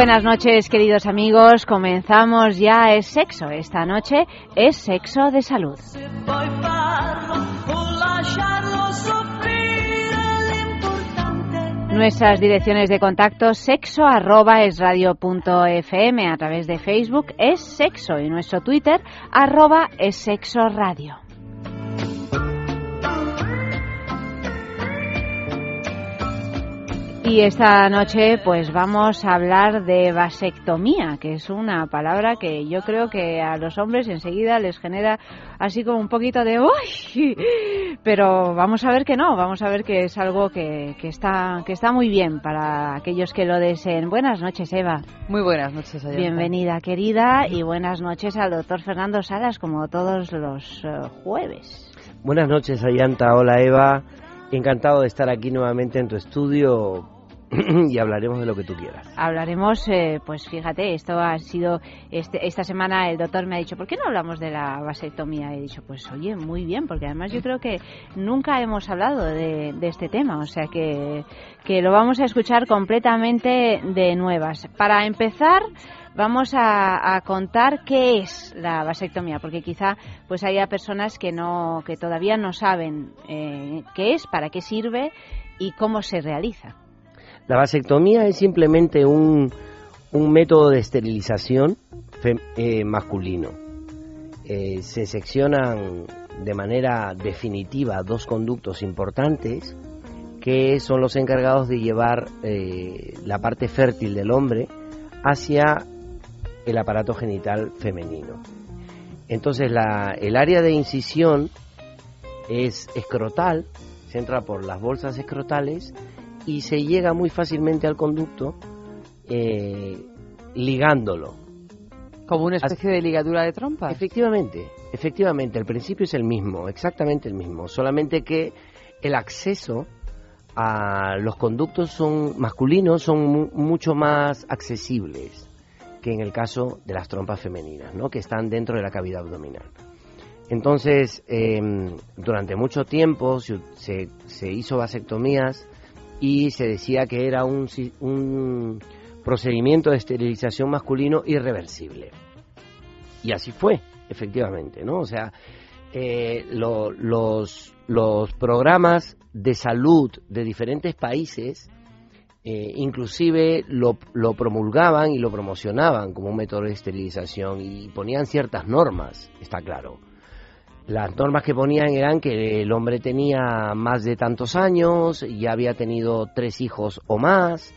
Buenas noches, queridos amigos. Comenzamos ya Es Sexo. Esta noche es Sexo de Salud. Nuestras direcciones de contacto sexo arroba es radio punto fm a través de Facebook es sexo y nuestro Twitter arroba es sexo radio. Y esta noche pues vamos a hablar de vasectomía, que es una palabra que yo creo que a los hombres enseguida les genera así como un poquito de ¡Uy! Pero vamos a ver que no, vamos a ver que es algo que, que, está, que está muy bien para aquellos que lo deseen. Buenas noches, Eva. Muy buenas noches, Ayanta. Bienvenida, querida, y buenas noches al doctor Fernando Salas, como todos los uh, jueves. Buenas noches, Ayanta. Hola, Eva. Encantado de estar aquí nuevamente en tu estudio y hablaremos de lo que tú quieras. Hablaremos, eh, pues fíjate, esto ha sido, este, esta semana el doctor me ha dicho, ¿por qué no hablamos de la vasectomía? He dicho, pues oye, muy bien, porque además yo creo que nunca hemos hablado de, este tema, o sea que, que lo vamos a escuchar completamente de nuevas. Para empezar, vamos a, contar qué es la vasectomía, porque quizá pues haya personas que no, que todavía no saben eh, qué es, para qué sirve y cómo se realiza. La vasectomía es simplemente un, método de esterilización eh, masculino. Eh, se seccionan de manera definitiva dos conductos importantes que son los encargados de llevar la parte fértil del hombre hacia el aparato genital femenino. Entonces el área de incisión es escrotal, se entra por las bolsas escrotales y se llega muy fácilmente al conducto eh, ligándolo. Como una especie de ligadura de trompa. Efectivamente, efectivamente, el principio es el mismo, exactamente el mismo, solamente que el acceso a los conductos son masculinos son mucho más accesibles que en el caso de las trompas femeninas, ¿no? que están dentro de la cavidad abdominal. Entonces, em, durante mucho tiempo se, se hizo vasectomías y se decía que era un, un procedimiento de esterilización masculino irreversible. Y así fue, efectivamente, ¿no? O sea, eh, los, los programas de salud de diferentes países eh, inclusive lo, lo, promulgaban y lo promocionaban como un método de esterilización y ponían ciertas normas, está claro. Las normas que ponían eran que el hombre tenía más de tantos años, ya había tenido tres hijos o más,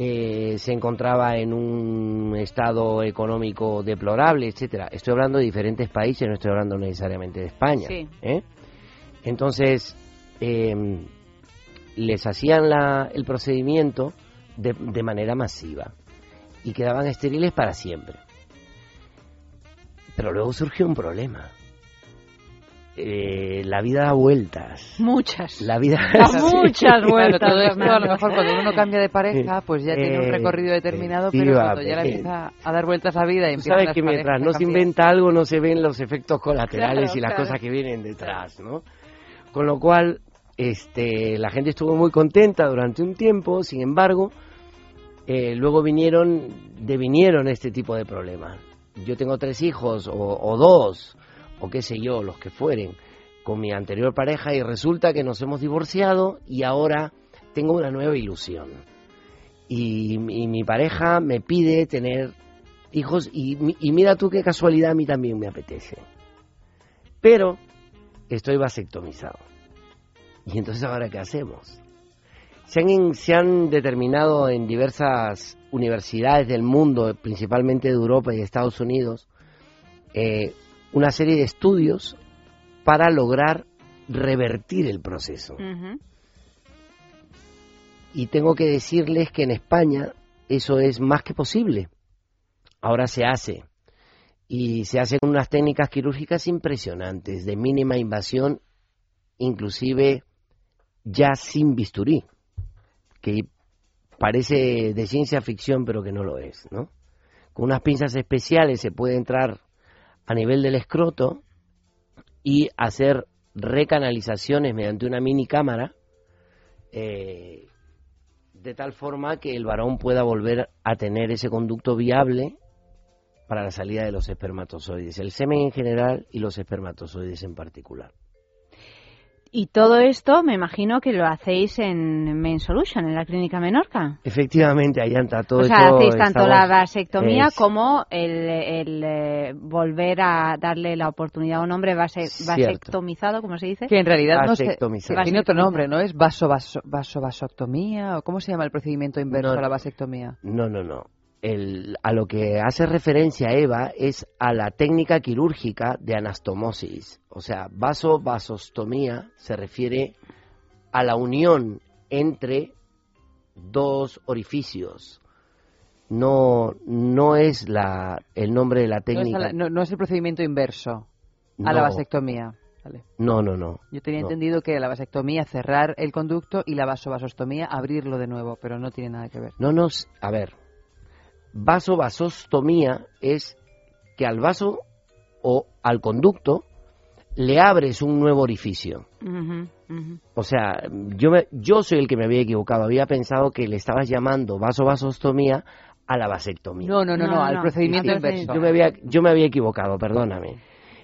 eh, se encontraba en un estado económico deplorable, etcétera. Estoy hablando de diferentes países, no estoy hablando necesariamente de España. ¿eh? Entonces, em, les hacían la, el procedimiento de, de manera masiva y quedaban estériles para siempre. Pero luego surgió un problema eh, la vida da vueltas. Muchas. La vida da muchas vueltas. todo esto, a lo mejor cuando uno cambia de pareja, pues ya tiene un eh, recorrido determinado, pero cuando ya le empieza a dar vueltas a la vida y empieza sabes que mientras no se inventa algo, no se ven los efectos colaterales y las cosas que vienen detrás, ¿no? Con lo cual, este, la gente estuvo muy contenta durante un tiempo, sin embargo, eh, luego vinieron, devinieron este tipo de problemas. Yo tengo tres hijos o, o dos, o qué sé yo, los que fueren, con mi anterior pareja y resulta que nos hemos divorciado y ahora tengo una nueva ilusión. Y, mi pareja me pide tener hijos y, y mira tú qué casualidad a mí también me apetece. Pero estoy vasectomizado. Y entonces ahora qué hacemos? Se han, se han determinado en diversas universidades del mundo, principalmente de Europa y Estados Unidos, eh, una serie de estudios para lograr revertir el proceso. Y tengo que decirles que en España eso es más que posible. Ahora se hace. Y se hace con unas técnicas quirúrgicas impresionantes, de mínima invasión, inclusive ya sin bisturí, que parece de ciencia ficción, pero que no lo es, ¿no? Con unas pinzas especiales se puede entrar a nivel del escroto y hacer recanalizaciones mediante una mini cámara eh, de tal forma que el varón pueda volver a tener ese conducto viable para la salida de los espermatozoides, el semen en general y los espermatozoides en particular. Y todo esto me imagino que lo hacéis en Main Solution, en la clínica Menorca. Efectivamente, ahí está todo. O sea, hacéis tanto la vasectomía como el, eh, volver a darle la oportunidad a un hombre vasectomizado, como se dice. Que en realidad no se, tiene otro nombre, ¿no? Es vaso, vaso, vasectomía o cómo se llama el procedimiento inverso a la vasectomía. No, no, no a lo que hace referencia Eva es a la técnica quirúrgica de anastomosis. O sea, vaso-vasostomía se refiere a la unión entre dos orificios. No, no es la, el nombre de la técnica. No es, el procedimiento inverso a la vasectomía. No, no, no. Yo tenía entendido que la vasectomía cerrar el conducto y la vasovasostomía abrirlo de nuevo, pero no tiene nada que ver. No, no, a ver, vasovasostomía es que al vaso o al conducto le abres un nuevo orificio. O sea, yo, yo soy el que me había equivocado. Había pensado que le estabas llamando vasovasostomía a la vasectomía. No, no, no, no, al procedimiento inverso. Yo me, había, yo me había equivocado, perdóname.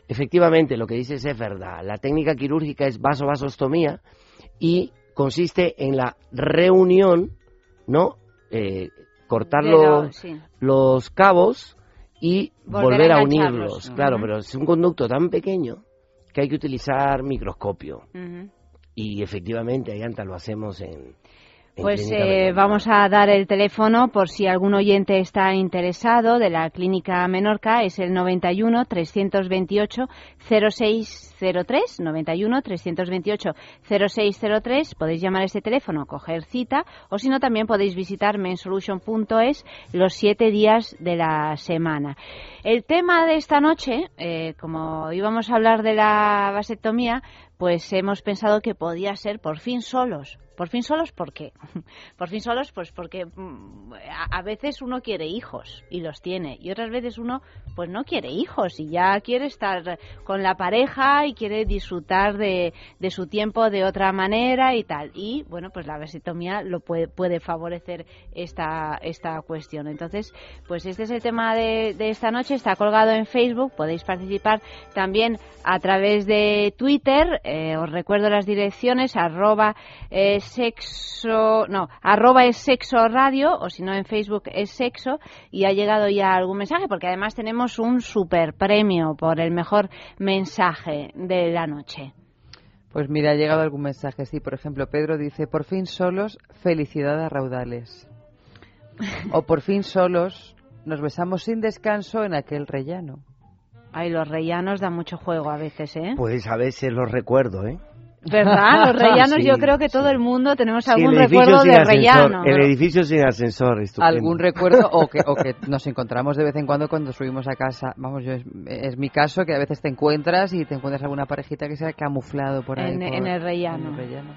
Efectivamente, lo que dices es verdad. La técnica quirúrgica es vasovasostomía y consiste en la reunión, ¿no? Eh, cortar los cabos y volver, a, unirlos. Claro, pero es un conducto tan pequeño que hay que utilizar microscopio. Y efectivamente, Ayanta, lo hacemos en, pues eh, vamos a dar el teléfono por si algún oyente está interesado de la clínica Menorca. Es el 91 328 0603. 91 328 0603. Podéis llamar a este teléfono, coger cita o si no también podéis visitar mensolution.es los siete días de la semana. El tema de esta noche, eh, como íbamos a hablar de la vasectomía, pues hemos pensado que podía ser por fin solos. Por fin solos, ¿por qué? Por fin solos, pues porque mm, a veces uno quiere hijos y los tiene y otras veces uno pues no quiere hijos y ya quiere estar con la pareja y quiere disfrutar de, su tiempo de otra manera y tal. Y bueno, pues la vasectomía lo puede, puede favorecer esta, esta cuestión. Entonces, pues este es el tema de, esta noche, está colgado en Facebook, podéis participar también a través de Twitter, eh, os recuerdo las direcciones, arroba eh, sexo, no, arroba es sexo radio, o si no en Facebook es sexo, y ha llegado ya algún mensaje, porque además tenemos un super premio por el mejor mensaje de la noche. Pues mira, ha llegado algún mensaje, sí. Por ejemplo, Pedro dice, por fin solos, felicidad a raudales. o por fin solos, nos besamos sin descanso en aquel rellano. Ay, los rellanos dan mucho juego a veces, ¿eh? Pues a veces los recuerdo, ¿eh? ¿Verdad? Los rellanos, yo creo que todo el mundo tenemos algún recuerdo de rellano. El edificio sin ascensor, Algún recuerdo o que, o que nos encontramos de vez en cuando cuando subimos a casa. Vamos, yo es, mi caso que a veces te encuentras y te encuentras alguna parejita que se ha camuflado por ahí. En, el, rellano. en el rellano.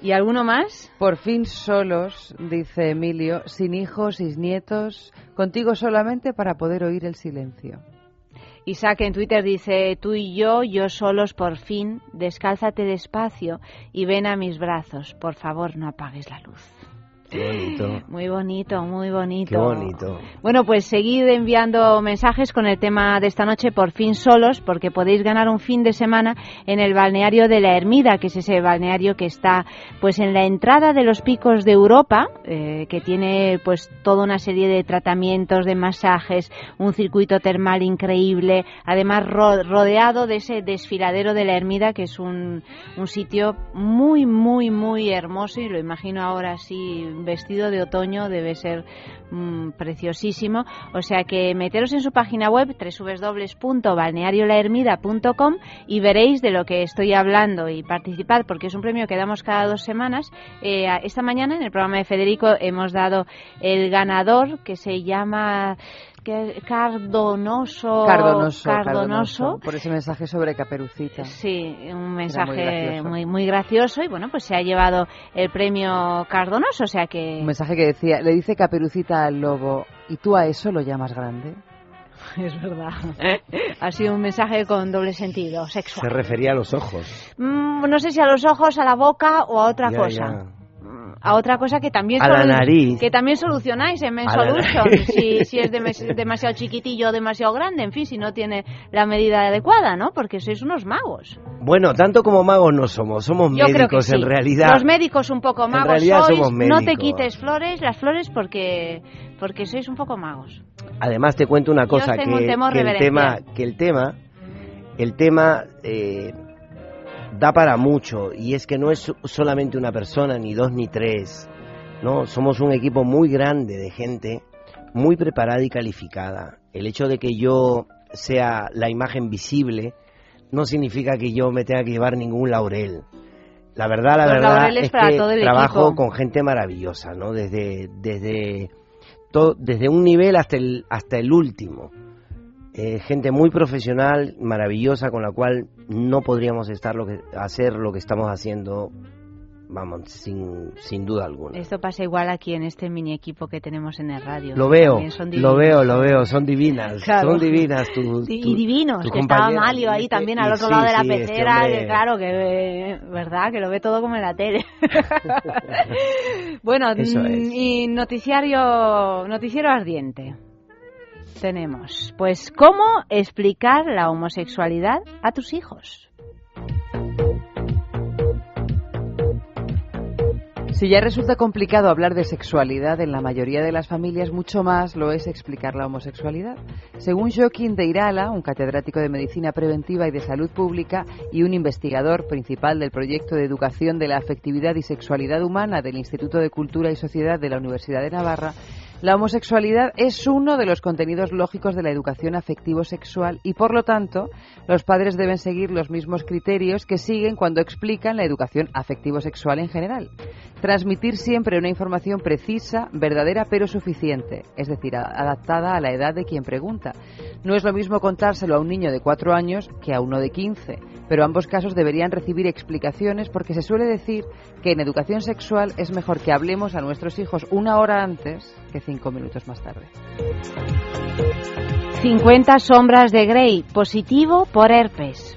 ¿Y alguno más? Por fin solos, dice Emilio, sin hijos, sin nietos, contigo solamente para poder oír el silencio. Isaac en Twitter dice, tú y yo, yo solos por fin, descálzate despacio y ven a mis brazos. Por favor, no apagues la luz. Qué bonito. Muy bonito, muy bonito. Qué bonito. Bueno, pues seguid enviando mensajes con el tema de esta noche, por fin solos, porque podéis ganar un fin de semana en el balneario de la Ermida, que es ese balneario que está pues en la entrada de los picos de Europa, eh, que tiene pues toda una serie de tratamientos, de masajes, un circuito termal increíble, además rodeado de ese desfiladero de la Ermida, que es un, un sitio muy, muy, muy hermoso y lo imagino ahora así vestido de otoño debe ser mm, preciosísimo. O sea que meteros en su página web www.balneariolahermida.com y veréis de lo que estoy hablando y participar porque es un premio que damos cada dos semanas. Eh, esta mañana en el programa de Federico hemos dado el ganador que se llama Cardonoso, Cardonoso, Cardonoso, por ese mensaje sobre Caperucita. Sí, un mensaje muy, muy, gracioso y bueno, pues se ha llevado el premio Cardonoso, o sea que... Un mensaje que decía, le dice Caperucita al lobo, ¿y tú a eso lo llamas grande? Es verdad. ha sido un mensaje con doble sentido, sexual. Se refería a los ojos. Mm, no sé si a los ojos, a la boca o a otra cosa a otra cosa que también, que también solucionáis en Men si, si, es demasiado chiquitillo o demasiado grande, en fin, si no tiene la medida adecuada, ¿no? Porque sois unos magos. Bueno, tanto como magos no somos, somos médicos en realidad. Los médicos un poco magos sois, no te quites flores, las flores porque porque sois un poco magos. Además te cuento una cosa que, que, el tema que el tema el tema eh, da para mucho y es que no es solamente una persona, ni dos ni tres, no, somos un equipo muy grande de gente muy preparada y calificada. El hecho de que yo sea la imagen visible no significa que yo me tenga que llevar ningún laurel. La verdad, la verdad es que trabajo con gente maravillosa, ¿no? Desde desde todo, desde un nivel hasta el hasta el último. Eh, gente muy profesional, maravillosa, con la cual no podríamos estar lo que, hacer lo que estamos haciendo vamos, sin, sin duda alguna. Esto pasa igual aquí en este mini equipo que tenemos en el radio. Lo veo, lo veo, lo veo, son divinas, son divinas. y divinos, que estaba Malio ahí también al otro lado de la pecera, que claro, que verdad, que lo ve todo como en la tele. bueno, mm, y noticiario, noticiero ardiente tenemos? Pues cómo explicar la homosexualidad a tus hijos. Si ya resulta complicado hablar de sexualidad en la mayoría de las familias, mucho más lo es explicar la homosexualidad. Según Joaquín de Irala, un catedrático de Medicina Preventiva y de Salud Pública y un investigador principal del proyecto de educación de la afectividad y sexualidad humana del Instituto de Cultura y Sociedad de la Universidad de Navarra, la homosexualidad es uno de los contenidos lógicos de la educación afectivo-sexual y, por lo tanto, los padres deben seguir los mismos criterios que siguen cuando explican la educación afectivo-sexual en general. Transmitir siempre una información precisa, verdadera, pero suficiente, es decir, adaptada a la edad de quien pregunta. No es lo mismo contárselo a un niño de cuatro años que a uno de quince, pero ambos casos deberían recibir explicaciones porque se suele decir que en educación sexual es mejor que hablemos a nuestros hijos una hora antes que cinco minutos más tarde. 50 sombras de Grey, positivo por herpes.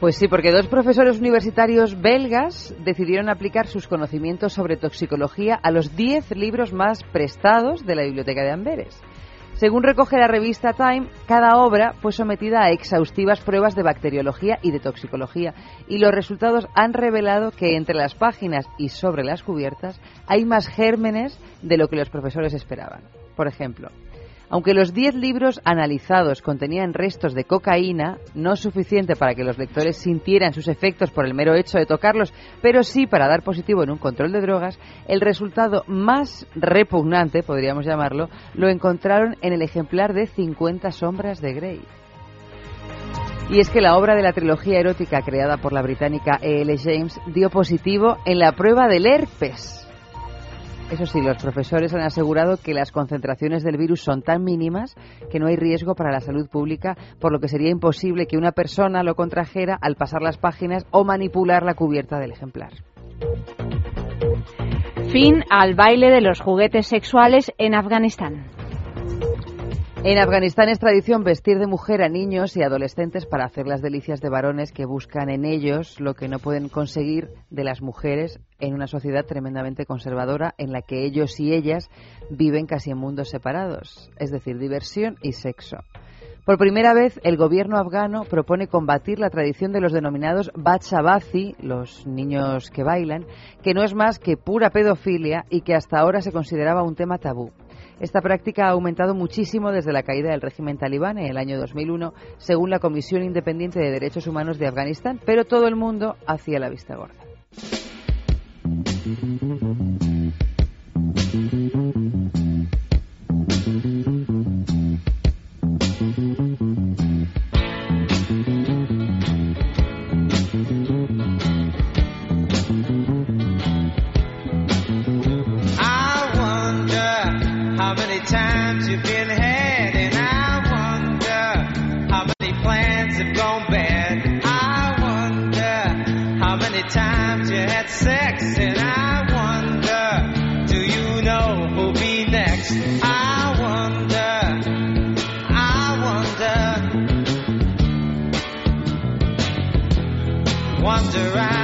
Pues sí, porque dos profesores universitarios belgas decidieron aplicar sus conocimientos sobre toxicología a los 10 libros más prestados de la biblioteca de Amberes. Según recoge la revista Time, cada obra fue sometida a exhaustivas pruebas de bacteriología y de toxicología y los resultados han revelado que entre las páginas y sobre las cubiertas hay más gérmenes de lo que los profesores esperaban. Por ejemplo, aunque los 10 libros analizados contenían restos de cocaína, no suficiente para que los lectores sintieran sus efectos por el mero hecho de tocarlos, pero sí para dar positivo en un control de drogas, el resultado más repugnante, podríamos llamarlo, lo encontraron en el ejemplar de 50 sombras de Grey. Y es que la obra de la trilogía erótica creada por la británica E.L. James dio positivo en la prueba del herpes eso sí, los profesores han asegurado que las concentraciones del virus son tan mínimas que no hay riesgo para la salud pública, por lo que sería imposible que una persona lo contrajera al pasar las páginas o manipular la cubierta del ejemplar. Fin al baile de los juguetes sexuales en Afganistán. En Afganistán es tradición vestir de mujer a niños y adolescentes para hacer las delicias de varones que buscan en ellos lo que no pueden conseguir de las mujeres en una sociedad tremendamente conservadora en la que ellos y ellas viven casi en mundos separados, es decir, diversión y sexo. Por primera vez, el gobierno afgano propone combatir la tradición de los denominados bachabazi, los niños que bailan, que no es más que pura pedofilia y que hasta ahora se consideraba un tema tabú. Esta práctica ha aumentado muchísimo desde la caída del régimen talibán en el año 2001, según la Comisión Independiente de Derechos Humanos de Afganistán, pero todo el mundo hacía la vista gorda. had sex and I wonder, do you know who'll be next? I wonder, I wonder, wonder I.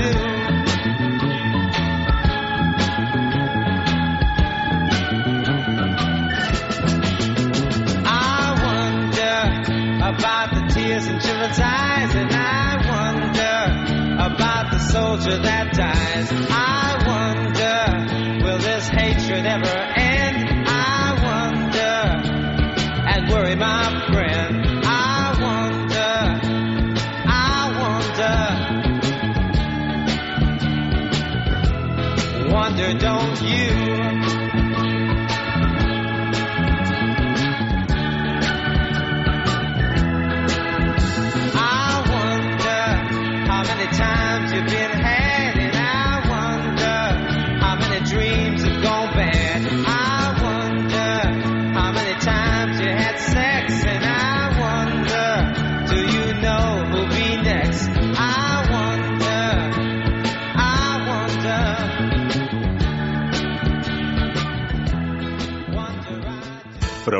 do. soldier that dies. I wonder, will this hatred ever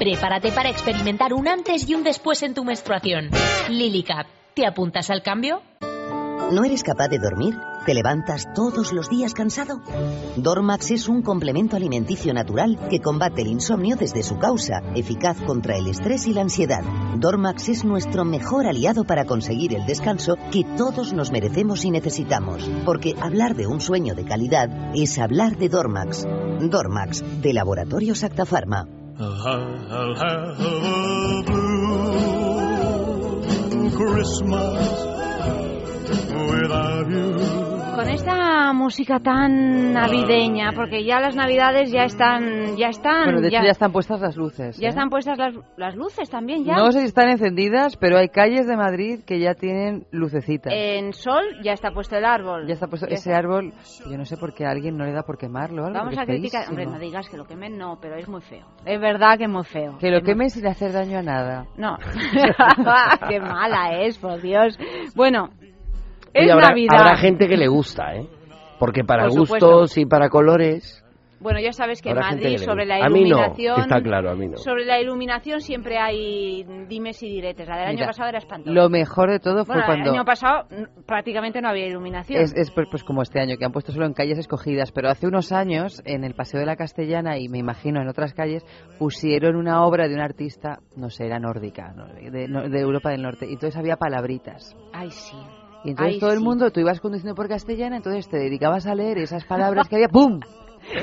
Prepárate para experimentar un antes y un después en tu menstruación. Lily Cap ¿Te apuntas al cambio? ¿No eres capaz de dormir? ¿Te levantas todos los días cansado? Dormax es un complemento alimenticio natural que combate el insomnio desde su causa, eficaz contra el estrés y la ansiedad. Dormax es nuestro mejor aliado para conseguir el descanso que todos nos merecemos y necesitamos, porque hablar de un sueño de calidad es hablar de Dormax. Dormax, de Laboratorio I'll have a blue Christmas without you. Con esta música tan navideña, porque ya las navidades ya están, ya están, Bueno, de hecho ya, ya están puestas las luces. ya ¿eh? están puestas las, las luces también ya. No sé si están encendidas, pero hay calles de Madrid que ya tienen lucecitas. En sol ya está puesto el árbol. ya está puesto Ya ese está. árbol. Yo no sé por qué a alguien no le da por quemarlo. algo, Vamos a criticar, hombre, no digas que lo quemen, no, pero es muy feo. Es verdad que es muy feo. Que lo quemen sin hacer daño a nada. No. Qué mala es, por Dios. Bueno, es habrá, Navidad. habrá gente que le gusta, ¿eh? Porque para Por gustos supuesto. y para colores. Bueno, ya sabes que en Madrid sobre la A mí no, iluminación. está claro, a mí no. Sobre la iluminación siempre hay dimes y diretes. La del año pasado era espantosa. Lo mejor de todo fue bueno, cuando... el año pasado prácticamente no había iluminación. Es, es pues, pues como este año, que han puesto solo en calles escogidas, pero hace unos años, en el Paseo de la Castellana, y me imagino en otras calles, pusieron una obra de un artista, no sé, era nórdica, ¿no? de, no- de Europa del Norte, y entonces había palabritas. Ay, sí. Y entonces Ay, todo el mundo, tú ibas conduciendo por Castellana, entonces te dedicabas a leer esas palabras que había, ¡pum!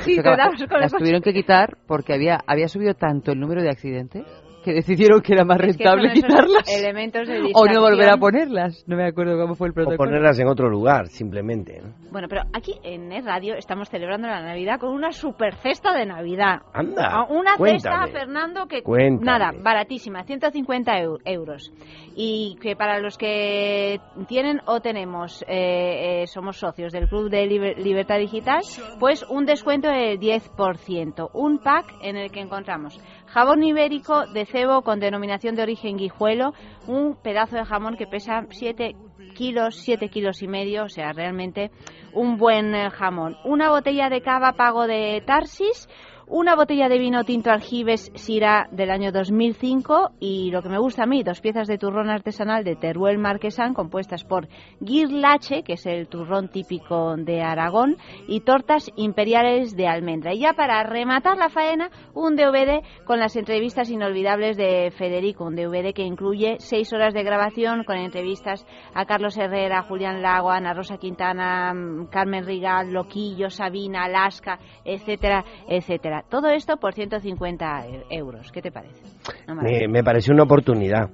Sí, te con las el- tuvieron que quitar porque había, había subido tanto el número de accidentes que decidieron que era más Es que rentable quitarlas Elementos de o no volver a ponerlas. No me acuerdo cómo fue el O protocolo. ponerlas en otro lugar, simplemente. ¿no? Bueno, pero aquí en Es Radio estamos celebrando la Navidad con una super cesta de Navidad. Anda, Ah, Una cuéntame. cesta, Fernando, que Cuéntame. nada, baratísima, 150 eu- euros. Y que para los que tienen o tenemos, eh, eh, somos socios del Club de Liber- Libertad Digital, pues un descuento del 10%. Un pack en el que encontramos jabón ibérico de cebo con denominación de origen guijuelo, un pedazo de jamón que pesa 7 kilos, 7 kilos y medio, o sea, realmente un buen eh, jamón. Una botella de cava pago de Tarsis, una botella de vino tinto Aljibes Syrah del año 2005 y lo que me gusta a mí, dos piezas de turrón artesanal de Teruel Marquesán compuestas por guirlache, que es el turrón típico de Aragón, y tortas imperiales de almendra. Y ya para rematar la faena, un DVD con las entrevistas inolvidables de Federico, un DVD que incluye seis horas de grabación con entrevistas a Carlos Herrera, Julián Lago, Ana Rosa Quintana, mm, Carmen Rigal, Loquillo, Sabina, Alaska, etcétera, etcétera. Todo esto por 150 e- euros. ¿Qué te parece? Me, me pareció una oportunidad.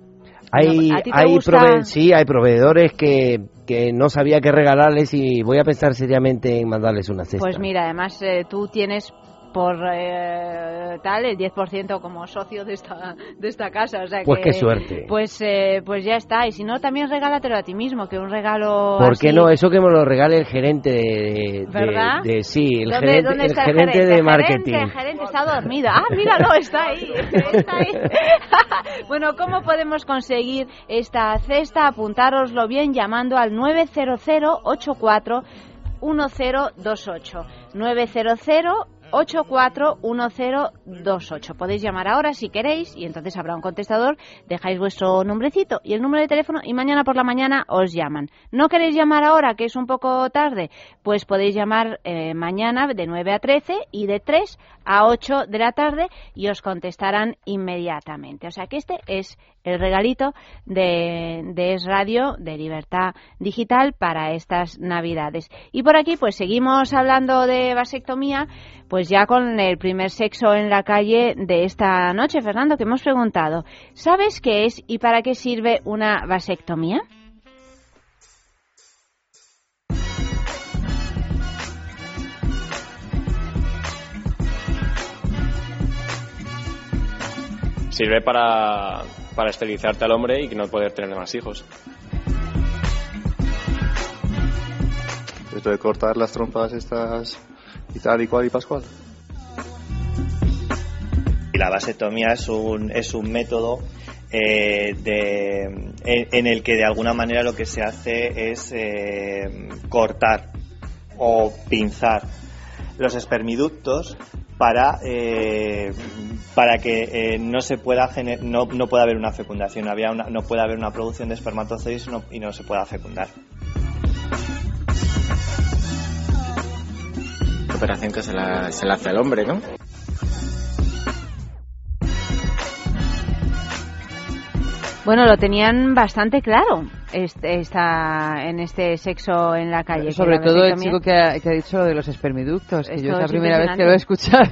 Hay, ¿a ti te hay prove- sí, hay proveedores que, que no sabía qué regalarles y voy a pensar seriamente en mandarles una cesta. Pues mira, además eh, tú tienes por eh, tal el 10% como socio de esta de esta casa, o sea Pues que, qué suerte. Pues eh, pues ya está, y si no también regálatelo a ti mismo, que un regalo ¿Por así- qué no? Eso que me lo regale el gerente de... ¿Verdad? de- sí, el ¿Dónde- gerente, dónde el está gerente el de marketing. El gerente está dormido. Ah, míralo, está ahí. Está ahí. bueno, ¿cómo podemos conseguir esta cesta? Apuntároslo bien llamando al 900 84 1028. 900 841028. Podéis llamar ahora si queréis y entonces habrá un contestador, dejáis vuestro nombrecito y el número de teléfono y mañana por la mañana os llaman. ¿No queréis llamar ahora, que es un poco tarde? Pues podéis llamar eh, mañana de 9 a 13 y de 3 a 8 de la tarde y os contestarán inmediatamente. O sea que este es el regalito de, de Es Radio, de Libertad Digital para estas Navidades. Y por aquí pues seguimos hablando de vasectomía, pues ya con el primer sexo en la calle de esta noche, Fernando, que hemos preguntado, ¿sabes qué es y para qué sirve una vasectomía? Sirve para, para esterilizarte al hombre y no poder tener más hijos. Esto de cortar las trompas estas y tal y cual y pascual. Y la vasectomía es un, es un método eh, de, en, en el que de alguna manera lo que se hace es eh, cortar o pinzar los espermiductos para, eh, para que eh, no se pueda no, no pueda haber una fecundación, había una- no puede haber una producción de espermatozoides y no se pueda fecundar. Operación que se la, se la hace al hombre, ¿no? Bueno, lo tenían bastante claro este, esta, en este sexo en la calle. que Sobre la todo el chico que ha, que ha dicho lo de los espermiductos, que Esto yo es la primera vez que lo he escuchado.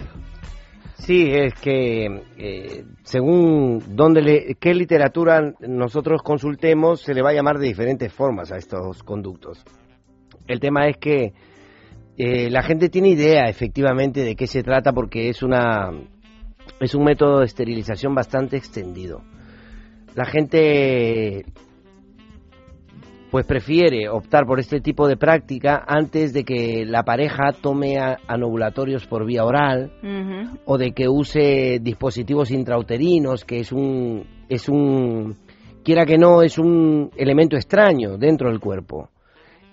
Sí, es que eh, según dónde le, qué literatura nosotros consultemos, se le va a llamar de diferentes formas a estos conductos. El tema es que eh, la gente tiene idea efectivamente de qué se trata porque es una es un método de esterilización bastante extendido. La gente pues prefiere optar por este tipo de práctica antes de que la pareja tome anovulatorios por vía oral o de que use dispositivos intrauterinos, que es un es un quiera que no es un elemento extraño dentro del cuerpo.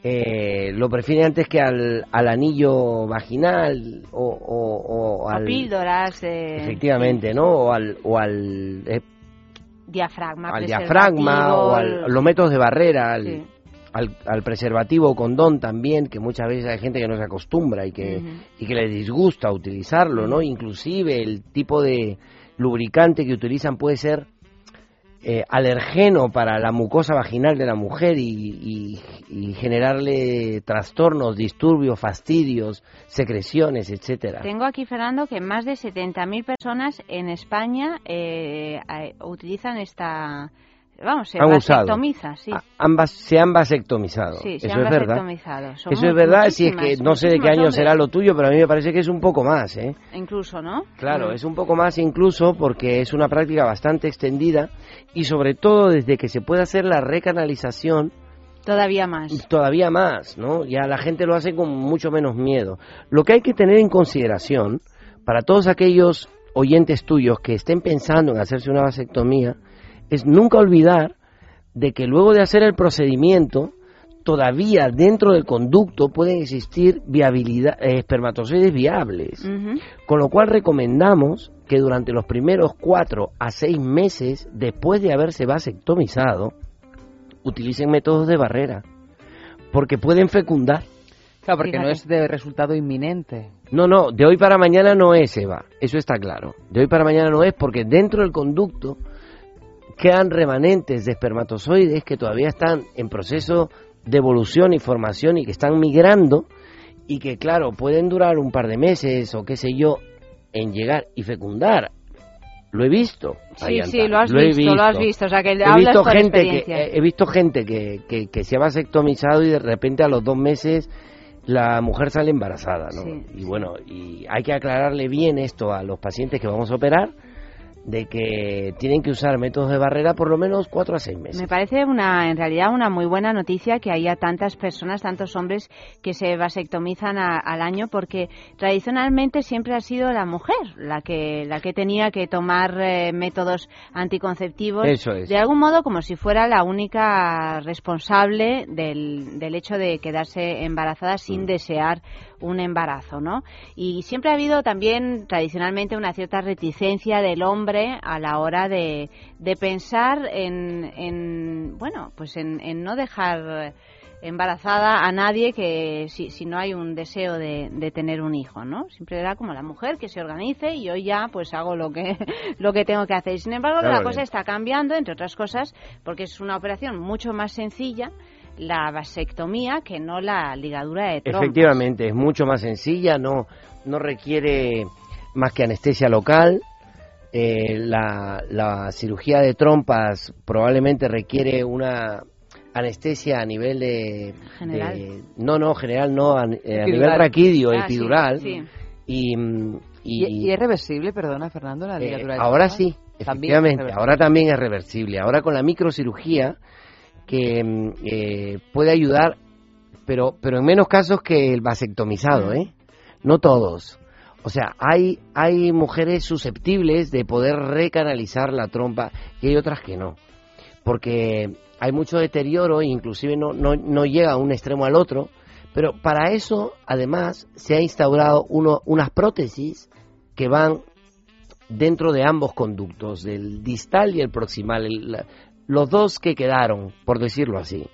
Eh, lo prefiere antes que al, al anillo vaginal o, o- o O al píldoras. eh, efectivamente, ¿no? O al o al eh, Diafragma. al diafragma o al, a los métodos de barrera, al, Sí. al, al preservativo o condón también, que muchas veces hay gente que no se acostumbra y que, y que le disgusta utilizarlo, ¿no? Inclusive el tipo de lubricante que utilizan puede ser eh, alergeno para la mucosa vaginal de la mujer y, y- y generarle trastornos, disturbios, fastidios, secreciones, etcétera. Tengo aquí, Fernando, que más de 70.000 personas en España eh, eh, utilizan esta... Vamos, se vasectomiza, sí. A- Ambas se han vasectomizado. Sí, se Eso han es verdad. Son Eso es verdad, si es que no sé de qué año será lo tuyo, pero a mí me parece que es un poco más, ¿eh? Incluso, ¿no? Claro, Mm. es un poco más incluso porque es una práctica bastante extendida y sobre todo desde que se puede hacer la recanalización Todavía más. todavía más, ¿no? Ya la gente lo hace con mucho menos miedo. Lo que hay que tener en consideración para todos aquellos oyentes tuyos que estén pensando en hacerse una vasectomía es nunca olvidar de que luego de hacer el procedimiento todavía dentro del conducto pueden existir viabilidad, eh, espermatozoides viables. Con lo cual recomendamos que durante los primeros cuatro a seis meses después de haberse vasectomizado, utilicen métodos de barrera, porque pueden fecundar. Claro, porque no es de resultado inminente. No, no, de hoy para mañana no es, Eva, eso está claro. De hoy para mañana no es porque dentro del conducto quedan remanentes de espermatozoides que todavía están en proceso de evolución y formación y que están migrando y que, claro, pueden durar un par de meses o qué sé yo en llegar y fecundar. Lo he visto. Sí, sí, lo has visto, lo has visto. O sea, que he hablas visto gente que experiencia. he visto gente que, que, que se ha vasectomizado y de repente a los dos meses la mujer sale embarazada, ¿no? Sí, y bueno, y hay que aclararle bien esto a los pacientes que vamos a operar de que tienen que usar métodos de barrera por lo menos cuatro a seis meses. Me parece una, en realidad una muy buena noticia que haya tantas personas, tantos hombres que se vasectomizan a- al año porque tradicionalmente siempre ha sido la mujer la que la que tenía que tomar eh, métodos anticonceptivos Eso es. de algún modo como si fuera la única responsable del, del hecho de quedarse embarazada Mm. sin desear un embarazo, ¿no? Y siempre ha habido también tradicionalmente una cierta reticencia del hombre a la hora de, de pensar en, en, bueno, pues en, en no dejar embarazada a nadie que si, si no hay un deseo de, de tener un hijo, ¿no? Siempre era como la mujer que se organice y yo ya pues hago lo que lo que tengo que hacer. Sin embargo, Claro, la cosa está cambiando, entre otras cosas, porque es una operación mucho más sencilla la vasectomía que no la ligadura de trompas. Efectivamente, es mucho más sencilla, no, no requiere más que anestesia local. Eh, la, la cirugía de trompas probablemente requiere una anestesia a nivel de... General. de- no, no, general no, a, eh, a nivel raquídeo, Ah, epidural. sí. Y, mm, ¿Y, y- y es reversible, perdona, Fernando, la eh, ligadura de ahora sí, efectivamente, ahora también es reversible. Ahora con la microcirugía que mm, eh, puede ayudar, pero pero en menos casos que el vasectomizado, ¿eh? No todos. O sea, hay hay mujeres susceptibles de poder recanalizar la trompa y hay otras que no, porque hay mucho deterioro e inclusive no no no llega a un extremo al otro. Pero para eso, además, se ha instaurado uno, unas prótesis que van dentro de ambos conductos, del distal y el proximal, el- los dos que quedaron, por decirlo así.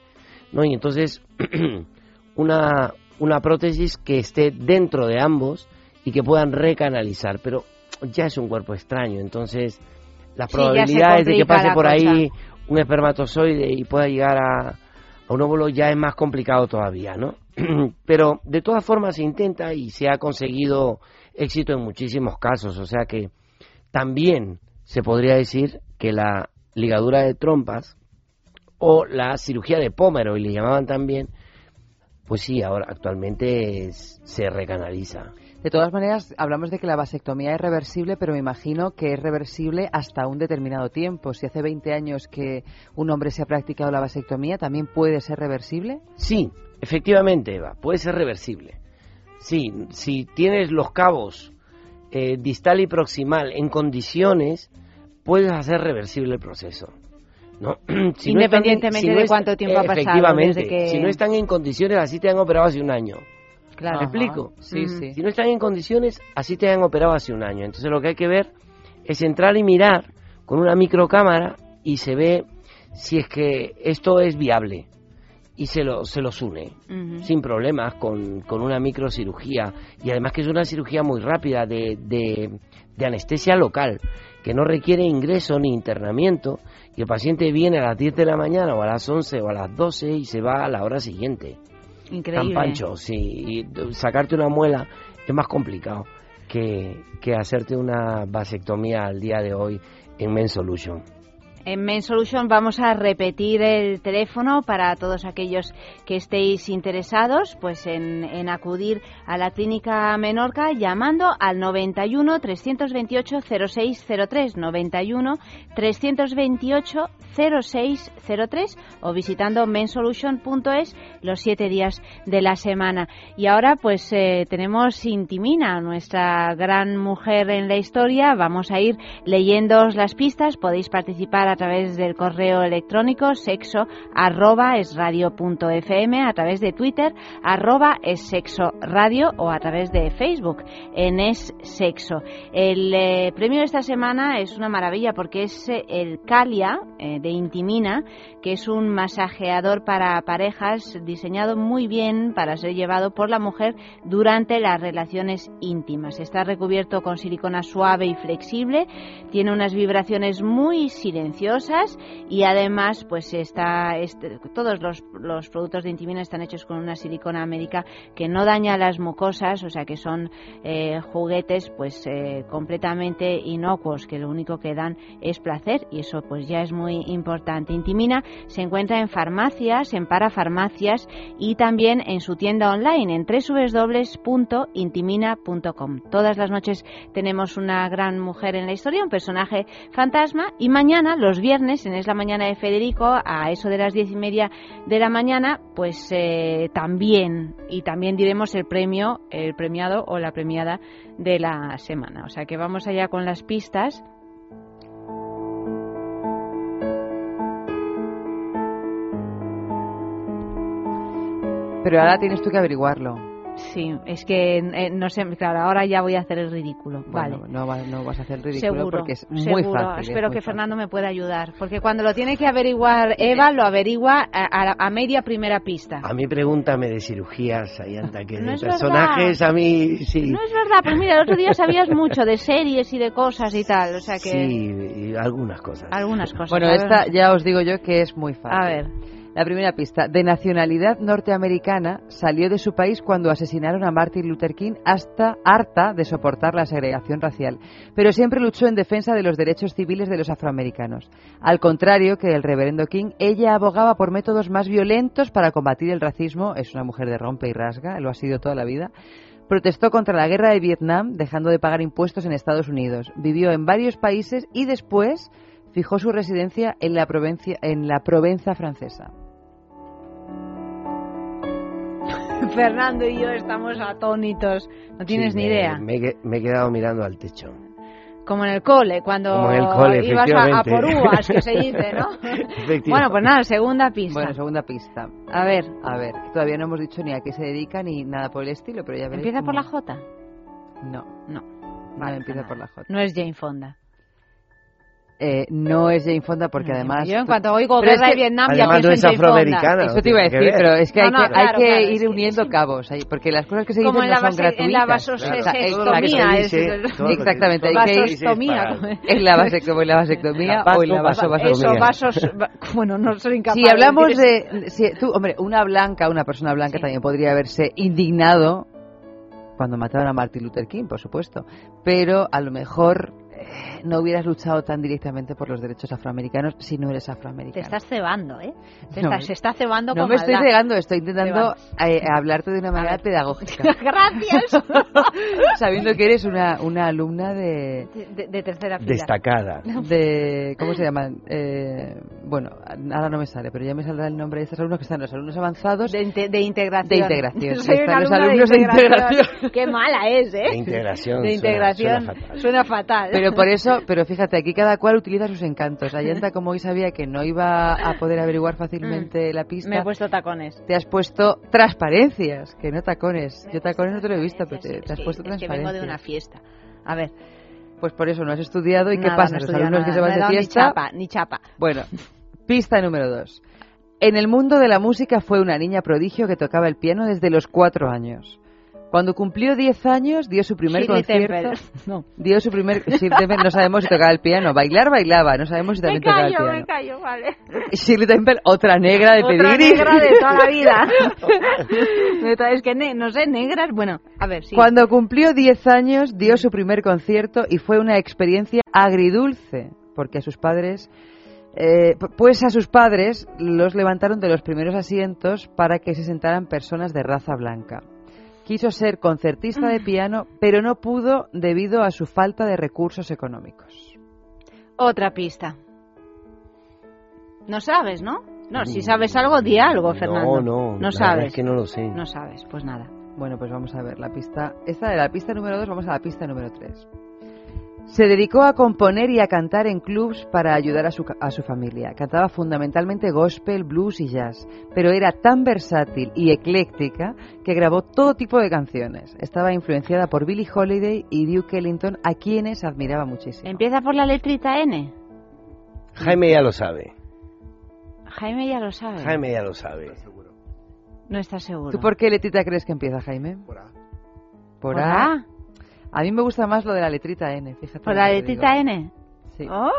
¿no? Y entonces, una, una prótesis que esté dentro de ambos y que puedan recanalizar, pero ya es un cuerpo extraño, entonces las Sí, probabilidades de que pase por ahí un espermatozoide y pueda llegar a, a un óvulo ya es más complicado todavía, ¿no? Pero de todas formas se intenta y se ha conseguido éxito en muchísimos casos, o sea que también se podría decir que la ligadura de trompas o la cirugía de pómero, y le llamaban también, pues sí, ahora actualmente es- se recanaliza. De todas maneras, hablamos de que la vasectomía es reversible, pero me imagino que es reversible hasta un determinado tiempo. Si hace 20 años que un hombre se ha practicado la vasectomía, ¿también puede ser reversible? Sí, efectivamente, Eva, puede ser reversible. Sí, si tienes los cabos eh, distal y proximal en condiciones, puedes hacer reversible el proceso. ¿no? Si no están en- Independientemente si no de cuánto tiempo ha pasado Efectivamente, desde que- si no están en condiciones, así te han operado hace un año. Claro. ¿Me explico? Sí, sí. Si no están en condiciones, así te han operado hace un año. Entonces lo que hay que ver es entrar y mirar con una microcámara y se ve si es que esto es viable y se, lo, se los une sin problemas con, con una microcirugía y además que es una cirugía muy rápida de, de, de anestesia local que no requiere ingreso ni internamiento y el paciente viene a las 10 de la mañana o a las 11 o a las 12 y se va a la hora siguiente. Increíble. Tan pancho, sí. Y sacarte una muela es más complicado que, que hacerte una vasectomía al día de hoy en Men Solution. En Men Solution vamos a repetir el teléfono para todos aquellos que estéis interesados pues en, acudir a la clínica Menorca llamando al 91 328 0603 91 328 0603 o visitando mensolution.es los siete días de la semana. Y ahora pues eh, tenemos Intimina, nuestra gran mujer en la historia. Vamos a ir leyéndoos las pistas. Podéis participar través del correo electrónico sexo arroba punto fm, a través de Twitter arroba es sexo radio o a través de Facebook en es sexo. El eh, premio de esta semana es una maravilla porque es eh, el Calia eh, de Intimina, que es un masajeador para parejas diseñado muy bien para ser llevado por la mujer durante las relaciones íntimas. Está recubierto con silicona suave y flexible, tiene unas vibraciones muy silenciosas y además pues está todos los, los productos de Intimina están hechos con una silicona médica que no daña las mucosas, o sea que son eh, juguetes pues eh, completamente inocuos que lo único que dan es placer y eso pues ya es muy importante. Intimina se encuentra en farmacias, en parafarmacias y también en su tienda online en www.intimina.com. Todas las noches tenemos una gran mujer en la historia, un personaje fantasma y mañana, los viernes, en Es la Mañana de Federico, a eso de las diez y media de la mañana, pues eh, también, y también diremos el premio, el premiado o la premiada de la semana. O sea que vamos allá con las pistas. Pero ahora tienes tú que averiguarlo. Sí, es que eh, no sé, claro, ahora ya voy a hacer el ridículo. Bueno, vale. no, va- no vas a hacer el ridículo Seguro, porque es muy seguro. fácil. es Espero muy que fácil. Fernando me pueda ayudar, porque cuando lo tiene que averiguar Eva, lo averigua a, a- a media primera pista. A mí pregúntame de cirugías, Ayanta, que No de es personajes a mí sí. No es verdad, pues mira, el otro día sabías mucho de series y de cosas y tal, o sea que Sí, y algunas cosas. algunas cosas. Bueno, esta ya os digo yo que es muy fácil. A ver. La primera pista. De nacionalidad norteamericana, salió de su país cuando asesinaron a Martin Luther King hasta harta de soportar la segregación racial, pero siempre luchó en defensa de los derechos civiles de los afroamericanos. Al contrario que el reverendo King, ella abogaba por métodos más violentos para combatir el racismo. Es una mujer de rompe y rasga, lo ha sido toda la vida. Protestó contra la guerra de Vietnam, dejando de pagar impuestos en Estados Unidos. Vivió en varios países y después fijó su residencia en la, Provencia, en la Provenza francesa. Fernando y yo estamos atónitos. No tienes Sí, ni me- idea. Me, me he quedado mirando al techo. Como en el cole, cuando el cole, ibas a, a por uvas, que se dice, ¿no? Bueno, pues nada, segunda pista. Bueno, segunda pista. A ver, A ver, todavía no hemos dicho ni a qué se dedica ni nada por el estilo, pero ya veréis. ¿empieza por cómo- la J? No, No. no Vale, empieza nada. por la J. No es Jane Fonda. Eh, no es Jane Fonda porque No, además... Yo en cuanto oigo es guerra que- de Vietnam ya pienso no en es Jane Fonda. afroamericana. Eso te iba a decir, pero es que No, hay no, que, hay claro, que claro, ir es uniendo sí. cabos, ahí, porque las cosas que se Como dicen en no la, son base- gratuitas. en la vasosectomía. Es- Exactamente, es En la, vase- como en la vasectomía La o en la vaso- vasovasomía. Eso, vasos... va- Bueno, no soy incapaz Si hablamos de... si tú, hombre, una blanca, una persona blanca también podría haberse indignado cuando mataron a Martin Luther King, por supuesto. Pero a lo mejor no hubieras luchado tan directamente por los derechos afroamericanos si no eres Te afroamericano. estás cebando, ¿eh? Te No, estás- se está cebando No con me estoy maldad. cegando, estoy intentando eh, hablarte de una manera pedagógica. Gracias. Sabiendo que eres una, una alumna de, De, de- tercera fila. Destacada. de ¿cómo se llaman? Eh, bueno, ahora no me sale, pero ya me saldrá el nombre de estos alumnos que están los alumnos avanzados De, inte- de integración. de integración. Soy Están los alumnos de integración. Qué mala es, ¿eh? De integración, De suena- integración. suena fatal. Suena fatal. Pero por eso, pero fíjate, aquí cada cual utiliza sus encantos. Ayanta, como hoy sabía que no iba a poder averiguar fácilmente la pista, Mm. Me he puesto tacones. te has puesto transparencias, que no tacones. Yo tacones no te lo he visto, pero te, te has Es puesto que, es que vengo de transparencias. una fiesta. A ver. Pues por eso no has estudiado. ¿Y qué pasa? no Los alumnos que nada, se van de Ni chapa, ni chapa. Bueno, pista número dos. En el mundo de la música fue una niña prodigio que tocaba el piano desde los cuatro años. Cuando cumplió 10 años dio su primer Shirley concierto. Temple. No, dio su primer Shirley Temple, no sabemos si tocaba el piano. Bailar bailaba, no sabemos si Me también tocaba el piano. me callo, vale. Shirley Temple, otra negra de Otra pedigrí. negra de toda la vida. Es que, ne- no sé, negras, bueno, a ver, sí. Cuando cumplió 10 años dio su primer concierto y fue una experiencia agridulce, porque a sus padres, eh, pues a sus padres los levantaron de los primeros asientos para que se sentaran personas de raza blanca. Quiso ser concertista de piano, pero no pudo debido a su falta de recursos económicos. Otra pista. No sabes, ¿no? No, si sabes algo, di algo, Fernando. No, no. No sabes. es que no lo sé. No sabes, pues nada. Bueno, pues vamos a ver la pista. Esta de la pista número 2, vamos a la pista número 3. Se dedicó a componer y a cantar en clubs para ayudar a su, a su familia. Cantaba fundamentalmente gospel, blues y jazz, pero era tan versátil y ecléctica que grabó todo tipo de canciones. Estaba influenciada por Billie Holiday y Duke Ellington, a quienes admiraba muchísimo. Empieza por la letrita N. Jaime ya lo sabe. Jaime ya lo sabe. Jaime ya lo sabe. No está seguro. ¿Tú por qué letrita crees que empieza, Jaime? Por A. Por ¿Por A. A? A mí me gusta más lo de la letrita N, fíjate. ¿Por la letrita. N? Sí. ¡Oh!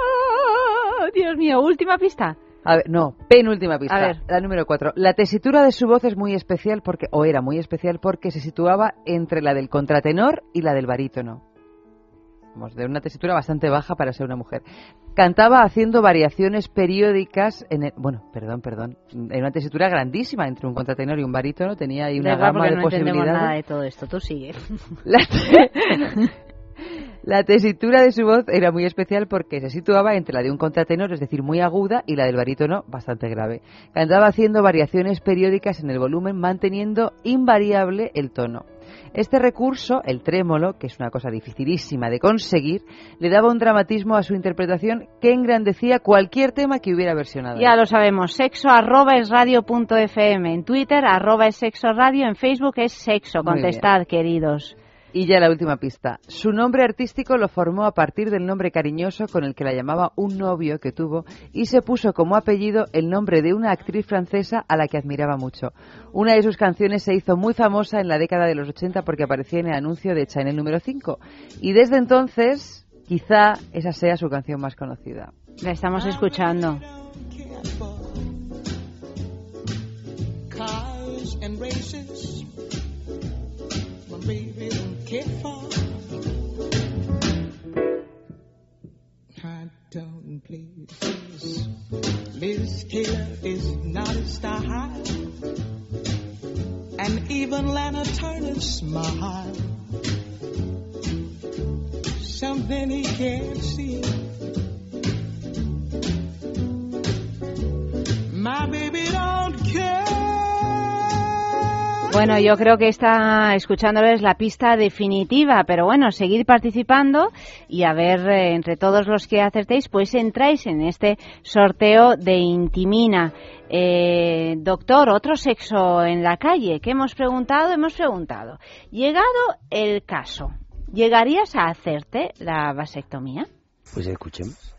Dios mío, última pista. A ver, no, penúltima pista. A ver. La número cuatro. La tesitura de su voz es muy especial porque, o era muy especial porque se situaba entre la del contratenor y la del barítono. Vamos, de una tesitura bastante baja para ser una mujer. Cantaba haciendo variaciones periódicas en el, bueno, perdón, perdón, en una tesitura grandísima entre un contratenor y un barítono, tenía ahí una gama de no posibilidades. nada de todo esto. Tú sigue. La, la tesitura de su voz era muy especial porque se situaba entre la de un contratenor, es decir, muy aguda, y la del barítono, bastante grave. Cantaba haciendo variaciones periódicas en el volumen, manteniendo invariable el tono. Este recurso, el trémolo, que es una cosa dificilísima de conseguir, le daba un dramatismo a su interpretación que engrandecía cualquier tema que hubiera versionado. Ya lo sabemos. Sexo arroba es radio punto fm. En Twitter arroba es sexo radio. En Facebook es sexo. Contestad, queridos. Y ya la última pista. Su nombre artístico lo formó a partir del nombre cariñoso con el que la llamaba un novio que tuvo y se puso como apellido el nombre de una actriz francesa a la que admiraba mucho. Una de sus canciones se hizo muy famosa en la década de los 80 porque aparecía en el anuncio de Chanel número 5. Y desde entonces, quizá esa sea su canción más conocida. La estamos escuchando. Races. My baby don't for. High. Liz Taylor is not a star high. And even Lana Turner smile. Something he can't see. My baby don't care. Bueno, yo creo que está escuchándoles la pista definitiva, pero bueno, seguid participando y a ver, eh, entre todos los que acertéis, pues entráis en este sorteo de Intimina. Eh, doctor, otro sexo en la calle, ¿qué hemos preguntado? Hemos preguntado. Llegado el caso, ¿llegarías a hacerte la vasectomía? Pues escuchemos.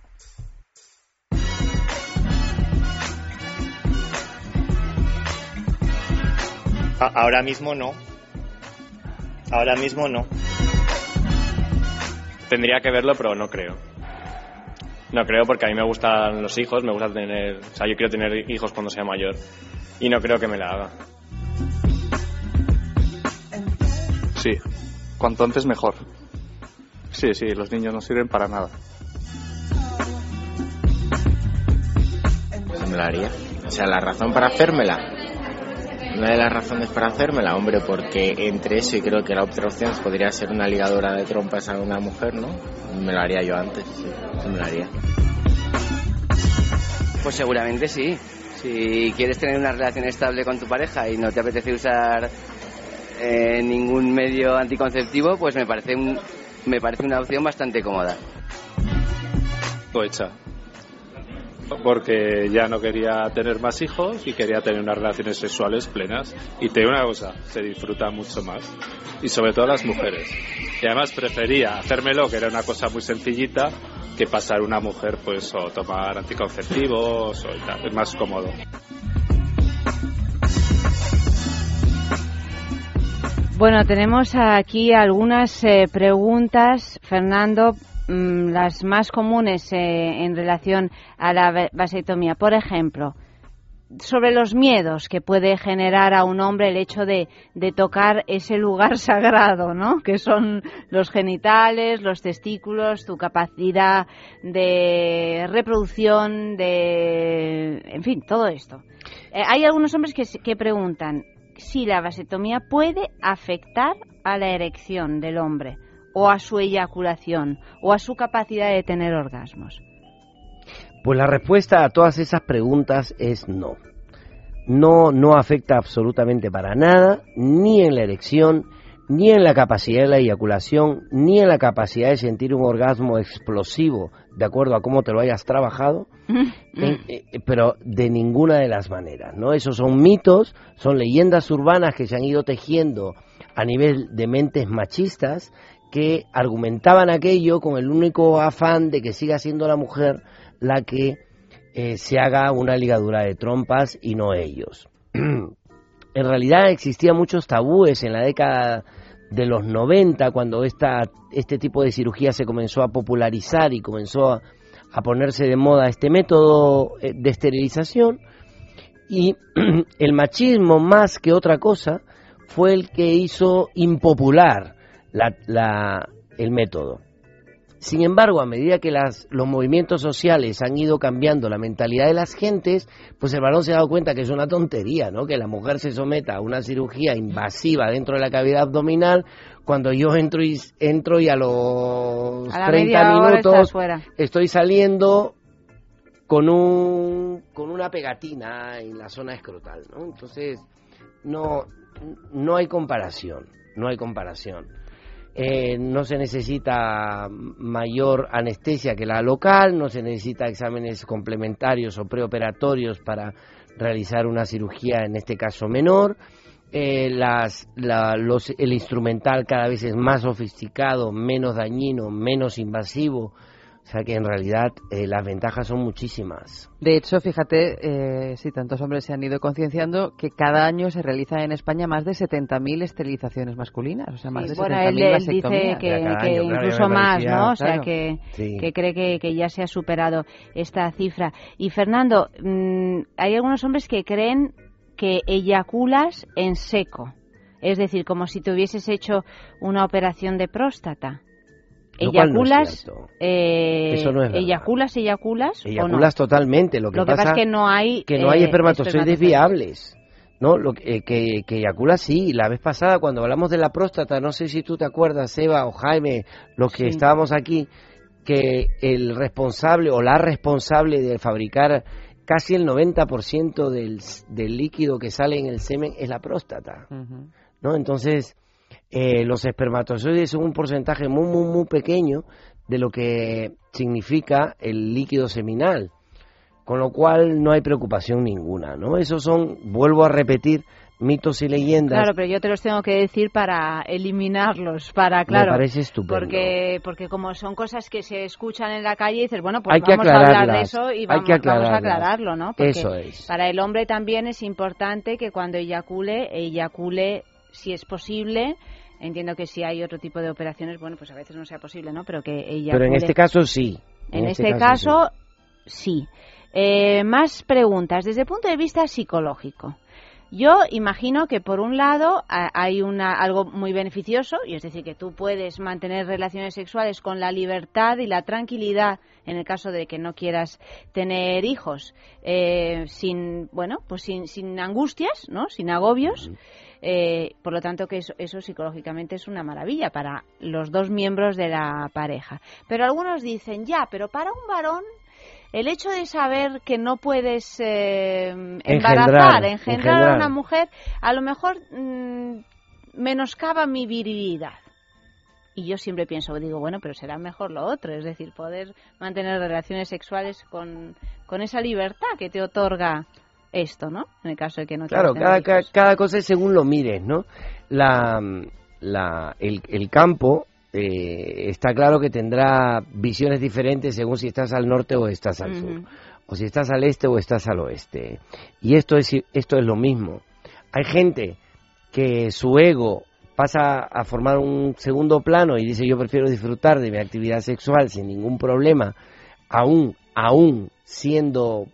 A- ahora mismo no. Ahora mismo no. Tendría que verlo, pero no creo. No creo porque a mí me gustan los hijos, me gusta tener... O sea, yo quiero tener hijos cuando sea mayor. Y no creo que me la haga. Sí, cuanto antes mejor. Sí, sí, los niños no sirven para nada. me la haría. O sea, la razón para hacérmela. Una de las razones para hacérmela, hombre, porque entre eso y creo que la otra opción podría ser una ligadora de trompas a una mujer, ¿no? Me lo haría yo antes, sí, sí me lo haría. Pues seguramente sí. Si quieres tener una relación estable con tu pareja y no te apetece usar eh, ningún medio anticonceptivo, pues me parece un, me parece una opción bastante cómoda. hecha. Porque ya no quería tener más hijos y quería tener unas relaciones sexuales plenas. Y te digo una cosa, se disfruta mucho más. Y sobre todo las mujeres. Y además prefería hacérmelo, que era una cosa muy sencillita, que pasar una mujer pues o tomar anticonceptivos o. Es más cómodo. Bueno, tenemos aquí algunas eh, preguntas, Fernando, las más comunes eh, en relación a la va- vasectomía. Por ejemplo, sobre los miedos que puede generar a un hombre el hecho de, tocar ese lugar sagrado, ¿no? Que son los genitales, los testículos, tu capacidad de reproducción, de, en fin, todo esto. Eh, hay algunos hombres que, que preguntan si la vasectomía puede afectar a la erección del hombre o a su eyaculación o a su capacidad de tener orgasmos. Pues la respuesta a todas esas preguntas es no. No, no afecta absolutamente para nada, ni en la erección, ni en la capacidad de la eyaculación, ni en la capacidad de sentir un orgasmo explosivo, de acuerdo a cómo te lo hayas trabajado, en- eh, pero de ninguna de las maneras, ¿no? Esos son mitos, son leyendas urbanas que se han ido tejiendo a nivel de mentes machistas que argumentaban aquello con el único afán de que siga siendo la mujer la que eh, se haga una ligadura de trompas y no ellos. en realidad existían muchos tabúes en la década de los 90 cuando esta, este tipo de cirugía se comenzó a popularizar y comenzó a, ponerse de moda este método eh, de esterilización y el machismo más que otra cosa fue el que hizo impopular la- la- el método. Sin embargo, a medida que las, los movimientos sociales han ido cambiando la mentalidad de las gentes, pues el varón se ha dado cuenta que es una tontería, ¿no? Que la mujer se someta a una cirugía invasiva dentro de la cavidad abdominal cuando yo entro y, entro y a los A la 30 media hora minutos estoy saliendo con un con una pegatina en la zona escrotal, ¿no? Entonces no no hay comparación, no hay comparación. Eh, no se necesita mayor anestesia que la local, no se necesita exámenes complementarios o preoperatorios para realizar una cirugía, en este caso menor. Eh, las, la- los- el instrumental cada vez es más sofisticado, menos dañino, menos invasivo. O sea que en realidad eh, las ventajas son muchísimas. De hecho, fíjate, eh, si tantos hombres se han ido concienciando que cada año se realizan en España más de 70.000 esterilizaciones masculinas, o sea, más Sí, de bueno, 70.000 él, él dice que, que año, claro, incluso más, parecía, ¿no? O sea, claro. que, Sí. que cree que, que ya se ha superado esta cifra. Y Fernando, mm, hay algunos hombres que creen que eyaculas en seco, es decir, como si te hubieses hecho una operación de próstata. No es ¿Eyaculas? cierto. eh, Eso no es. ¿Eyaculas, eyaculas no? Eyaculas totalmente. Lo que, Lo que pasa es que no hay, que no hay eh, espermatozoides espermatozoides. viables. ¿no? Lo que, eh, que, que eyacula sí. La vez pasada, cuando hablamos de la próstata, no sé si tú te acuerdas, Eva o Jaime, los que Sí. estábamos aquí, que el responsable o la responsable de fabricar casi el 90% del, del líquido que sale en el semen es la próstata. ¿no? Entonces, eh, los espermatozoides son un porcentaje muy, muy, muy pequeño de lo que significa el líquido seminal, con lo cual no hay preocupación ninguna, ¿no? Esos son, vuelvo a repetir, mitos y leyendas. Claro, pero yo te los tengo que decir para eliminarlos, para, claro. parece estupendo. Porque, porque como son cosas que se escuchan en la calle, dices, bueno, pues Hay vamos a hablar de eso y vamos, a aclararlo, ¿no? Porque Eso es. Para el hombre también es importante que cuando eyacule, eyacule si es posible. Entiendo que si hay otro tipo de operaciones, bueno, pues a veces no sea posible, ¿no? Pero que eyacule. Pero en este caso sí. En, este, caso, sí. Eh, más preguntas. Desde el punto de vista psicológico, Yo imagino que por un lado hay una, algo muy beneficioso, y es decir, que tú puedes mantener relaciones sexuales con la libertad y la tranquilidad en el caso de que no quieras tener hijos, eh, sin, bueno, pues sin, sin angustias, ¿no? Sin agobios. Eh, por lo tanto, que eso, eso psicológicamente es una maravilla para los dos miembros de la pareja. Pero algunos dicen, ya, pero para un varón el hecho de saber que no puedes eh, embarazar, Engendrar, engendrar a una mujer, a lo mejor mm, menoscaba mi virilidad. Y yo siempre pienso, digo, bueno, pero será mejor lo otro, es decir, poder mantener relaciones sexuales con, con esa libertad que te otorga esto, ¿no? En el caso de que no Claro, cada, cada, cada cosa es según lo mires, ¿no? La, la, el, el campo eh, está claro que tendrá visiones diferentes según si estás al norte o estás al sur, o si estás al este o estás al oeste. Y esto es, esto es lo mismo. Hay gente que su ego pasa a formar un segundo plano y dice yo prefiero disfrutar de mi actividad sexual sin ningún problema, aún, aún siendo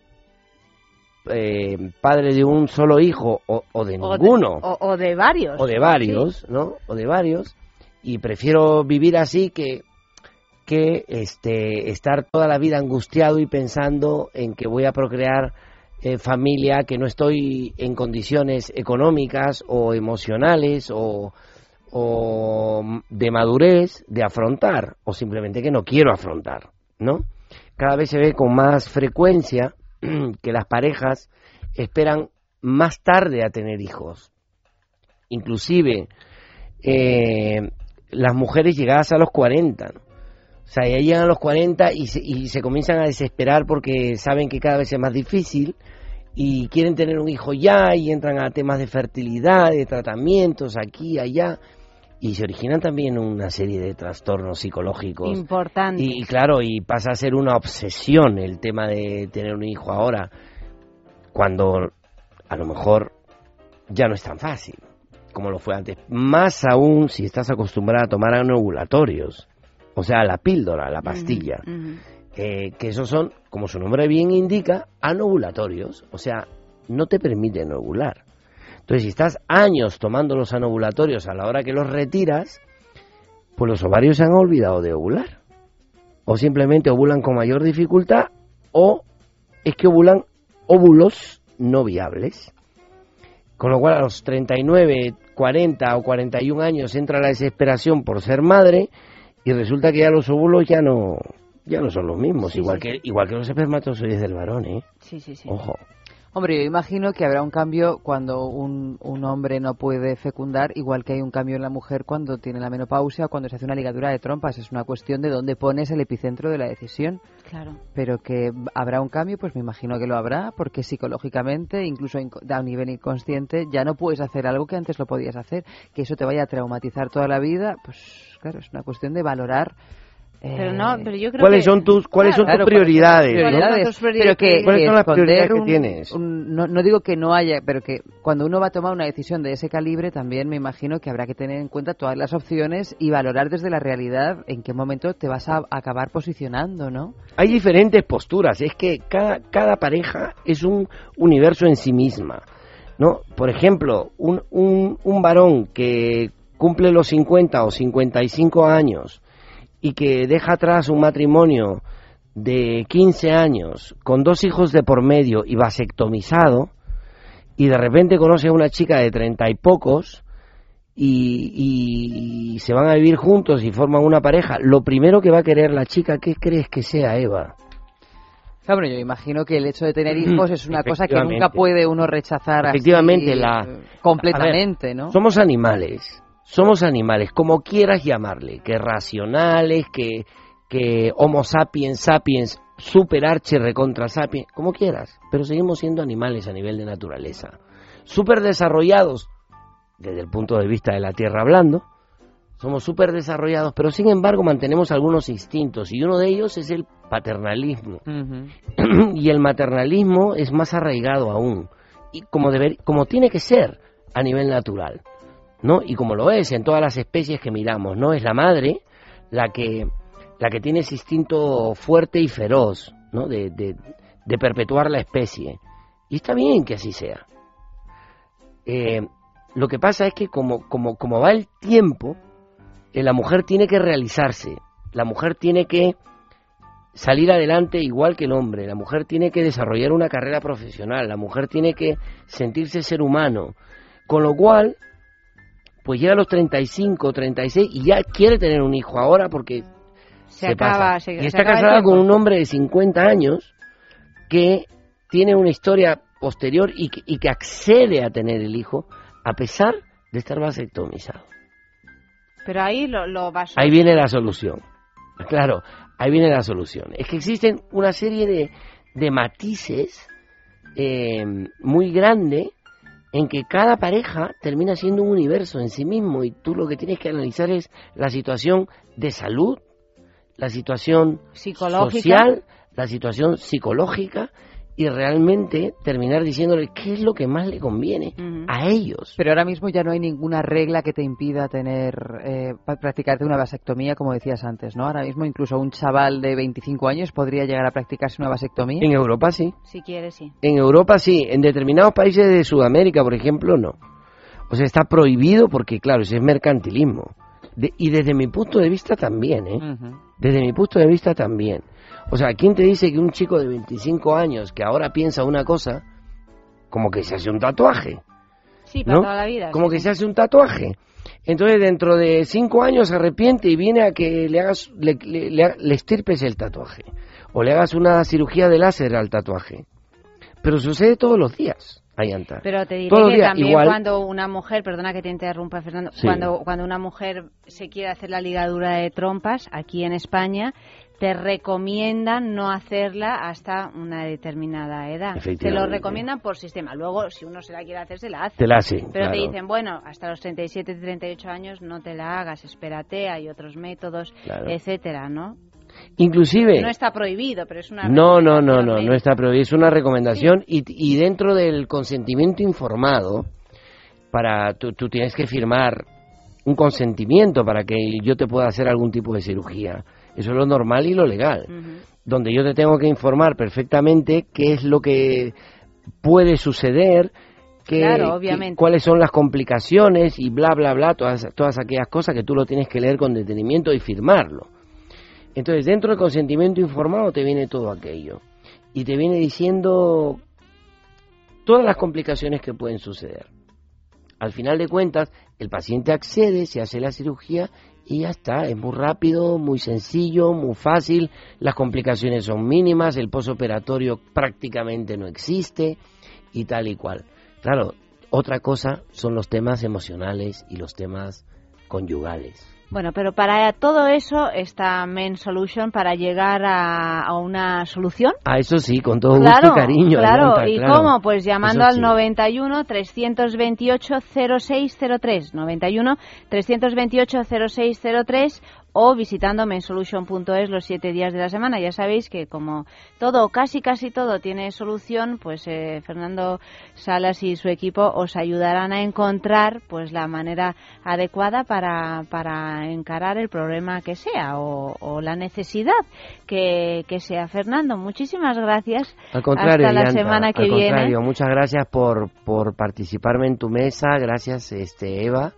eh, padre de un solo hijo o, o de O de- ninguno o, o de varios. o de varios, ¿no? O de varios y prefiero vivir así que que este estar toda la vida angustiado y pensando en que voy a procrear eh, familia que no estoy en condiciones económicas o emocionales o, o de madurez de afrontar o simplemente que no quiero afrontar, ¿no? Cada vez se ve con más frecuencia que las parejas esperan más tarde a tener hijos. Inclusive eh, las mujeres llegadas a los 40, ¿no? O sea, ya llegan a los 40 y se, y se comienzan a desesperar porque saben que cada vez es más difícil y quieren tener un hijo ya y entran a temas de fertilidad, de tratamientos aquí, allá y se originan también una serie de trastornos psicológicos. Importante. Y, y claro, y pasa a ser una obsesión el tema de tener un hijo ahora, cuando a lo mejor ya no es tan fácil como lo fue antes. Más aún si estás acostumbrada a tomar anovulatorios, o sea, la píldora, la pastilla, eh, que esos son, como su nombre bien indica, anovulatorios, o sea, no te permiten ovular. Entonces, si estás años tomando los anovulatorios a la hora que los retiras, pues los ovarios se han olvidado de ovular. O simplemente ovulan con mayor dificultad, o es que ovulan óvulos no viables. Con lo cual a los 39, 40 o 41 años entra la desesperación por ser madre y resulta que ya los óvulos ya no ya no son los mismos, Sí, igual sí. que igual que los espermatozoides del varón, ¿eh? Sí, sí, sí. Ojo. Hombre, yo imagino que habrá un cambio cuando un, un hombre no puede fecundar, igual que hay un cambio en la mujer cuando tiene la menopausia o cuando se hace una ligadura de trompas. Es una cuestión de dónde pones el epicentro de la decisión. Claro. Pero que habrá un cambio, pues me imagino que lo habrá, porque psicológicamente, incluso a nivel inconsciente, ya no puedes hacer algo que antes lo podías hacer. Que eso te vaya a traumatizar toda la vida, pues claro, es una cuestión de valorar. Pero no, pero yo creo ¿Cuáles que- son tus cuáles son Claro, tus prioridades? ¿cuáles son no? Pero que, ¿Cuáles que son las prioridades que un- tienes? un- no, no digo que no haya, pero que cuando uno va a tomar una decisión de ese calibre, también me imagino que habrá que tener en cuenta todas las opciones y valorar desde la realidad en qué momento te vas a acabar posicionando, ¿no? Hay diferentes posturas, es que cada, cada pareja es un universo en sí misma. ¿no? Por ejemplo, un, un, un varón que cumple los 50 o 55 años y que deja atrás un matrimonio de 15 años con dos hijos de por medio y vasectomizado y de repente conoce a una chica de treinta y pocos y, y se van a vivir juntos y forman una pareja, lo primero que va a querer la chica, ¿qué crees que sea, Eva? Claro, yo imagino que el hecho de tener hijos es una cosa que nunca puede uno rechazar así, Efectivamente, la eh, completamente, ver, ¿no? Somos animales, somos animales, como quieras llamarle, que racionales, que, que Homo sapiens sapiens, super arche recontra sapiens, como quieras, pero seguimos siendo animales a nivel de naturaleza. Super desarrollados desde el punto de vista de la tierra hablando, somos súper desarrollados, pero sin embargo mantenemos algunos instintos y uno de ellos es el paternalismo. y el maternalismo es más arraigado aún, y como, deber, como tiene que ser a nivel natural, ¿no? Y como lo es en todas las especies que miramos, ¿no? Es la madre la que, la que tiene ese instinto fuerte y feroz, ¿no? De, de, perpetuar la especie. Y está bien que así sea. Eh, lo que pasa es que como, como, como va el tiempo, eh, la mujer tiene que realizarse, la mujer tiene que salir adelante igual que el hombre, la mujer tiene que desarrollar una carrera profesional, la mujer tiene que sentirse ser humano, con lo cual, pues llega a los 35, 36 y ya quiere tener un hijo ahora porque Se acaba, pasa. se- y se está acaba casada con un hombre de 50 años que tiene una historia posterior y que, y que accede a tener el hijo a pesar de estar vasectomizado. Pero ahí lo, lo vas Ahí viene la solución. Claro, ahí viene la solución. Es que existen una serie de, de matices eh, muy grande en que cada pareja termina siendo un universo en sí mismo y tú lo que tienes que analizar es la situación de salud, la situación Psicológica. social, la situación psicológica y realmente terminar diciéndole qué es lo que más le conviene a ellos. Pero ahora mismo ya no hay ninguna regla que te impida tener eh, practicarte una vasectomía, como decías antes, ¿no? Ahora mismo incluso un chaval de 25 años podría llegar a practicarse una vasectomía. En Europa sí. Si quieres, sí. En Europa sí, en determinados países de Sudamérica, por ejemplo, no. O sea, está prohibido porque, claro, ese es mercantilismo. De- y desde mi punto de vista también, ¿eh? Desde mi punto de vista también. O sea, ¿quién te dice que un chico de 25 años que ahora piensa una cosa, como que se hace un tatuaje? Sí, para ¿no? toda la vida. Como sí, que se hace un tatuaje. Entonces, dentro de cinco años se arrepiente y viene a que le hagas, le, le, le ha- le estirpes el tatuaje. O le hagas una cirugía de láser al tatuaje. Pero sucede todos los días, Ayanta. Pero te diré Todos que días, también igual. cuando una mujer, perdona que te interrumpa Fernando, Sí. cuando, cuando una mujer se quiere hacer la ligadura de trompas aquí en España, te recomiendan no hacerla hasta una determinada edad. Te lo recomiendan por sistema. Luego, si uno se la quiere hacer, se la hace. Te la hace, Pero te dicen, bueno, hasta los 37, 38 años no te la hagas, espérate, hay otros métodos, Claro. etcétera, ¿no? Inclusive... No está prohibido, pero es una No, no, no, no, no está prohibido. Es una recomendación y, y dentro del consentimiento informado, para tú, tú tienes que firmar un consentimiento para que yo te pueda hacer algún tipo de cirugía. Eso es lo normal y lo legal. Donde yo te tengo que informar perfectamente qué es lo que puede suceder, Claro, obviamente. cuáles son las complicaciones y bla, bla, bla, todas, todas aquellas cosas que tú lo tienes que leer con detenimiento y firmarlo. Entonces, dentro del consentimiento informado te viene todo aquello. Y te viene diciendo todas las complicaciones que pueden suceder. Al final de cuentas, el paciente accede, se hace la cirugía y ya está. Es muy rápido, muy sencillo, muy fácil. Las complicaciones son mínimas, el posoperatorio prácticamente no existe y tal y cual. Claro, otra cosa son los temas emocionales y los temas conyugales. Bueno, pero para todo eso está Men Solution para llegar a, a una solución. Ah, eso sí, con todo gusto Claro, y cariño. claro. Ayanta, ¿Y claro. cómo? Pues llamando Eso al sí. 91 328 0603, 91 328 0603 o visitando mensolution.es los siete días de la semana. Ya sabéis que como todo, casi casi todo tiene solución, pues eh, Fernando Salas y su equipo os ayudarán a encontrar pues la manera adecuada para, para encarar el problema que sea o, o la necesidad que, que sea. Fernando, muchísimas gracias. Al contrario, Hasta la Yanta, semana que al viene. contrario, muchas gracias por, por participarme en tu mesa, gracias este Eva.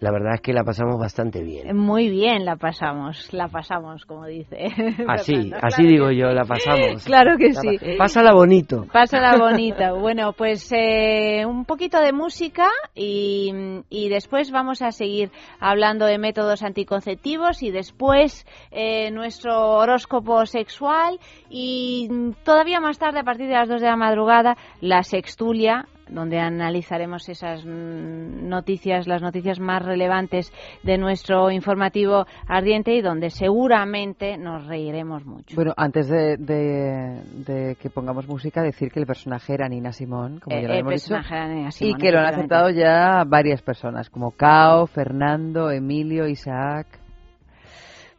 La verdad es que la pasamos bastante bien. Muy bien la pasamos, la pasamos, como dice. Así, Fernando, así claro digo que yo, la pasamos. Claro que La sí. pa- Pásala bonito. Pásala bonita. Bueno, pues eh, un poquito de música y, y después vamos a seguir hablando de métodos anticonceptivos y después eh, nuestro horóscopo sexual y todavía más tarde, a partir de las 2 de la madrugada, la sextulia donde analizaremos esas noticias, las noticias más relevantes de nuestro informativo ardiente y donde seguramente nos reiremos mucho. Bueno, antes de, de- de que pongamos música, decir que el personaje era Nina Simón, como Eh, ya lo el hemos dicho, personaje era Nina y Simón, que lo han aceptado ya varias personas, como Cao, Fernando, Emilio, Isaac.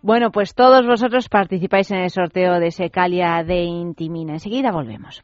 Bueno, pues todos vosotros participáis en el sorteo de Secalia de Intimina. Enseguida volvemos.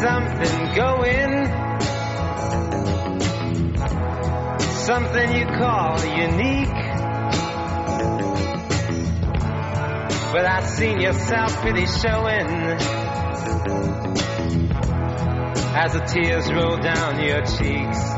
Something going, something you call unique. But I seen your self-pity showing as the tears roll down your cheeks.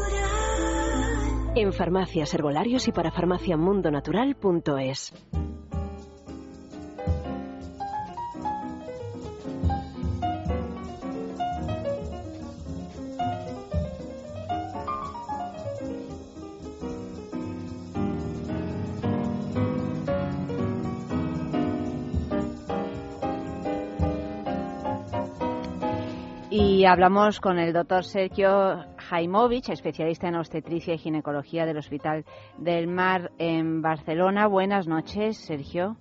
En farmacias, herbolarios y para farmaciamundonatural.es. Y hablamos con el doctor Sergio Jaimovich, especialista en obstetricia y ginecología del Hospital del Mar en Barcelona. Buenas noches, Sergio.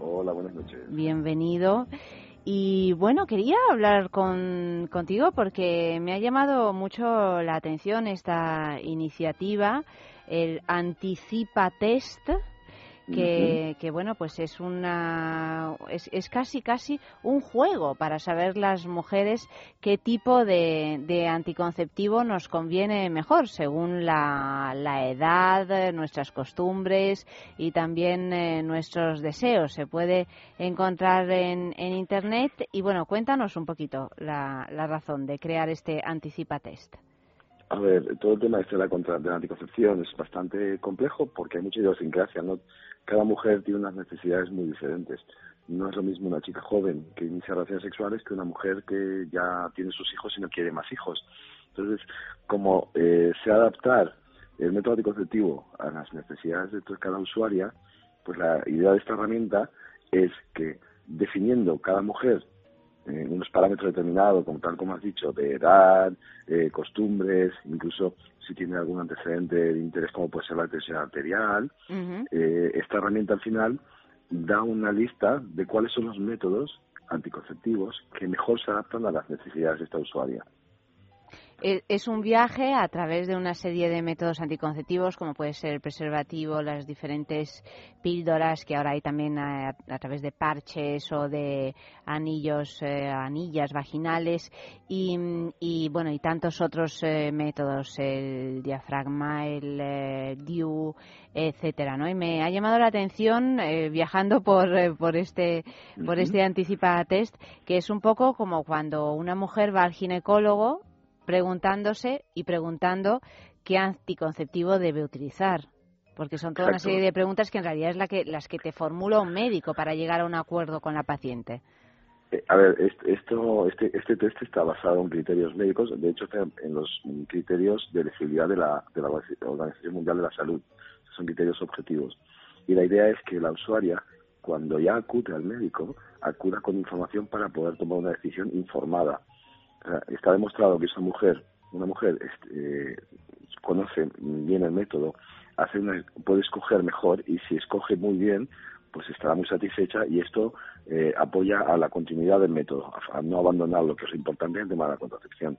Hola, buenas noches. Bienvenido. Y bueno, quería hablar con, contigo porque me ha llamado mucho la atención esta iniciativa, el Anticipa Test, que, que, bueno, pues es una es, es, casi casi un juego para saber las mujeres qué tipo de, de anticonceptivo nos conviene mejor según la, la edad, nuestras costumbres y también eh, nuestros deseos. Se puede encontrar en, en internet y bueno, cuéntanos un poquito la, la razón de crear este Anticipa Test. A ver, todo el tema este de la, contra, de la anticoncepción es bastante complejo porque hay mucha idiosincrasia, ¿no? Cada mujer tiene unas necesidades muy diferentes. No es lo mismo una chica joven que inicia relaciones sexuales que una mujer que ya tiene sus hijos y no quiere más hijos. Entonces, como eh, se adaptar el método anticonceptivo a las necesidades de cada usuaria, pues la idea de esta herramienta es que definiendo cada mujer eh, unos parámetros determinados, como tal como has dicho, de edad, eh, costumbres, incluso si tiene algún antecedente de interés como puede ser la tensión arterial, eh, esta herramienta al final da una lista de cuáles son los métodos anticonceptivos que mejor se adaptan a las necesidades de esta usuaria. E, es un viaje a través de una serie de métodos anticonceptivos, como puede ser el preservativo, las diferentes píldoras que ahora hay también a, través de parches o de anillos, eh, anillas vaginales y, bueno y tantos otros eh, métodos, el diafragma, el eh, DIU, etcétera, ¿no? Y me ha llamado la atención viajando por por este por este anticipa test que es un poco como cuando una mujer va al ginecólogo preguntándose y preguntando qué anticonceptivo debe utilizar. Porque son toda una serie de preguntas que en realidad es la que, las que te formula un médico para llegar a un acuerdo con la paciente. Eh, a ver, esto, este, este test está basado en criterios médicos, de hecho en los criterios de elegibilidad de la, de la Organización Mundial de la Salud. Son criterios objetivos. Y la idea es que la usuaria, cuando ya acude al médico, acuda con información para poder tomar una decisión informada está demostrado que esa mujer, una mujer este, conoce bien el método, hace puede escoger mejor y si escoge muy bien, pues estará muy satisfecha y esto eh, apoya a la continuidad del método, a, no abandonar lo que es importante el tema de la contracepción.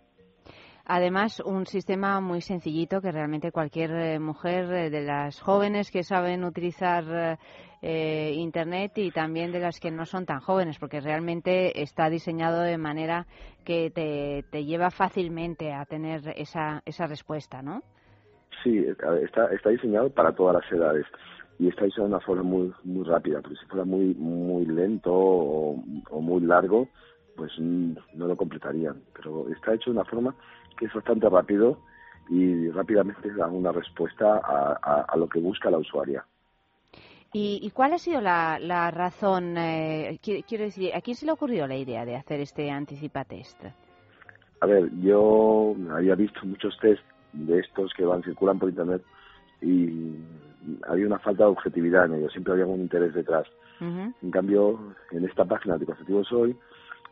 Además, un sistema muy sencillito que realmente cualquier eh, mujer eh, de las jóvenes que saben utilizar eh, Internet y también de las que no son tan jóvenes, porque realmente está diseñado de manera que te, te lleva fácilmente a tener esa, esa respuesta, ¿no? Sí, está, está diseñado para todas las edades y está hecho de una forma muy muy rápida, porque si fuera muy muy lento o, muy largo, pues no lo completarían. Pero está hecho de una forma que es bastante rápido y rápidamente da una respuesta a, a, lo que busca la usuaria. ¿Y, cuál ha sido la, la razón? Eh, quiero decir, ¿a quién se le ocurrió la idea de hacer este anticipa test? A ver, yo había visto muchos test de estos que van circulan por internet y había una falta de objetividad en ellos, siempre había un interés detrás. En cambio, en esta página de Conceptivos Hoy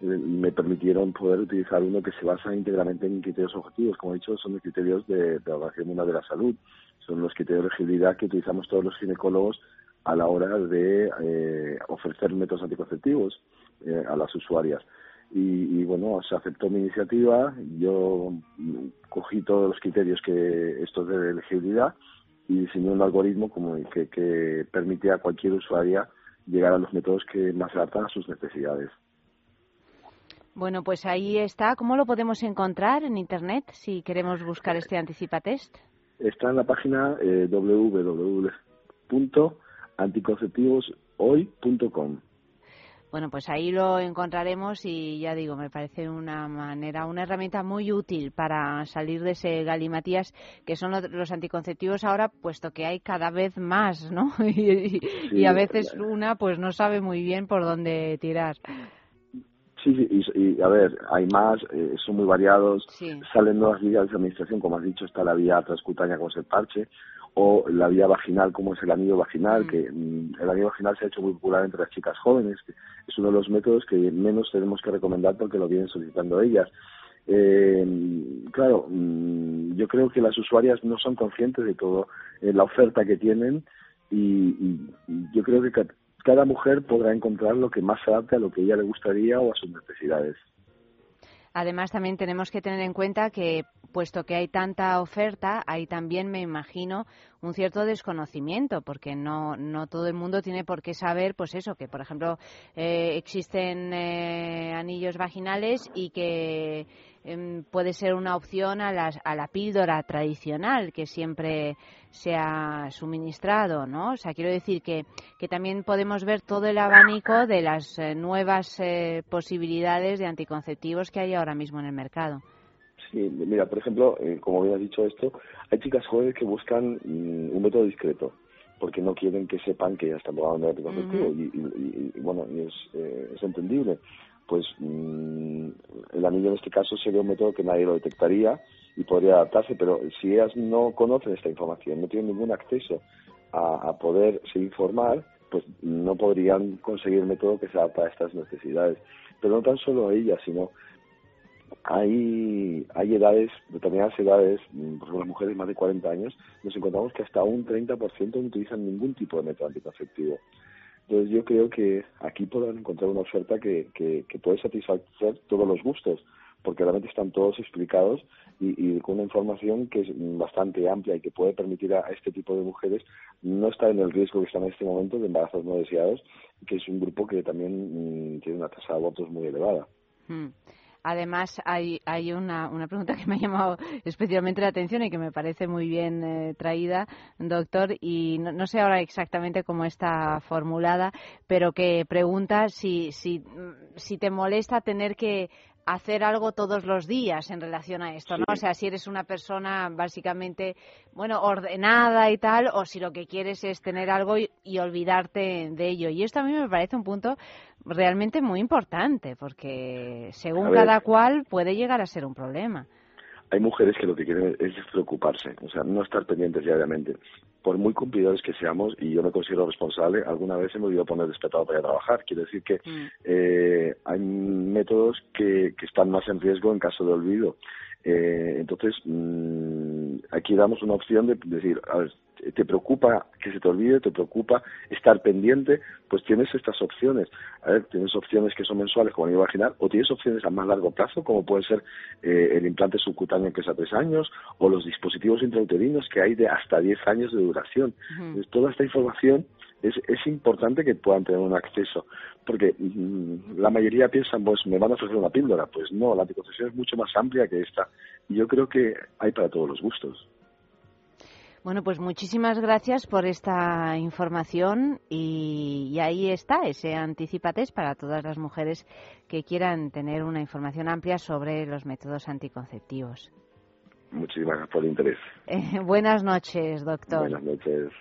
me permitieron poder utilizar uno que se basa íntegramente en criterios objetivos. Como he dicho, son los criterios de, de la Organización Mundial de la Salud. Son los criterios de elegibilidad que utilizamos todos los ginecólogos a la hora de eh, ofrecer métodos anticonceptivos eh, a las usuarias. Y, bueno, se aceptó mi iniciativa, yo cogí todos los criterios que estos de elegibilidad y diseñé un algoritmo como que, que permite a cualquier usuaria llegar a los métodos que más adaptan a sus necesidades. Bueno, pues ahí está. ¿Cómo lo podemos encontrar en Internet si queremos buscar este Anticipatest? Está en la página eh, www.anticonceptivoshoy.com. Bueno, pues ahí lo encontraremos y ya digo, me parece una manera, una herramienta muy útil para salir de ese galimatías que son los anticonceptivos ahora, puesto que hay cada vez más, ¿no? y, a veces una pues no sabe muy bien por dónde tirar. Sí, sí y, a ver, hay más, eh, son muy variados, salen nuevas vías de administración, como has dicho, está la vía transcutánea como es el parche, o la vía vaginal como es el anillo vaginal, mm. que mm, el anillo vaginal se ha hecho muy popular entre las chicas jóvenes, que es uno de los métodos que menos tenemos que recomendar porque lo vienen solicitando ellas. Eh, claro, mm, yo creo que las usuarias no son conscientes de todo eh, la oferta que tienen y, y, yo creo que cada mujer podrá encontrar lo que más se adapte a lo que ella le gustaría o a sus necesidades. Además, también tenemos que tener en cuenta que, puesto que hay tanta oferta, hay también, me imagino, un cierto desconocimiento, porque no, no todo el mundo tiene por qué saber, pues eso, que por ejemplo eh, existen eh, anillos vaginales y que puede ser una opción a, las, a la píldora tradicional que siempre se ha suministrado, ¿no? O sea, quiero decir que, que también podemos ver todo el abanico de las eh, nuevas eh, posibilidades de anticonceptivos que hay ahora mismo en el mercado. Sí, mira, por ejemplo, eh, como bien has dicho esto, hay chicas jóvenes que buscan mm, un método discreto porque no quieren que sepan que ya están probando el anticonceptivo y, y- y, bueno, y es, eh, es entendible. Pues mm, el anillo en este caso sería un método que nadie lo detectaría y podría adaptarse, pero si ellas no conocen esta información, no tienen ningún acceso a, poderse informar, pues no podrían conseguir método que se adapta a estas necesidades. Pero no tan solo ellas, sino hay, hay edades, determinadas edades, mm, por ejemplo, las mujeres más de 40 años, nos encontramos que hasta un 30% no utilizan ningún tipo de método anticonceptivo. Entonces yo creo que aquí podrán encontrar una oferta que, que, que puede satisfacer todos los gustos, porque realmente están todos explicados y, y con una información que es bastante amplia y que puede permitir a, este tipo de mujeres no estar en el riesgo que están en este momento de embarazos no deseados, que es un grupo que también mm, tiene una tasa de abortos muy elevada. Mm. Además, hay, hay una, una pregunta que me ha llamado especialmente la atención y que me parece muy bien eh, traída, doctor, y no, no sé ahora exactamente cómo está formulada, pero que pregunta si, si, si te molesta tener que hacer algo todos los días en relación a esto, ¿no? O sea, si eres una persona básicamente, bueno, ordenada y tal, o si lo que quieres es tener algo y, y olvidarte de ello. Y esto a mí me parece un punto realmente muy importante, porque según cada cual puede llegar a ser un problema. Hay mujeres que lo que quieren es preocuparse, o sea, no estar pendientes diariamente. Por muy cumplidores que seamos, y yo me considero responsable, alguna vez se me olvidó poner despertador para ir a trabajar. Quiere decir que eh, hay métodos que, que están más en riesgo en caso de olvido. Eh, entonces, mm, aquí damos una opción de decir, a ver, te preocupa que se te olvide, te preocupa estar pendiente, pues tienes estas opciones. A ver, tienes opciones que son mensuales, como iba a imaginar, o tienes opciones a más largo plazo, como puede ser eh, el implante subcutáneo que es a tres años, o los dispositivos intrauterinos que hay de hasta 10 años de duración. Entonces, toda esta información es, es importante que puedan tener un acceso, porque mm, la mayoría piensan, pues me van a ofrecer una píldora. Pues no, la anticoncepción es mucho más amplia que esta. Y yo creo que hay para todos los gustos. Bueno, pues muchísimas gracias por esta información y, y ahí está ese anticipates para todas las mujeres que quieran tener una información amplia sobre los métodos anticonceptivos. Muchísimas gracias por el interés. Eh, buenas noches, doctor. Buenas noches.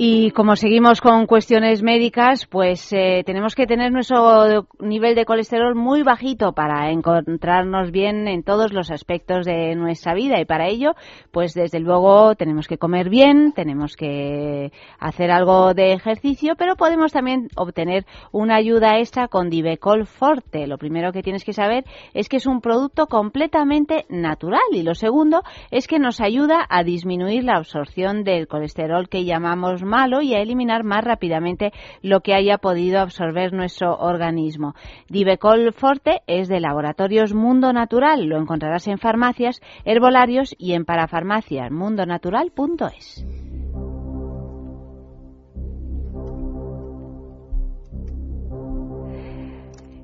Y como seguimos con cuestiones médicas, pues eh, tenemos que tener nuestro nivel de colesterol muy bajito para encontrarnos bien en todos los aspectos de nuestra vida y para ello, pues desde luego tenemos que comer bien, tenemos que hacer algo de ejercicio, pero podemos también obtener una ayuda extra con Divecol Forte. Lo primero que tienes que saber es que es un producto completamente natural y lo segundo es que nos ayuda a disminuir la absorción del colesterol que llamamos malo y a eliminar más rápidamente lo que haya podido absorber nuestro organismo. Divecol Forte es de Laboratorios Mundo Natural. Lo encontrarás en farmacias, herbolarios y en parafarmacias. mundonatural.es.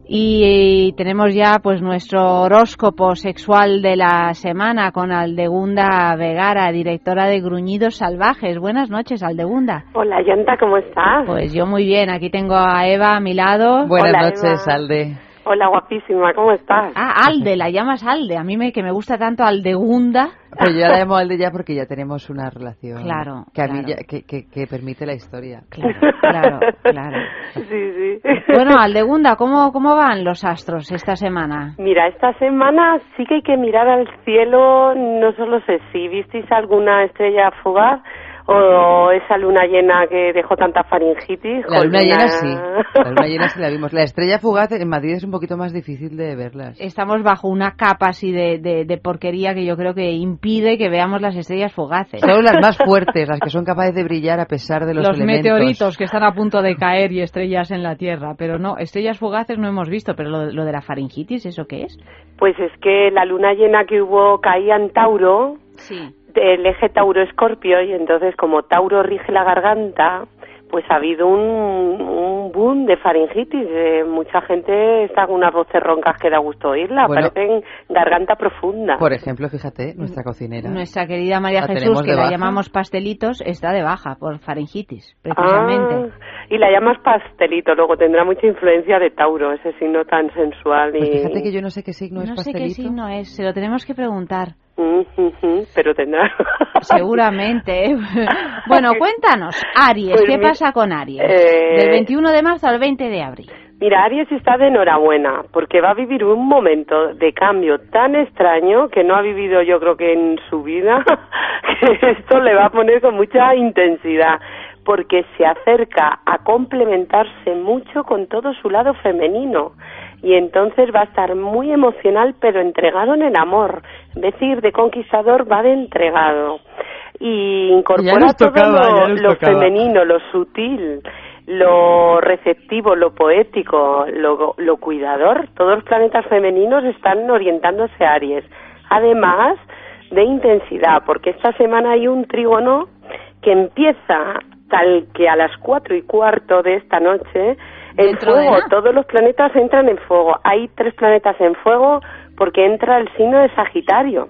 Y tenemos ya pues nuestro horóscopo sexual de la semana con Aldegunda Vegara, directora de Gruñidos Salvajes. Buenas noches, Aldegunda. Hola, Yanta, ¿cómo estás? Pues yo muy bien, aquí tengo a Eva a mi lado. Buenas Hola, noches, Eva. Alde. Hola, guapísima, ¿cómo estás? Ah, Alde, la llamas Alde. A mí me, que me gusta tanto Aldegunda. Pues yo la llamo Alde ya porque ya tenemos una relación Claro, que a mí ya- que, que- que permite la historia. Claro, claro, claro. Sí, sí. Bueno, Aldegunda, ¿cómo, ¿cómo van los astros esta semana? Mira, esta semana sí que hay que mirar al cielo, no solo sé si visteis alguna estrella fugaz o esa luna llena que dejó tanta faringitis. La luna llena sí. La luna llena sí la vimos. La estrella fugaz en Madrid es un poquito más difícil de verlas. Estamos bajo una capa así de, de, de porquería que yo creo que impide que veamos las estrellas fugaces. Son las más fuertes, las que son capaces de brillar a pesar de los, los elementos. meteoritos que están a punto de caer y estrellas en la Tierra. Pero no, estrellas fugaces no hemos visto. Pero lo, lo de la faringitis, ¿eso qué es? Pues es que la luna llena que hubo caía en Tauro, Sí. Del eje Tauro-Escorpio, y entonces como Tauro rige la garganta, pues ha habido un, un boom de faringitis. Eh, mucha gente está con unas voces roncas que da gusto oírla, Bueno. parecen garganta profunda. Por ejemplo, fíjate, nuestra cocinera. Nuestra querida María La Jesús, que de la baja. llamamos pastelitos, está de baja por faringitis, precisamente. Ah, y la llamas pastelito, luego tendrá mucha influencia de Tauro, ese signo tan sensual y... Pues fíjate que yo no sé qué signo es no sé qué pastelito. signo es, se lo tenemos que preguntar. Pero tendrá... Seguramente. ¿eh? bueno, cuéntanos, Aries, Pues ¿qué pasa con Aries? eh, Del 21 de marzo al 20 de abril. Mira, Aries está de enhorabuena porque va a vivir un momento de cambio tan extraño que no ha vivido yo creo que en su vida, que esto le va a poner con mucha intensidad porque se acerca a complementarse mucho con todo su lado femenino y entonces va a estar muy emocional pero entregado en el amor. En vez de ir de conquistador va de entregado y incorpora todo lo, femenino, lo sutil, lo receptivo, lo poético, lo, lo cuidador. Todos los planetas femeninos están orientándose a Aries. Además de intensidad, porque esta semana hay un trígono que empieza tal que a las cuatro y cuarto de esta noche en fuego. Todos los planetas entran en fuego. Hay tres planetas en fuego porque entra el signo de Sagitario.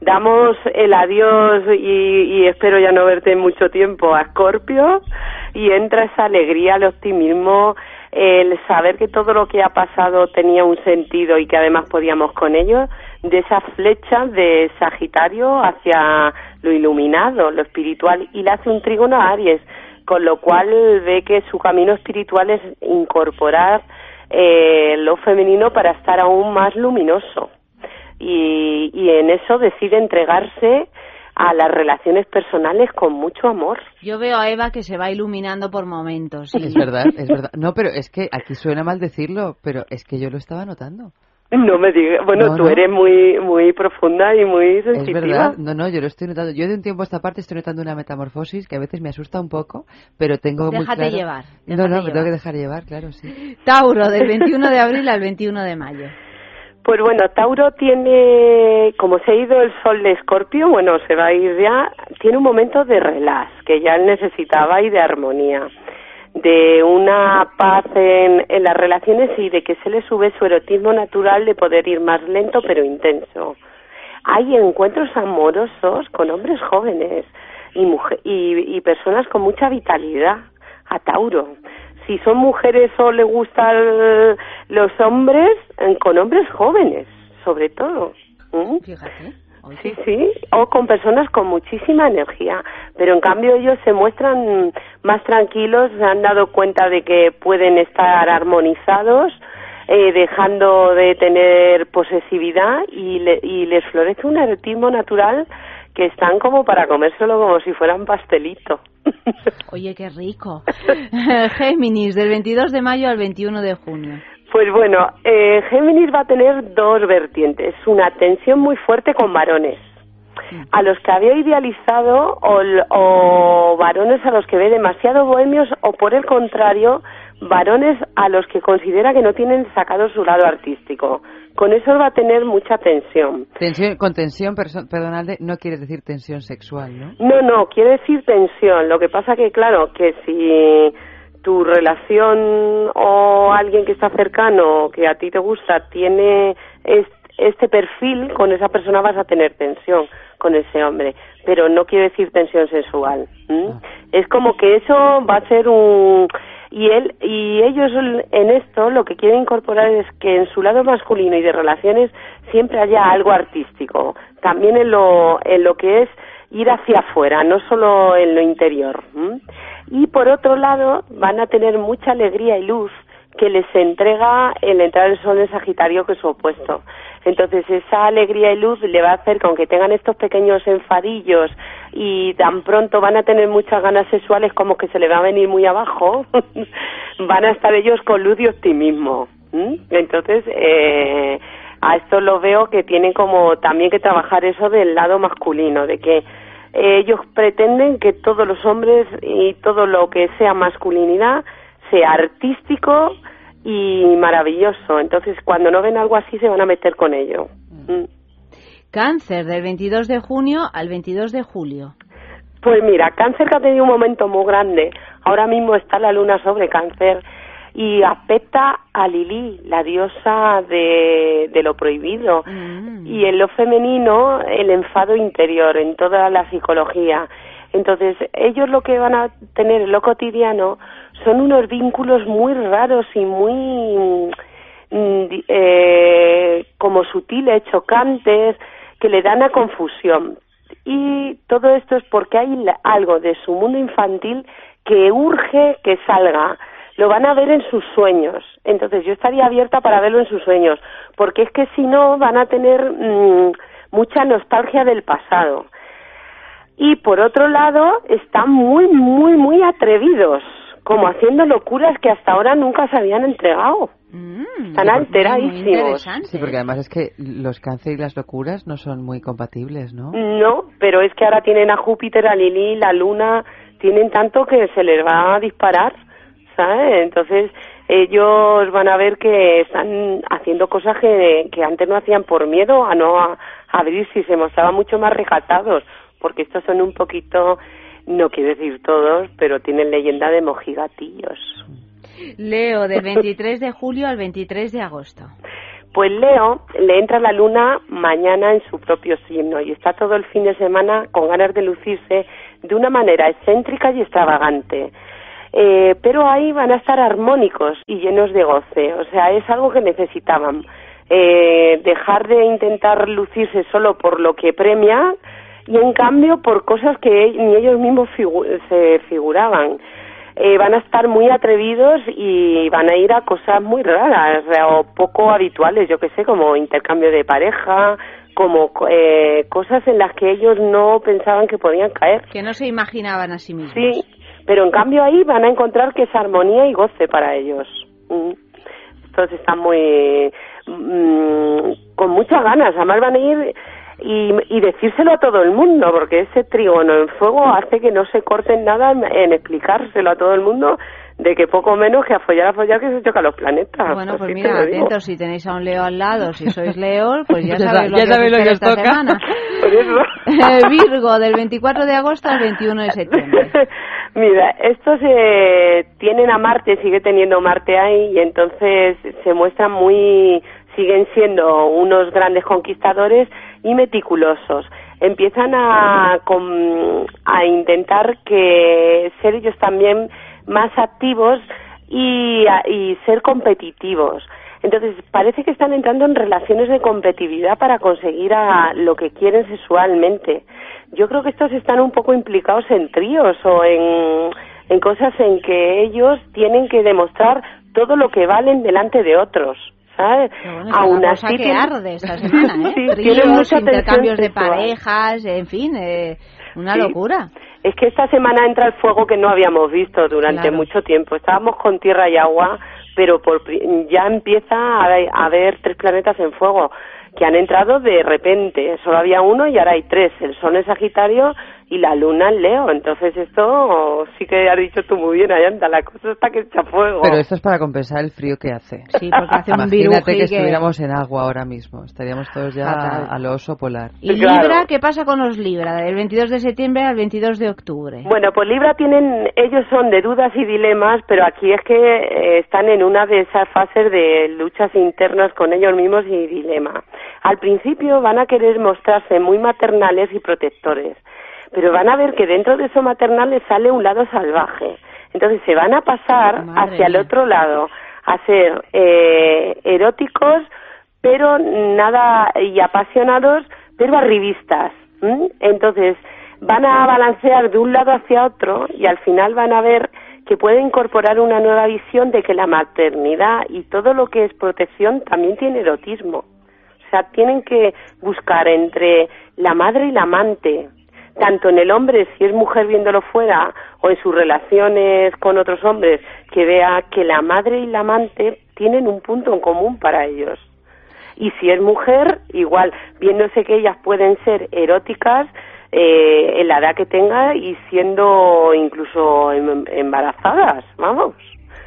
Damos el adiós y, y espero ya no verte en mucho tiempo a Escorpio y entra esa alegría, el optimismo, el saber que todo lo que ha pasado tenía un sentido y que además podíamos con ello, de esa flecha de Sagitario hacia lo iluminado, lo espiritual, y le hace un trígono a Aries, con lo cual ve que su camino espiritual es incorporar eh, lo femenino para estar aún más luminoso. Y, y en eso decide entregarse a las relaciones personales con mucho amor. Yo veo a Eva que se va iluminando por momentos. Es verdad, es verdad. No, pero es que aquí suena mal decirlo, pero es que yo lo estaba notando. No me digas, bueno, No, tú no. eres muy muy profunda y muy Es sensitiva. verdad, no, no, yo lo estoy notando. Yo de un tiempo a esta parte estoy notando una metamorfosis que a veces me asusta un poco, pero tengo muy Déjate claro... llevar, No, no, me tengo llevar. que dejar llevar, claro, sí. Tauro, del 21 de abril al 21 de mayo. Pues bueno, Tauro tiene, como se ha ido el sol de Escorpio, bueno, se va a ir ya, tiene un momento de relax que ya él necesitaba y de armonía, de una paz en, las relaciones y de que se le sube su erotismo natural de poder ir más lento pero intenso. Hay encuentros amorosos con hombres jóvenes y, muje- y, y personas con mucha vitalidad a Tauro. Si son mujeres o le gustan los hombres, eh, con hombres jóvenes, sobre todo. ¿Mm? Sí, sí, o con personas con muchísima energía, pero en cambio ellos se muestran más tranquilos, se han dado cuenta de que pueden estar armonizados, eh, dejando de tener posesividad y, le- y les florece un erotismo natural que están como para comérselo como si fueran pastelito. Oye, qué rico. Géminis, del 22 de mayo al 21 de junio. Pues bueno, eh, Géminis va a tener dos vertientes. Una tensión muy fuerte con varones. A los que había idealizado o, o varones a los que ve demasiado bohemios o por el contrario, varones a los que considera que no tienen sacado su lado artístico. Con eso va a tener mucha tensión. Tensión, con tensión, perdonadle, no quiere decir tensión sexual, ¿no? No, no, quiere decir tensión. Lo que pasa que, claro, que si tu relación o alguien que está cercano, que a ti te gusta, tiene es- este perfil, con esa persona vas a tener tensión con ese hombre. Pero no quiere decir tensión sexual. ¿m? Es como que eso va a ser un... Y él y ellos en esto lo que quieren incorporar es que en su lado masculino y de relaciones siempre haya algo artístico, también en lo en lo que es ir hacia afuera, no solo en lo interior. Y por otro lado, van a tener mucha alegría y luz que les entrega el entrar el sol en Sagitario, que es su opuesto. Entonces esa alegría y luz le va a hacer que aunque tengan estos pequeños enfadillos y tan pronto van a tener muchas ganas sexuales como que se le va a venir muy abajo, van a estar ellos con luz y optimismo. ¿m? Entonces, eh, a esto lo veo que tienen como también que trabajar eso del lado masculino, de que eh, ellos pretenden que todos los hombres y todo lo que sea masculinidad sea artístico y maravilloso. Entonces, cuando no ven algo así, se van a meter con ello. Mm. Cáncer, del 22 de junio al 22 de julio. Pues mira, cáncer que ha tenido un momento muy grande. Ahora mismo está la luna sobre cáncer y afecta a Lili, la diosa de, de lo prohibido. Y en lo femenino, el enfado interior, en toda la psicología. Entonces, ellos lo que van a tener en lo cotidiano son unos vínculos muy raros y muy mm, eh, como sutiles, chocantes, que le dan a confusión. Y todo esto es porque hay algo de su mundo infantil que urge que salga. Lo van a ver en sus sueños. Entonces yo estaría abierta para verlo en sus sueños, porque es que si no van a tener mm, mucha nostalgia del pasado. Y por otro lado, están muy, muy, muy atrevidos, como haciendo locuras que hasta ahora nunca se habían entregado. Están alteradísimos. Sí, porque además es que los cáncer y las locuras no son muy compatibles, ¿no? No, pero es que ahora tienen a Júpiter, a Lili, la Luna, tienen tanto que se les va a disparar, ¿sabes? Entonces ellos van a ver que están haciendo cosas que, que antes no hacían por miedo a no a, abrirse y se mostraban mucho más recatados, porque estos son un poquito, no quiero decir todos, pero tienen leyenda de mojigatillos. Leo, del 23 de julio al 23 de agosto. Pues Leo le entra la luna mañana en su propio signo y está todo el fin de semana con ganas de lucirse de una manera excéntrica y extravagante. Eh, pero ahí van a estar armónicos y llenos de goce, o sea, es algo que necesitaban. Eh, dejar de intentar lucirse solo por lo que premia y en cambio por cosas que ni ellos mismos figu- se figuraban eh, van a estar muy atrevidos y van a ir a cosas muy raras o poco habituales, yo que sé, como intercambio de pareja, como eh, cosas en las que ellos no pensaban que podían caer. Que no se imaginaban a sí mismos. Sí, pero en cambio ahí van a encontrar que es armonía y goce para ellos. Mm. Estos están muy mm, con muchas ganas, además van a ir y, y decírselo a todo el mundo, porque ese trígono en fuego hace que no se corten nada en, en explicárselo a todo el mundo de que poco menos que a follar a follar que se chocan los planetas. Bueno, pues te mira, atentos, si tenéis a un Leo al lado, si sois Leo, pues ya sabéis lo ya que, sabéis os lo que os esta toca. semana. Por eso. Eh, Virgo, del 24 de agosto al 21 de septiembre. Mira, estos eh, tienen a Marte, sigue teniendo Marte ahí y entonces se muestran muy, siguen siendo unos grandes conquistadores y meticulosos. Empiezan a, a intentar que ser ellos también más activos y, y ser competitivos. Entonces, parece que están entrando en relaciones de competitividad para conseguir lo que quieren sexualmente. Yo creo que estos están un poco implicados en tríos o en, en cosas en que ellos tienen que demostrar todo lo que valen delante de otros. ¿Sabes? Bueno, una cosa que arde esta semana, ¿eh? Sí, tensión intercambios de parejas, en fin, eh, una Sí. locura. Es que esta semana entra el fuego que no habíamos visto durante Claro. mucho tiempo. Estábamos con tierra y agua, pero por, ya empieza a, a haber tres planetas en fuego que han entrado de repente. Solo había uno y ahora hay tres. El Sol en Sagitario y la Luna en Leo. Entonces esto sí que has dicho tú muy bien, Ayanta. La cosa está que echa fuego. Pero esto es para compensar el frío que hace. Sí, porque hace un Imagínate que que- estuviéramos en agua ahora mismo. Estaríamos todos ya al oso polar. ¿Y Libra? ¿Qué pasa con los Libra? Del 22 de septiembre al 22 de octubre. Bueno, pues Libra tienen, ellos son de dudas y dilemas, pero aquí es que eh, están en una de esas fases de luchas internas con ellos mismos y dilema. Al principio van a querer mostrarse muy maternales y protectores, pero van a ver que dentro de eso maternal les sale un lado salvaje. Entonces se van a pasar Madre hacia el otro lado, a ser eh, eróticos, pero nada, y apasionados, pero arribistas. Entonces, van a balancear de un lado hacia otro y al final van a ver que puede incorporar una nueva visión de que la maternidad y todo lo que es protección también tiene erotismo. O sea, tienen que buscar entre la madre y la amante, tanto en el hombre, si es mujer viéndolo fuera, o en sus relaciones con otros hombres, que vea que la madre y la amante tienen un punto en común para ellos. Y si es mujer, igual, viéndose que ellas pueden ser eróticas eh, en la edad que tenga y siendo incluso em- embarazadas, vamos.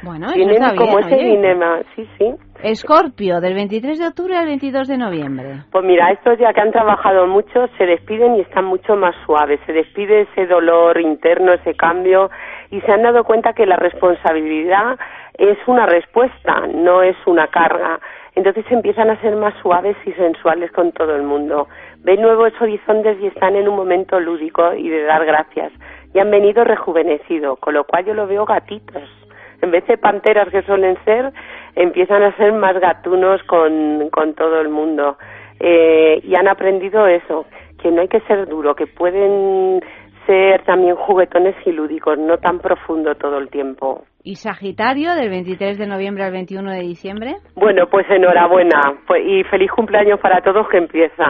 Bueno, Tienen como bien, ese oye. dilema, sí, sí. Escorpio, del 23 de octubre al 22 de noviembre. Pues mira, estos ya que han trabajado mucho se despiden y están mucho más suaves. Se despide ese dolor interno, ese cambio y se han dado cuenta que la responsabilidad es una respuesta, no es una carga. Entonces empiezan a ser más suaves y sensuales con todo el mundo. Ven nuevos horizontes y están en un momento lúdico y de dar gracias. Y han venido rejuvenecidos, con lo cual yo lo veo gatitos. En vez de panteras que suelen ser, empiezan a ser más gatunos con, con todo el mundo. Eh, y han aprendido eso, que no hay que ser duro, que pueden ser también juguetones y lúdicos, no tan profundo todo el tiempo. ¿Y Sagitario, del 23 de noviembre al 21 de diciembre? Bueno, pues enhorabuena pues, y feliz cumpleaños para todos que empieza.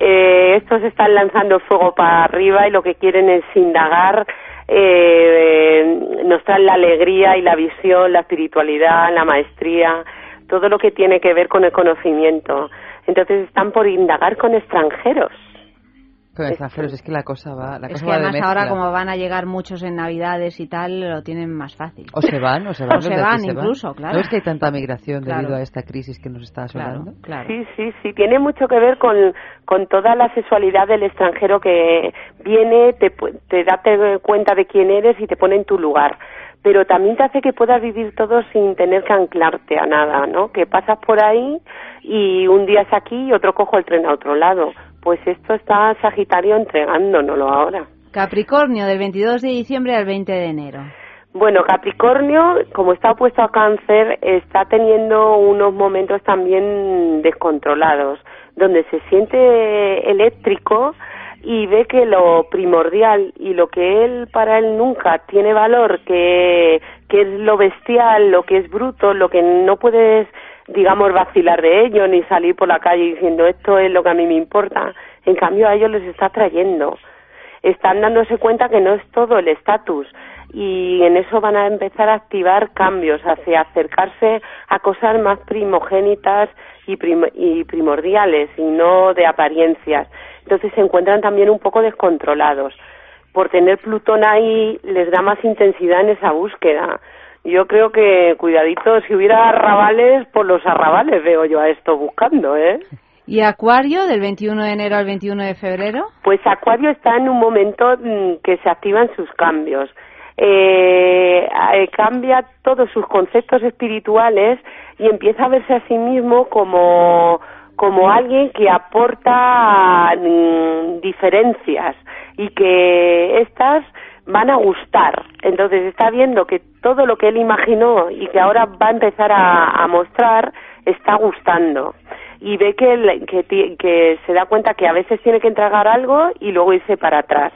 Eh, estos están lanzando fuego para arriba y lo que quieren es indagar, eh, nos traen la alegría y la visión, la espiritualidad, la maestría, todo lo que tiene que ver con el conocimiento. Entonces están por indagar con extranjeros. Con extranjeros, es que la cosa va, la Es cosa que va de además ahora como van a llegar muchos en Navidades y tal, lo tienen más fácil. O se van, o se van. O se van se incluso, claro. ¿No es que hay tanta migración Claro. debido a esta crisis que nos está asolando? Sí, sí, sí, tiene mucho que ver con, con toda la sexualidad del extranjero que viene, te, te da te- cuenta de quién eres y te pone en tu lugar. Pero también te hace que puedas vivir todo sin tener que anclarte a nada, ¿no? Que pasas por ahí y un día es aquí y otro cojo el tren a otro lado. Pues esto está Sagitario entregándonoslo ahora. Capricornio, del 22 de diciembre al 20 de enero. Bueno, Capricornio, como está opuesto a Cáncer, está teniendo unos momentos también descontrolados, donde se siente eléctrico y ve que lo primordial y lo que él para él nunca tiene valor, que, que es lo bestial, lo que es bruto, lo que no puedes, digamos, vacilar de ello ni salir por la calle diciendo esto es lo que a mí me importa. En cambio, a ellos les está trayendo están dándose cuenta que no es todo el estatus y en eso van a empezar a activar cambios hacia acercarse a cosas más primogénitas y, y primordiales y no de apariencias. Entonces se encuentran también un poco descontrolados. Por tener Plutón ahí les da más intensidad en esa búsqueda. Yo creo que, cuidadito, si hubiera arrabales, por los arrabales veo yo a esto buscando, ¿eh? ¿Y Acuario, del 21 de enero al 21 de febrero? Pues Acuario está en un momento mm, que se activan sus cambios. Eh, eh, cambia todos sus conceptos espirituales y empieza a verse a sí mismo como, como alguien que aporta mm, diferencias y que estas van a gustar. Entonces está viendo que todo lo que él imaginó y que ahora va a empezar a, a mostrar está gustando y ve que, el- que, que se da cuenta que a veces tiene que entregar algo y luego irse para atrás.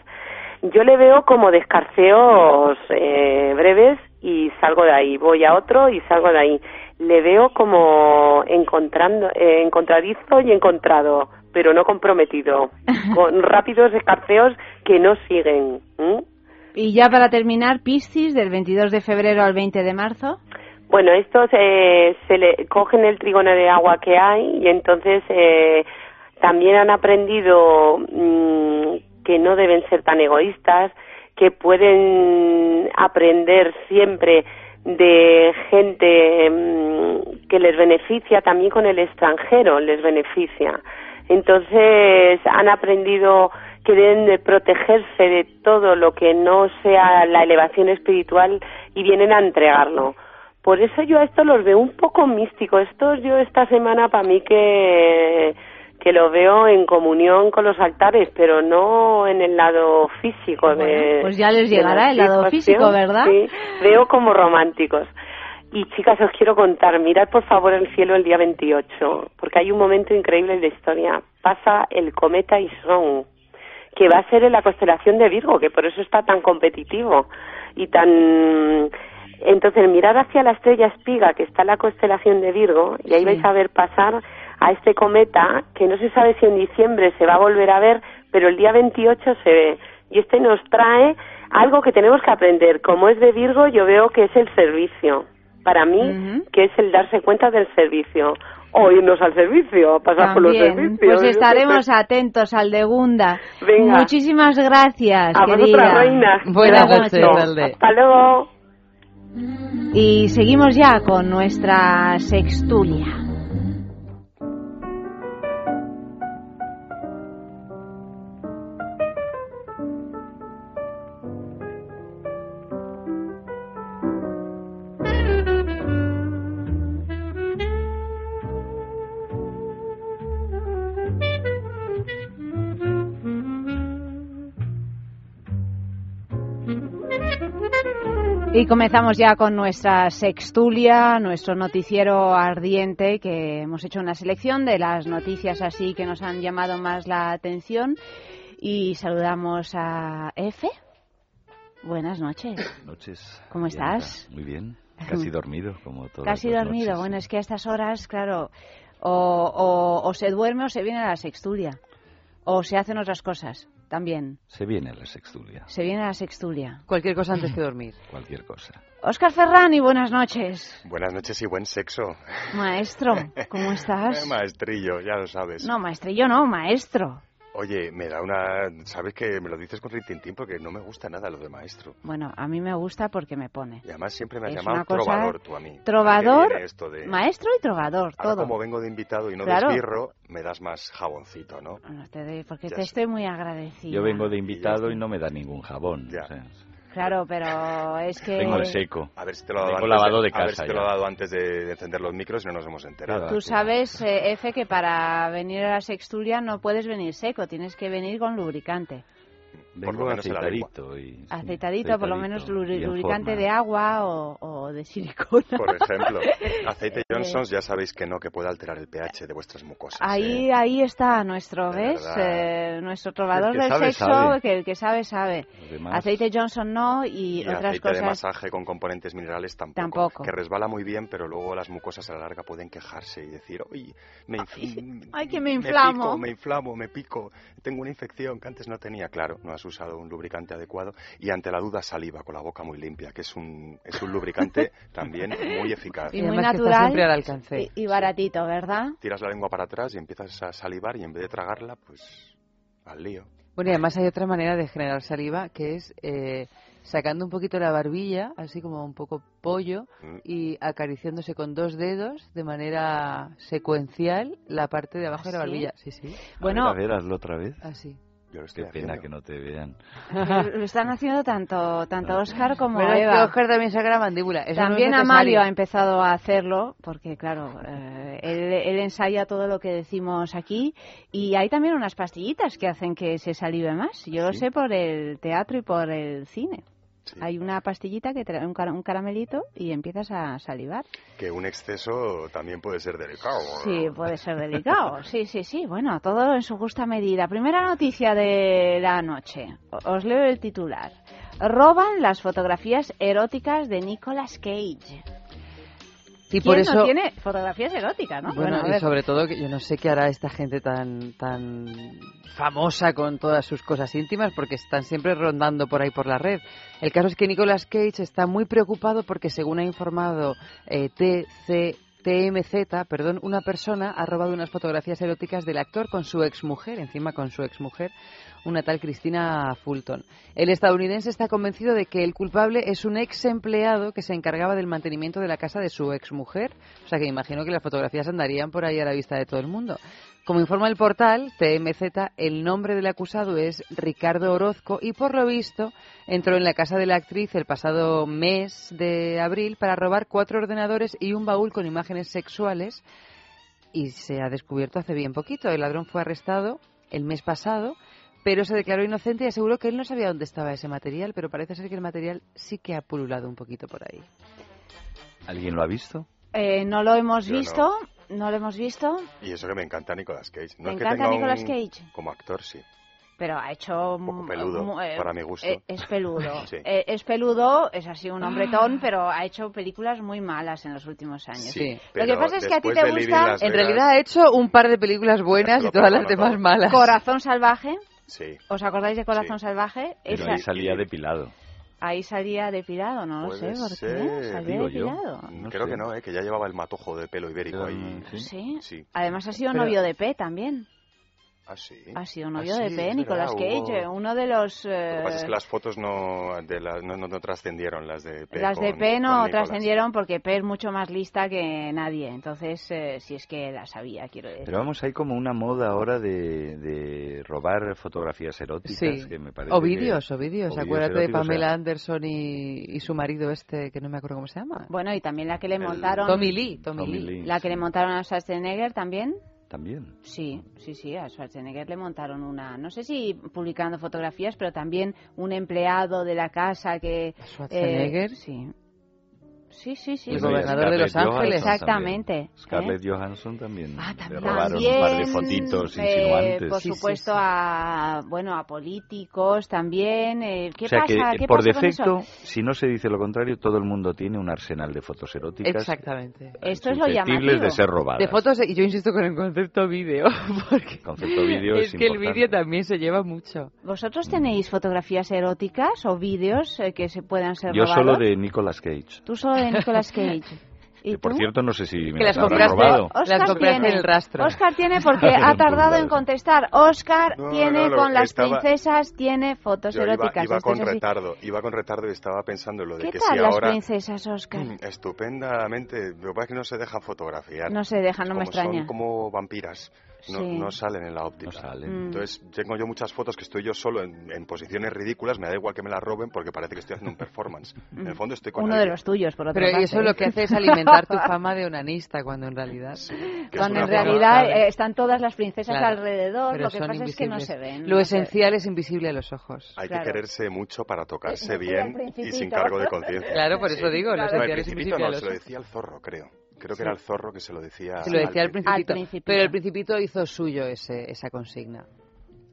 Yo le veo como descarceos eh, breves y salgo de ahí, voy a otro y salgo de ahí. Le veo como encontrando, eh, encontradizo y encontrado, pero no comprometido, con rápidos descarceos que no siguen. ¿m? Y ya para terminar, Piscis, del 22 de febrero al 20 de marzo. Bueno, estos eh, se le cogen el trígono de agua que hay y entonces eh, también han aprendido mm, que no deben ser tan egoístas, que pueden aprender siempre de gente mm, que les beneficia, también con el extranjero les beneficia. Entonces han aprendido que deben de protegerse de todo lo que no sea la elevación espiritual y vienen a entregarlo. Por eso yo a esto los veo un poco místicos. Estos yo esta semana para mí que, que lo veo en comunión con los altares, pero no en el lado físico. de, pues ya les llegará el lado físico, ¿verdad? Sí, veo como románticos. Y chicas, os quiero contar, mirad por favor el cielo el día 28, porque hay un momento increíble en la historia. Pasa el cometa Isón, que va a ser en la constelación de Virgo, que por eso está tan competitivo y tan... Entonces, mirad hacia la estrella espiga, que está en la constelación de Virgo, y ahí Sí. vais a ver pasar a este cometa que no se sabe si en diciembre se va a volver a ver, pero el día 28 se ve. Y este nos trae algo que tenemos que aprender. Como es de Virgo, yo veo que es el servicio. Para mí, que es el darse cuenta del servicio. O irnos al servicio, pasar por los servicios. pues estaremos atentos al de Gunda. Venga. Muchísimas gracias, A querida. vosotras, reina. Buenas noches. Hasta luego. Y seguimos ya con nuestra sextulia. Y comenzamos ya con nuestra sextulia, nuestro noticiero ardiente, que hemos hecho una selección de las noticias así que nos han llamado más la atención. Y saludamos a Efe. Buenas noches. Noches. ¿Cómo estás? Muy bien. Casi dormido, como todas Casi dormido. noches. Bueno, es que a estas horas, claro, o, o- o se duerme o se viene a la sextulia. O se hacen otras cosas también. Se viene la sextulia. Se viene a la sextulia. Cualquier cosa antes que dormir. Cualquier cosa. Óscar Ferrani, buenas noches. Buenas noches y buen sexo. Maestro, ¿cómo estás? Maestrillo, ya lo sabes. No, maestrillo no, maestro. Oye, me da una... Sabes que me lo dices con rintintín porque no me gusta nada lo de maestro. Bueno, a mí me gusta porque me pone. Y además siempre me has Es llamado una cosa- trovador tú a mí. Trovador, ¿Qué viene esto de- maestro y trovador, Ahora todo. como vengo de invitado y no Claro. de esbirro, me das más jaboncito, ¿no? No te doy, porque Ya te sé. estoy muy agradecida. Yo vengo de invitado y no me da ningún jabón. o sea, Claro, pero es que... Tengo el seco. A ver si te lo he dado, Tengo antes, lavado de a ver casa si te lo ya. he dado antes de, de encender los micros y no nos hemos enterado. Tú sabes, eh, Efe, que para venir a la sextulia no puedes venir seco, tienes que venir con lubricante. Vengo menos en la lengua. aceitadito. Y, Aceitadito, por lo menos lubricante de agua o, o de silicona. Por ejemplo, aceite Eh, Johnson's ya sabéis que no, que puede alterar el pH de vuestras mucosas. Ahí, ahí está nuestro, ¿ves? Eh, nuestro trovador del sabe, sexo, sabe. que el que sabe, sabe. Aceite Johnson no y, Y otras aceite de cosas. masaje con componentes minerales tampoco, Tampoco. Que resbala muy bien, pero luego las mucosas a la larga pueden quejarse y decir, uy, me, Ay, que me me inflamo. pico, me inflamo, me pico, tengo una infección que antes no tenía. Claro, no has usado un lubricante adecuado y ante la duda saliva con la boca muy limpia, que es un, es un lubricante también muy eficaz. Y muy natural siempre al alcance. y, y baratito, ¿verdad? Tiras la lengua para atrás y empiezas a salivar y en vez de tragarla, pues al lío. Bueno, y además hay otra manera de generar saliva que es eh, sacando un poquito la barbilla, así como un poco pollo, Mm. y acariciándose con dos dedos de manera secuencial la parte de abajo de la ¿Ah, barbilla. Sí, sí. Bueno. A ver, a ver, hazlo otra vez. Así. Qué pena que no te vean. Lo están haciendo tanto tanto Oscar como es que Eva. Oscar también saca la mandíbula. Eso no También necesario. Amalio ha empezado a hacerlo, porque claro, eh, él, él ensaya todo lo que decimos aquí y hay también unas pastillitas que hacen que se salive más. Yo lo sé por el teatro y por el cine. Hay una pastillita que trae un, un caramelito y empiezas a salivar. Que un exceso también puede ser delicado. Sí, puede ser delicado. Sí, sí, sí. Bueno, todo en su justa medida. Primera noticia de la noche. Os leo el titular. Roban las fotografías eróticas de Nicolas Cage. Y por ¿Quién eso no tiene fotografías eróticas, no? Bueno, y sobre todo que yo no sé qué hará esta gente tan tan famosa con todas sus cosas íntimas porque están siempre rondando por ahí por la red. El caso es que Nicolas Cage está muy preocupado porque según ha informado eh, TC TMZ, perdón, una persona ha robado unas fotografías eróticas del actor con su exmujer, encima con su exmujer, una tal Cristina Fulton. El estadounidense está convencido de que el culpable es un ex empleado que se encargaba del mantenimiento de la casa de su exmujer, o sea que imagino que las fotografías andarían por ahí a la vista de todo el mundo. Como informa el portal TMZ, el nombre del acusado es Ricardo Orozco y por lo visto entró en la casa de la actriz el pasado mes de abril para robar cuatro ordenadores y un baúl con imágenes sexuales y se ha descubierto hace bien poquito. El ladrón fue arrestado el mes pasado, pero se declaró inocente y aseguró que él no sabía dónde estaba ese material, pero parece ser que el material sí que ha pululado un poquito por ahí. ¿Alguien lo ha visto? Eh, no lo hemos Yo visto, no. lo hemos visto, Y eso que me encanta Nicolas Cage. No ¿Te es que encanta tenga Nicolas un- Cage? Como actor, sí. pero ha hecho Un poco peludo, eh, para mi gusto. eh, es peludo Sí. Eh, es peludo es así un hombretón pero ha hecho películas muy malas en los últimos años Sí, lo que pasa es que a ti te gusta En realidad ha hecho un par de películas buenas y todas las demás malas. Corazón salvaje Sí. ¿Os acordáis de Corazón Salvaje? Pero Esa- ahí salía depilado. ahí salía depilado, no lo sé por qué. Salía Digo yo. depilado. Creo que no, ¿eh? que ya llevaba el matojo de pelo ibérico ahí. Sí. Sí. Además ha sido Pero- novio de P también. Ah, sí. Ha sido novio Ah, de sí, P, Nicolas verdad, Cage, hubo- uno de los... Lo que pasa es eh, que las fotos no, de la- no, no- no trascendieron, las de P. Las de con- P con no trascendieron porque P es mucho más lista que nadie. Entonces, eh, si es que la sabía, quiero decir. Pero vamos, hay como una moda ahora de, de robar fotografías eróticas Sí. que me parece O que- vídeos, o vídeos. Acuérdate de eróticos, o sea, Pamela Anderson y, y su marido este, que no me acuerdo cómo se llama. Bueno, y también la que le montaron... Tommy Lee, Tommy, Tommy Lee. Lee. La que le montaron a Schwarzenegger también. También. Sí, sí, sí, a Schwarzenegger le montaron una, no sé si publicando fotografías, pero también un empleado de la casa que... Schwarzenegger? eh, sí. Sí, sí, sí. El gobernador de Los Ángeles. Exactamente. también. ¿eh? Scarlett Johansson también. Ah, Le robaron un par de fotitos eh, insinuantes. por supuesto, a bueno a políticos también. eh, ¿Qué o sea pasa? que ¿Qué por defecto, si no se dice lo contrario, todo el mundo tiene un arsenal de fotos eróticas. Exactamente. Esto es lo susceptibles llamativo. de ser robadas. De fotos, y yo insisto con el concepto vídeo, porque Concepto vídeo es, es que el importante. vídeo también se lleva mucho. ¿Vosotros tenéis fotografías eróticas o vídeos eh, que se puedan ser Yo robados? solo de Nicolas Cage. Tú solo de Nicolas Cage. ¿Y por tú? cierto, no sé si me Que las compraste- robado. Oscar Las compraste tiene, en el rastro. Oscar tiene porque ha tardado en contestar. Oscar No, tiene no, lo- con las estaba- princesas, tiene fotos Yo iba, eróticas. iba Esto con retardo, iba con retardo y estaba pensando en lo de ¿Qué que tal si las ahora... princesas, Oscar? Estupendamente. Lo que pasa es que no se deja fotografiar. No se dejan, no me Como extraña. Son como vampiras. No, Sí. no salen en la óptica. Mm. Entonces, tengo yo muchas fotos que estoy yo solo en, en posiciones ridículas. Me da igual que me las roben porque parece que estoy haciendo un performance. En el fondo estoy con Uno de alguien. los tuyos, por otra Pero parte. eso lo que hace es alimentar tu fama de onanista, cuando en realidad... que Cuando es en realidad eh, están todas las princesas Claro, alrededor, pero lo que pasa es que no invisibles. se ven. Lo no se- esencial es invisible a los ojos. Hay Claro. que quererse mucho para tocarse bien y sin cargo de conciencia. Claro, por eso digo, lo No, el esencial es principito invisible a no, los se lo ojos. decía el zorro, creo. Creo Sí. que era el zorro que se lo decía. Se lo decía al pri- principito, Al Principito. pero el principito hizo suyo ese, esa consigna.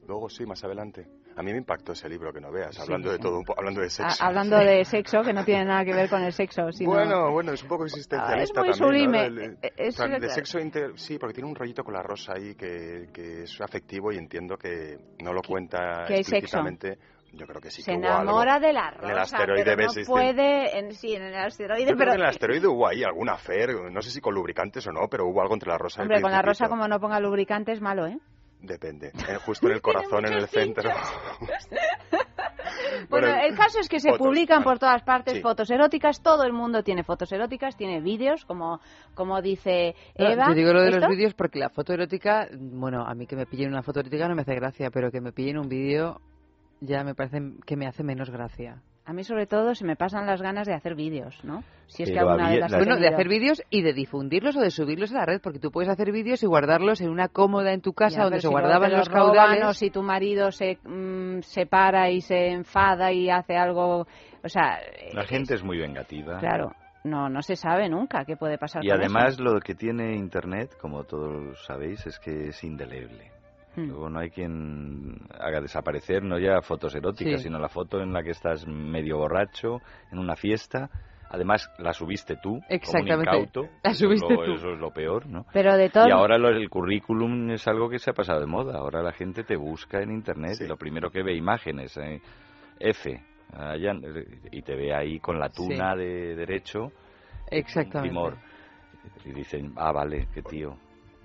Luego sí, más adelante. A mí me impactó ese libro que no veas, Sí, hablando de sí. todo, un po- hablando de Ah, sexo. hablando de sexo, que no tiene nada que ver con el sexo, sino... Bueno, bueno, es un poco existencialista Ah, es muy también. ¿no? sublime. El- Eh, es o sea, de verdad. sexo inter- sí, porque tiene un rollito con la rosa ahí que, que es afectivo y entiendo que no lo cuenta que hay sexo. Yo creo que sí. se que hubo algo. enamora de la En el rosa, asteroide pero no B600. puede... En, sí, en el asteroide, Yo pero... en el asteroide hubo ahí alguna afer, no sé si con lubricantes o no, pero hubo algo entre la rosa y el Hombre, con la rosa como no ponga lubricante es malo, ¿eh? Depende. Justo en el corazón, en el centro. Bueno, el caso es que se fotos, publican por todas partes Sí. fotos eróticas, todo el mundo tiene fotos eróticas, tiene vídeos, como, como dice No, Eva. yo digo lo de ¿Esto? los vídeos porque la foto erótica, bueno, a mí que me pillen una foto erótica no me hace gracia, pero que me pillen un vídeo ya me parece que me hace menos gracia. A mí sobre todo se me pasan las ganas de hacer vídeos, ¿no? Si es que alguna había- vez las Bueno, de hacer vídeos y de difundirlos o de subirlos a la red, porque tú puedes hacer vídeos y guardarlos en una cómoda en tu casa Ya, donde se si guardaban los roban caudales. O si tu marido se, mm, se para y se enfada y hace algo... O sea, La gente es muy vengativa. claro, no, no se sabe nunca qué puede pasar Y con además eso. lo que tiene Internet, como todos sabéis, es que es indeleble. Hmm. Luego no hay quien haga desaparecer no ya fotos eróticas, Sí. sino la foto en la que estás medio borracho en una fiesta. Además, la subiste tú, Exactamente. como un incauto. La subiste tú. Eso es lo peor, ¿no? Pero de todo... Y ahora lo- el currículum es algo que se ha pasado de moda. Ahora la gente te busca en Internet y lo primero que ve imágenes. eh, F. allá, y te ve ahí con la tuna de derecho. Exactamente. Timor. Y dicen, ah, vale, qué tío.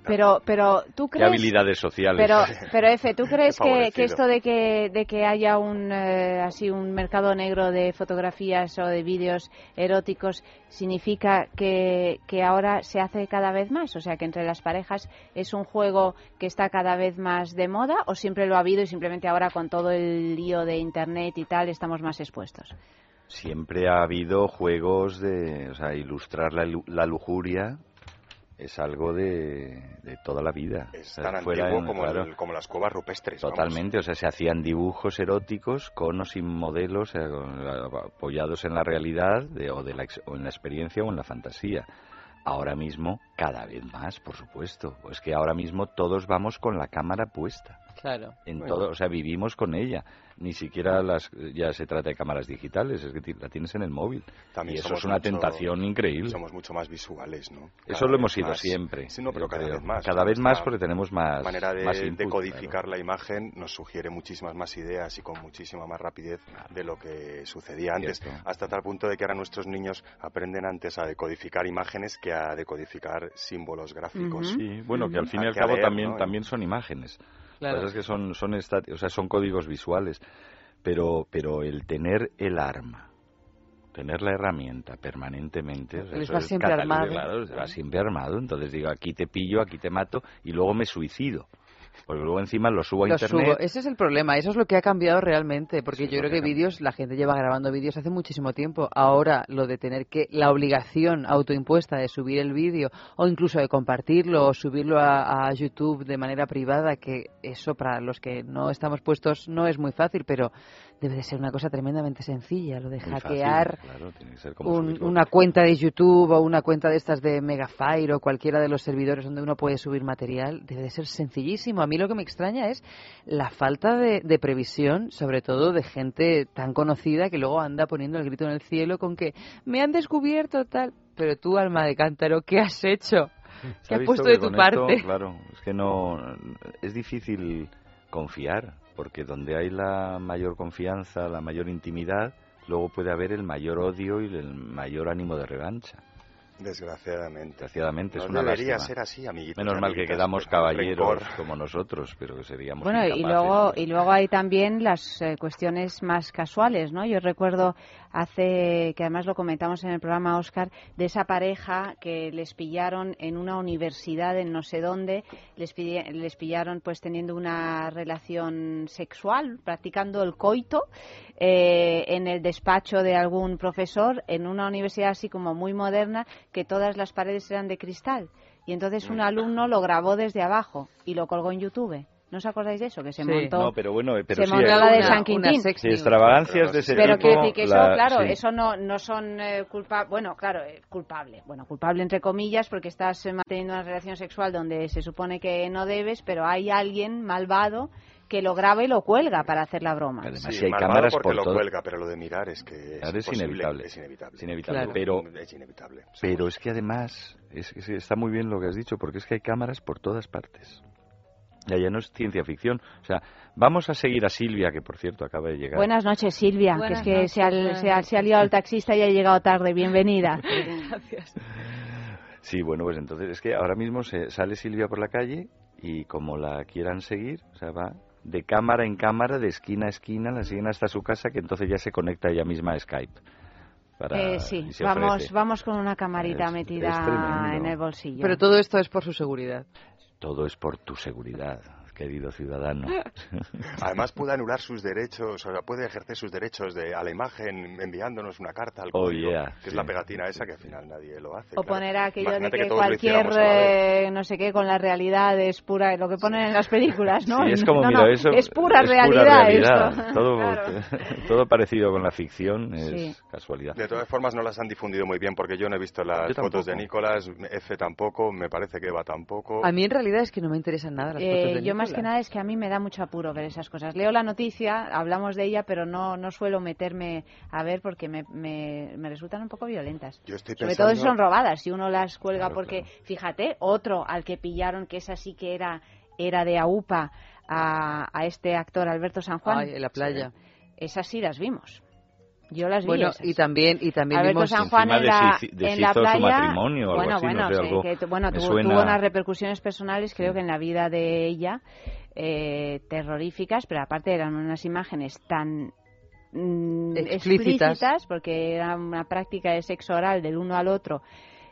Pero, pero tú Qué crees... habilidades sociales. Pero, pero Efe, ¿tú crees que, esto de que, de que haya un eh, así un mercado negro de fotografías o de vídeos eróticos significa que, que ahora se hace cada vez más? O sea, que entre las parejas es un juego que está cada vez más de moda o siempre lo ha habido y simplemente ahora con todo el lío de internet y tal estamos más expuestos. Siempre ha habido juegos de, o sea, ilustrar la, la lujuria es algo de, de toda la vida. Es O sea, tan fuera antiguo en- como, claro, el- como las cuevas rupestres. vamos. Totalmente, o sea, se hacían dibujos eróticos con o sin modelos, eh, apoyados en la realidad de- o, de la, ex- o en la experiencia o en la fantasía. Ahora mismo, cada vez más, por supuesto. Pues que ahora mismo todos vamos con la cámara puesta. Claro. En Bueno. todo, o sea, vivimos con ella. Ni siquiera las ya se trata de cámaras digitales, es que ti- la tienes en el móvil. También y eso es una mucho- tentación increíble. Somos mucho más visuales, ¿no? Eso lo hemos sido más. siempre. Sí, no, pero cada creo. vez más. Cada vez más porque tenemos más, manera de, más de codificar la imagen nos sugiere muchísimas más ideas y con muchísima más rapidez de lo que sucedía antes. Cierto. Hasta tal punto de que ahora nuestros niños aprenden antes a decodificar imágenes que a decodificar símbolos gráficos. Sí, bueno, que al fin y al cabo leer, también, ¿no? también son imágenes. Claro. Que pasa es que son, son, o sea, son códigos visuales, pero, pero el tener el arma, tener la herramienta permanentemente, o sea, Les eso va es siempre catal- armado. Claro, va siempre armado, entonces digo, aquí te pillo, aquí te mato y luego me suicido. Porque luego encima lo subo a Lo internet. subo. Ese es el problema, eso es lo que ha cambiado realmente, porque yo creo que vídeos, la gente lleva grabando vídeos hace muchísimo tiempo. Ahora lo de tener que, la obligación autoimpuesta de subir el vídeo o incluso de compartirlo o subirlo a, a YouTube de manera privada, que eso para los que no estamos puestos no es muy fácil, pero debe de ser una cosa tremendamente sencilla, lo de Muy fácil, hackear claro, tiene que ser como un- una cuenta de YouTube o una cuenta de estas de Megafire o cualquiera de los servidores donde uno puede subir material, debe de ser sencillísimo. A mí lo que me extraña es la falta de, de previsión, sobre todo de gente tan conocida que luego anda poniendo el grito en el cielo con que me han descubierto tal. Pero tú, alma de cántaro, ¿qué has hecho? ¿Qué ha has puesto de tu con esto, parte? claro, es que no es difícil confiar, porque donde hay la mayor confianza, la mayor intimidad, luego puede haber el mayor odio y el mayor ánimo de revancha. Desgraciadamente. Desgraciadamente, es una debería lástima. ser así, amiguitos Menos mal que quedamos caballeros como nosotros, pero que seríamos Bueno, y luego, y luego hay también las eh, cuestiones más casuales, ¿no? Yo recuerdo hace, que además lo comentamos en el programa, Oscar, de esa pareja que les pillaron en una universidad en no sé dónde, les, pille- les pillaron pues teniendo una relación sexual, practicando el coito, eh, en el despacho de algún profesor, en una universidad así como muy moderna, que todas las paredes eran de cristal. Y entonces Mm. un alumno lo grabó desde abajo y lo colgó en YouTube. ¿No os acordáis de eso? Que se Sí. montó. No, pero bueno, pero se sí, montó la de una- San Quintín. Sí, extravagancias de ese Pero tipo. quiero decir que eso, la- claro, sí. eso no, no son eh, culpa, bueno, claro, eh, culpable, bueno, culpable entre comillas porque estás eh, manteniendo una relación sexual donde se supone que no debes, pero hay alguien malvado que lo graba y lo cuelga para hacer la broma. Además, Sí, si hay cámaras porque por lo todo. cuelga, pero lo de mirar es que es, Claro, es inevitable. Es inevitable. Es inevitable, Claro. pero- Es inevitable. Pero es que además, es, que sí, está muy bien lo que has dicho, porque es que hay cámaras por todas partes. Ya, ya no es ciencia ficción. O sea, vamos a seguir a Silvia, que por cierto acaba de llegar. Buenas noches, Silvia, Buenas que es que noches, se, ha, se, ha, se ha liado el taxista y ha llegado tarde. Bienvenida. Gracias. Sí, bueno, pues entonces es que ahora mismo se sale Silvia por la calle y como la quieran seguir, o sea, va de cámara en cámara, de esquina a esquina, la siguen hasta su casa, que entonces ya se conecta ella misma a Skype. Para, Eh, sí, vamos, vamos con una camarita Es- metida es en el bolsillo. Pero todo esto es por su seguridad. Todo es por tu seguridad, querido ciudadano. Además puede anular sus derechos, o sea, puede ejercer sus derechos de, a la imagen enviándonos una carta al Oh, código, yeah, que es sí. la pegatina esa que al final nadie lo hace. O claro. poner aquello de Imagínate que, todos lo cualquier, eh, no sé qué, con la realidad es pura, lo que ponen en las películas, ¿no? Sí, es como, No, mira, no, eso es pura es realidad, realidad. esto. Todo, Claro. todo parecido con la ficción es Sí. casualidad. De todas formas no las han difundido muy bien porque yo no he visto las fotos de. Nicolás, F tampoco, me parece que Eva tampoco. A mí en realidad es que no me interesan nada las Eh, fotos de yo más que nada es que a mí me da mucho apuro ver esas cosas. Leo la noticia, hablamos de ella, pero no, no suelo meterme a ver porque me, me, me resultan un poco violentas. Yo estoy Sobre todo si pensando- son robadas, si uno las cuelga Claro, porque, fíjate, otro al que pillaron, que es así que era, era de AUPA, a, a este actor Alberto San Juan. Ay, en la playa. Esas sí las vimos. Yo las vi. Bueno, esas. y también, y también Alberto vimos... San Juan en la, en la su playa. matrimonio o algo bueno, así, no bueno, sé, algo que bueno, tuvo, suena- tuvo unas repercusiones personales, creo que en la vida de ella, eh, terroríficas, pero aparte eran unas imágenes tan mm, Explícitas. explícitas, porque era una práctica de sexo oral del uno al otro.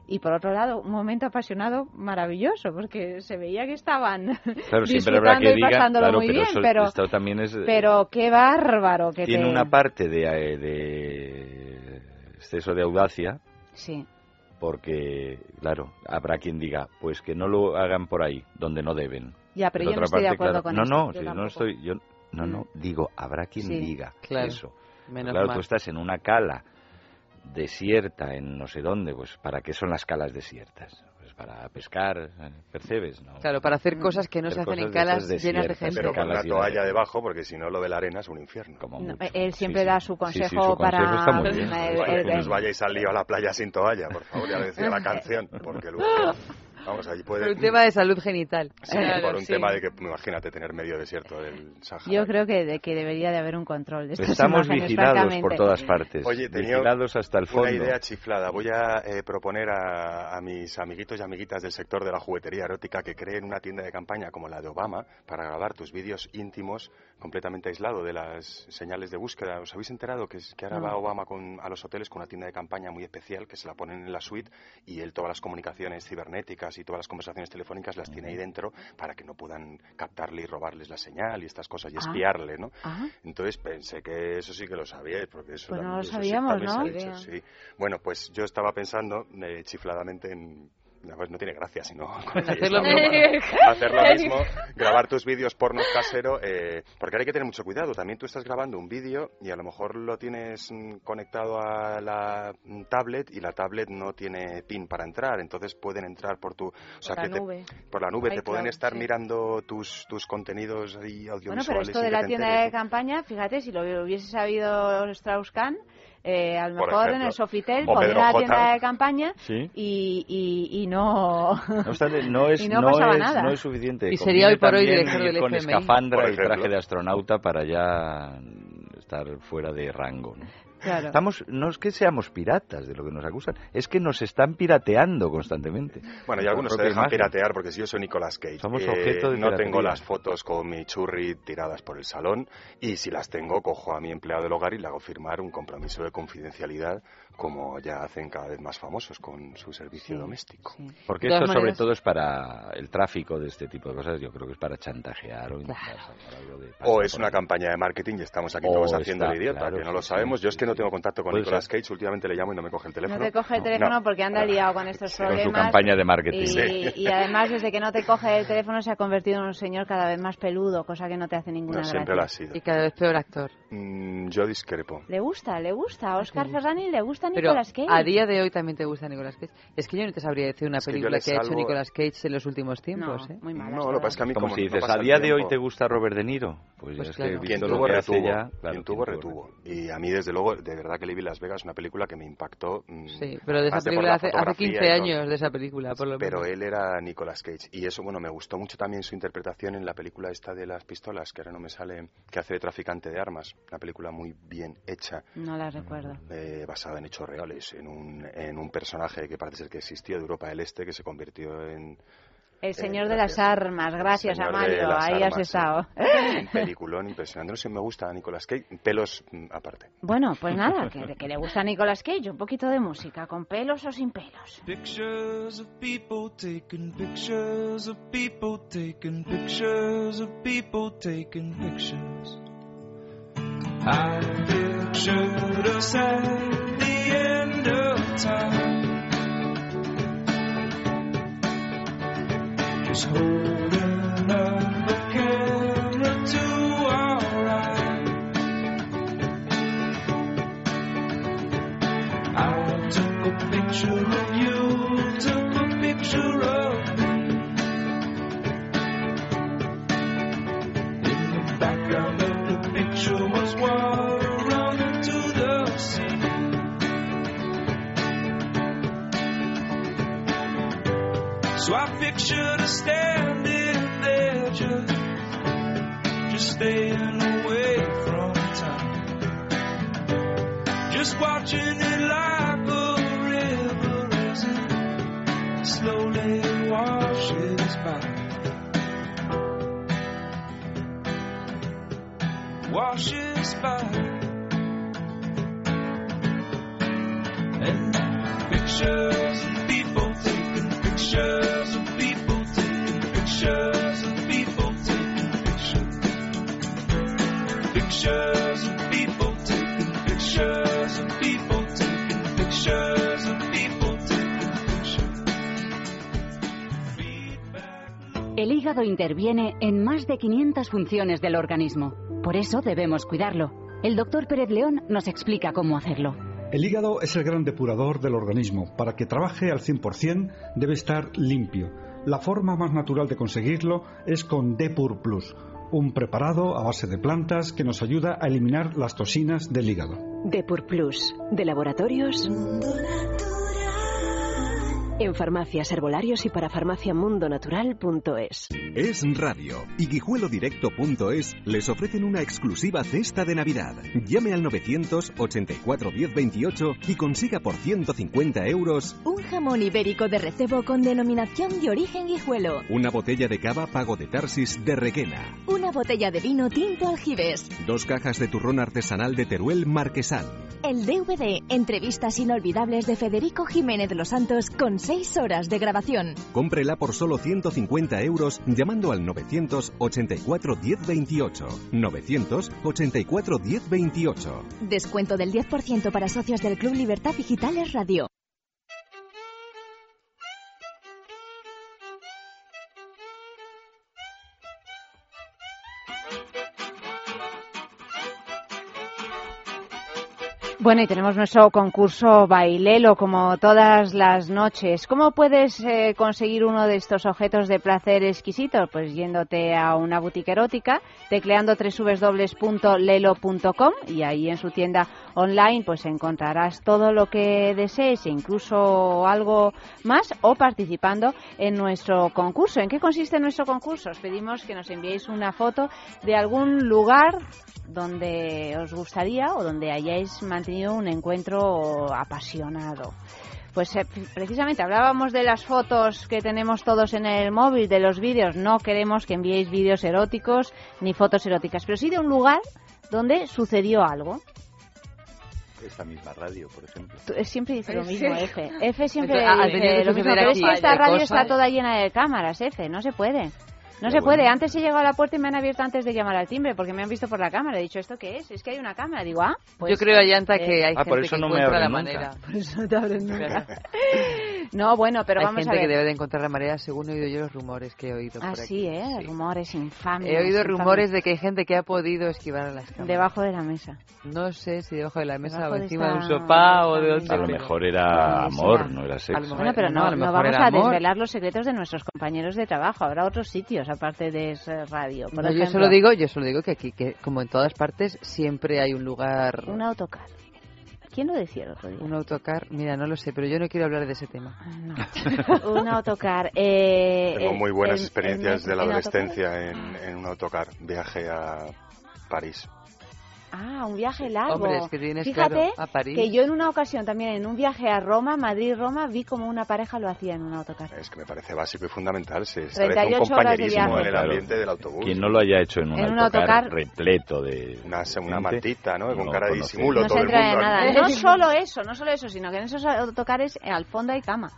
Y por otro lado, un momento apasionado maravilloso, porque se veía que estaban Claro, disfrutando que y diga, pasándolo claro, muy pero bien, eso- pero, esto también es eh, pero qué bárbaro que tiene te... una parte de, eh, de exceso de audacia Sí. porque claro habrá quien diga pues que no lo hagan por ahí donde no deben Ya, pero Por yo no estoy de parte, acuerdo claro, con no esto, no yo sí, no estoy yo no no Mm. digo habrá quien Sí, diga claro. eso Menos claro mal. tú estás en una cala desierta en no sé dónde pues para qué son las calas desiertas pues para pescar, eh, percebes, ¿no? Claro, para hacer cosas que no Hacer se hacen en de calas esas llenas de gente. Pero con de toalla debajo, porque si no lo de la arena es un infierno. Como No, mucho. él siempre da su consejo Sí, sí, su para consejo está muy bien. el- Vaya, el- que nos vayáis al lío a la playa sin toalla, por favor, ya lo decía la canción, porque luego, vamos, allí puede... Por un tema de salud genital. Sí, por un tema de que, imagínate, tener medio desierto del Sahara. Yo creo que, de- que debería de haber un control de Estamos imágenes, vigilados por todas partes. Oye, tenía vigilados hasta el fondo. una idea chiflada. Voy a eh, proponer a, a mis amiguitos y amiguitas del sector de la juguetería erótica que creen una tienda de campaña como la de Obama para grabar tus vídeos íntimos completamente aislado de las señales de búsqueda. ¿Os habéis enterado que, que ahora No. va Obama con, a los hoteles con una tienda de campaña muy especial que se la ponen en la suite y él todas las comunicaciones cibernéticas y todas las conversaciones telefónicas las tiene ahí dentro para que no puedan captarle y robarles la señal y estas cosas y Ah. espiarle, ¿no? Ah. Entonces pensé que eso sí que lo sabíais, porque eso, Pues no lo eso sí sabíamos, ¿no? sí. Bueno, pues yo estaba pensando eh, chifladamente en... no, pues no tiene gracia, sino hacer lo Esta mismo. broma. hacer lo mismo, grabar tus vídeos pornos casero, eh, porque ahora hay que tener mucho cuidado. También tú estás grabando un vídeo y a lo mejor lo tienes mm, conectado a la mm, tablet y la tablet no tiene pin para entrar, entonces pueden entrar por tu, o sea, la que te- nube. por la nube te pueden estar sí. mirando tus tus contenidos y audiovisuales. Bueno, pero esto de la tienda enteres, de campaña, fíjate, si lo hubiese sabido Strauss-Kahn, eh, a lo Por mejor en el Sofitel poner la tienda de campaña Sí. y, y, y no... No obstante, no es, Y no pasaba es, nada. no es suficiente. Y sería hoy por hoy director del con FMI. escafandra y traje de astronauta para ya estar fuera de rango. ¿no? Claro. Estamos, no es que seamos piratas de lo que nos acusan, es que nos están pirateando constantemente. Bueno, y algunos se dejan imagen. piratear porque si yo soy Nicolas Cage, Somos eh, objeto de no piratería. tengo las fotos con mi churri tiradas por el salón y si las tengo cojo a mi empleado del hogar y le hago firmar un compromiso de confidencialidad como ya hacen cada vez más famosos con su servicio doméstico. Porque De esto sobre todo es para el tráfico de este tipo de cosas, yo creo que es para chantajear o intentar sacar algo de O es una ahí. campaña de marketing y estamos aquí O todos haciendo el idiota, claro, que no sí, lo sí, sabemos. Yo es que no tengo contacto con Nicolas ser. Cage, últimamente le llamo y no me coge el teléfono. No te coge el No. teléfono porque anda liado con estos Con su problemas. campaña de marketing. Y, Sí. y además, desde que no te coge el teléfono, se ha convertido en un señor cada vez más peludo, cosa que no te hace ninguna No, siempre lo ha gracia. sido. Y cada vez peor actor. Mm, yo discrepo. Le gusta, le gusta. A Oscar Ferrani le gusta Pero Nicolas Cage. a día de hoy también te gusta Nicolas Cage. Es que yo no te sabría decir una Es que película le que ha hecho Nicolas Cage en los últimos tiempos. No, ¿eh? muy. No, lo que pasa es que a mí Como como si no dices, pasa ¿a día de hoy te gusta Robert De Niro? Pues, Pues es claro. que Quien tuvo, que retuvo. ya, claro, Quien tuvo, retuvo. Y a mí, desde luego, de verdad que le vi Las Vegas, una película que me impactó. mm, Sí, pero de esa película la hace, hace fotografía 15 y todo. años de esa película, por lo Pero él era Nicolas Cage. Y eso, bueno, me gustó mucho también su interpretación en la película esta de las pistolas, que ahora no me sale, que hace de traficante de armas. Una película muy bien hecha, No la recuerdo. eh, basada en hechos reales, en un, en un personaje que parece ser que existió de Europa del Este, que se convirtió en El señor Eh, de las armas, gracias Amalio, ahí has sí. estado. un peliculón impresionante. No sé, me gusta Nicolas Cage, pelos mm, aparte. Bueno, pues nada, que, que le gusta a Nicolas Cage, un poquito de música, con pelos o sin pelos. Pictures of people taking pictures of people taking pictures of people taking pictures. I pictured Just holding up a to our. I took a picture of you, took a picture of So I pictured us standing there just, just staying away from time. Just watching it like a river as it slowly washes by. Washes by. Pictures of people taking pictures of people taking pictures of people taking pictures. El hígado interviene en más de 500 funciones del organismo. Por eso debemos cuidarlo. El doctor Pérez León nos explica cómo hacerlo. El hígado es el gran depurador del organismo. Para que trabaje al 100% debe estar limpio. La forma más natural de conseguirlo es con Depur Plus, un preparado a base de plantas que nos ayuda a eliminar las toxinas del hígado. Depur Plus, de laboratorios. En farmacias, herbolarios y para farmaciamundonatural.es. Es Radio y guijuelodirecto.es les ofrecen una exclusiva cesta de Navidad. Llame al 984 1028 y consiga por 150 euros Un jamón ibérico de recebo con denominación de origen guijuelo. una botella de cava Pago de Tarsis de Requena, Una botella de vino tinto aljibes. dos cajas de turrón artesanal de Teruel Marquesán. El DVD Entrevistas inolvidables de Federico Jiménez de los Santos con seis horas de grabación. Cómprela por solo 150 euros llamando al 984 1028. 984 1028. Descuento del 10% para socios del Club Libertad Digitales Radio. Bueno, y tenemos nuestro concurso Bailelo como todas las noches. ¿Cómo puedes eh, conseguir uno de estos objetos de placer exquisitos? Pues yéndote a una boutique erótica, tecleando www.lelo.com y ahí en su tienda online pues encontrarás todo lo que desees e incluso algo más o participando en nuestro concurso. ¿En qué consiste nuestro concurso? Os pedimos que nos enviéis una foto de algún lugar donde os gustaría o donde hayáis mantenido un encuentro apasionado. Pues eh, precisamente hablábamos de las fotos que tenemos todos en el móvil, de los vídeos. No queremos que enviéis vídeos eróticos ni fotos eróticas, pero sí de un lugar donde sucedió algo. Esta misma radio, por ejemplo. Tú, Siempre dice lo Sí. mismo, F. F siempre Entonces, dice lo mismo, pero es que esta radio cosas. está toda llena de cámaras, F. No se puede. No se puede. Antes he llegado a la puerta y me han abierto antes de llamar al timbre porque me han visto por la cámara. He dicho, ¿esto qué es? Es que hay una cámara. Digo, ah, pues... Yo creo, Ayanta, que hay Ah, por gente eso que no me encuentra la abren nunca. manera. Por eso no te abren nunca. No, bueno, pero hay vamos gente a ver. que debe de encontrar la manera, según he oído yo los rumores que he oído por Ah, aquí. sí, ¿eh? Rumores infames. He oído infames. rumores de que hay gente que ha podido esquivar a las cámaras. Debajo de la mesa. No sé si debajo de la mesa Debajo o de encima de un esta- sofá o de esta otro. A lo mejor era amor, no era sexo. Bueno, pero No, no, a lo no mejor vamos era a amor. desvelar los secretos de nuestros compañeros de trabajo. Habrá otros sitios aparte de radio. Por No, yo solo digo, yo solo digo que aquí, que como en todas partes, siempre hay un lugar, un autocar. ¿Quién lo decía el otro día? un autocar. Mira, no lo sé, pero yo no quiero hablar de ese tema. un autocar. Eh, Tengo muy buenas experiencias de la adolescencia en, en un autocar. Viaje a París. Ah, un viaje largo. Hombre, es que tienes, Fíjate claro, a París. que yo en una ocasión también, en un viaje a Roma, Madrid-Roma, vi como una pareja lo hacía en un autocar. Es que me parece básico y fundamental. Se establece 38 un horas de compañerismo viaje. en el ambiente del autobús. Quien no lo haya hecho en un, En un autocar, autocar- repleto de... Una, una mantita, ¿no? Con no cara de disimulo No todo se entra mundo. nada. No solo eso, no solo eso, sino que en esos autocares eh, al fondo hay cama.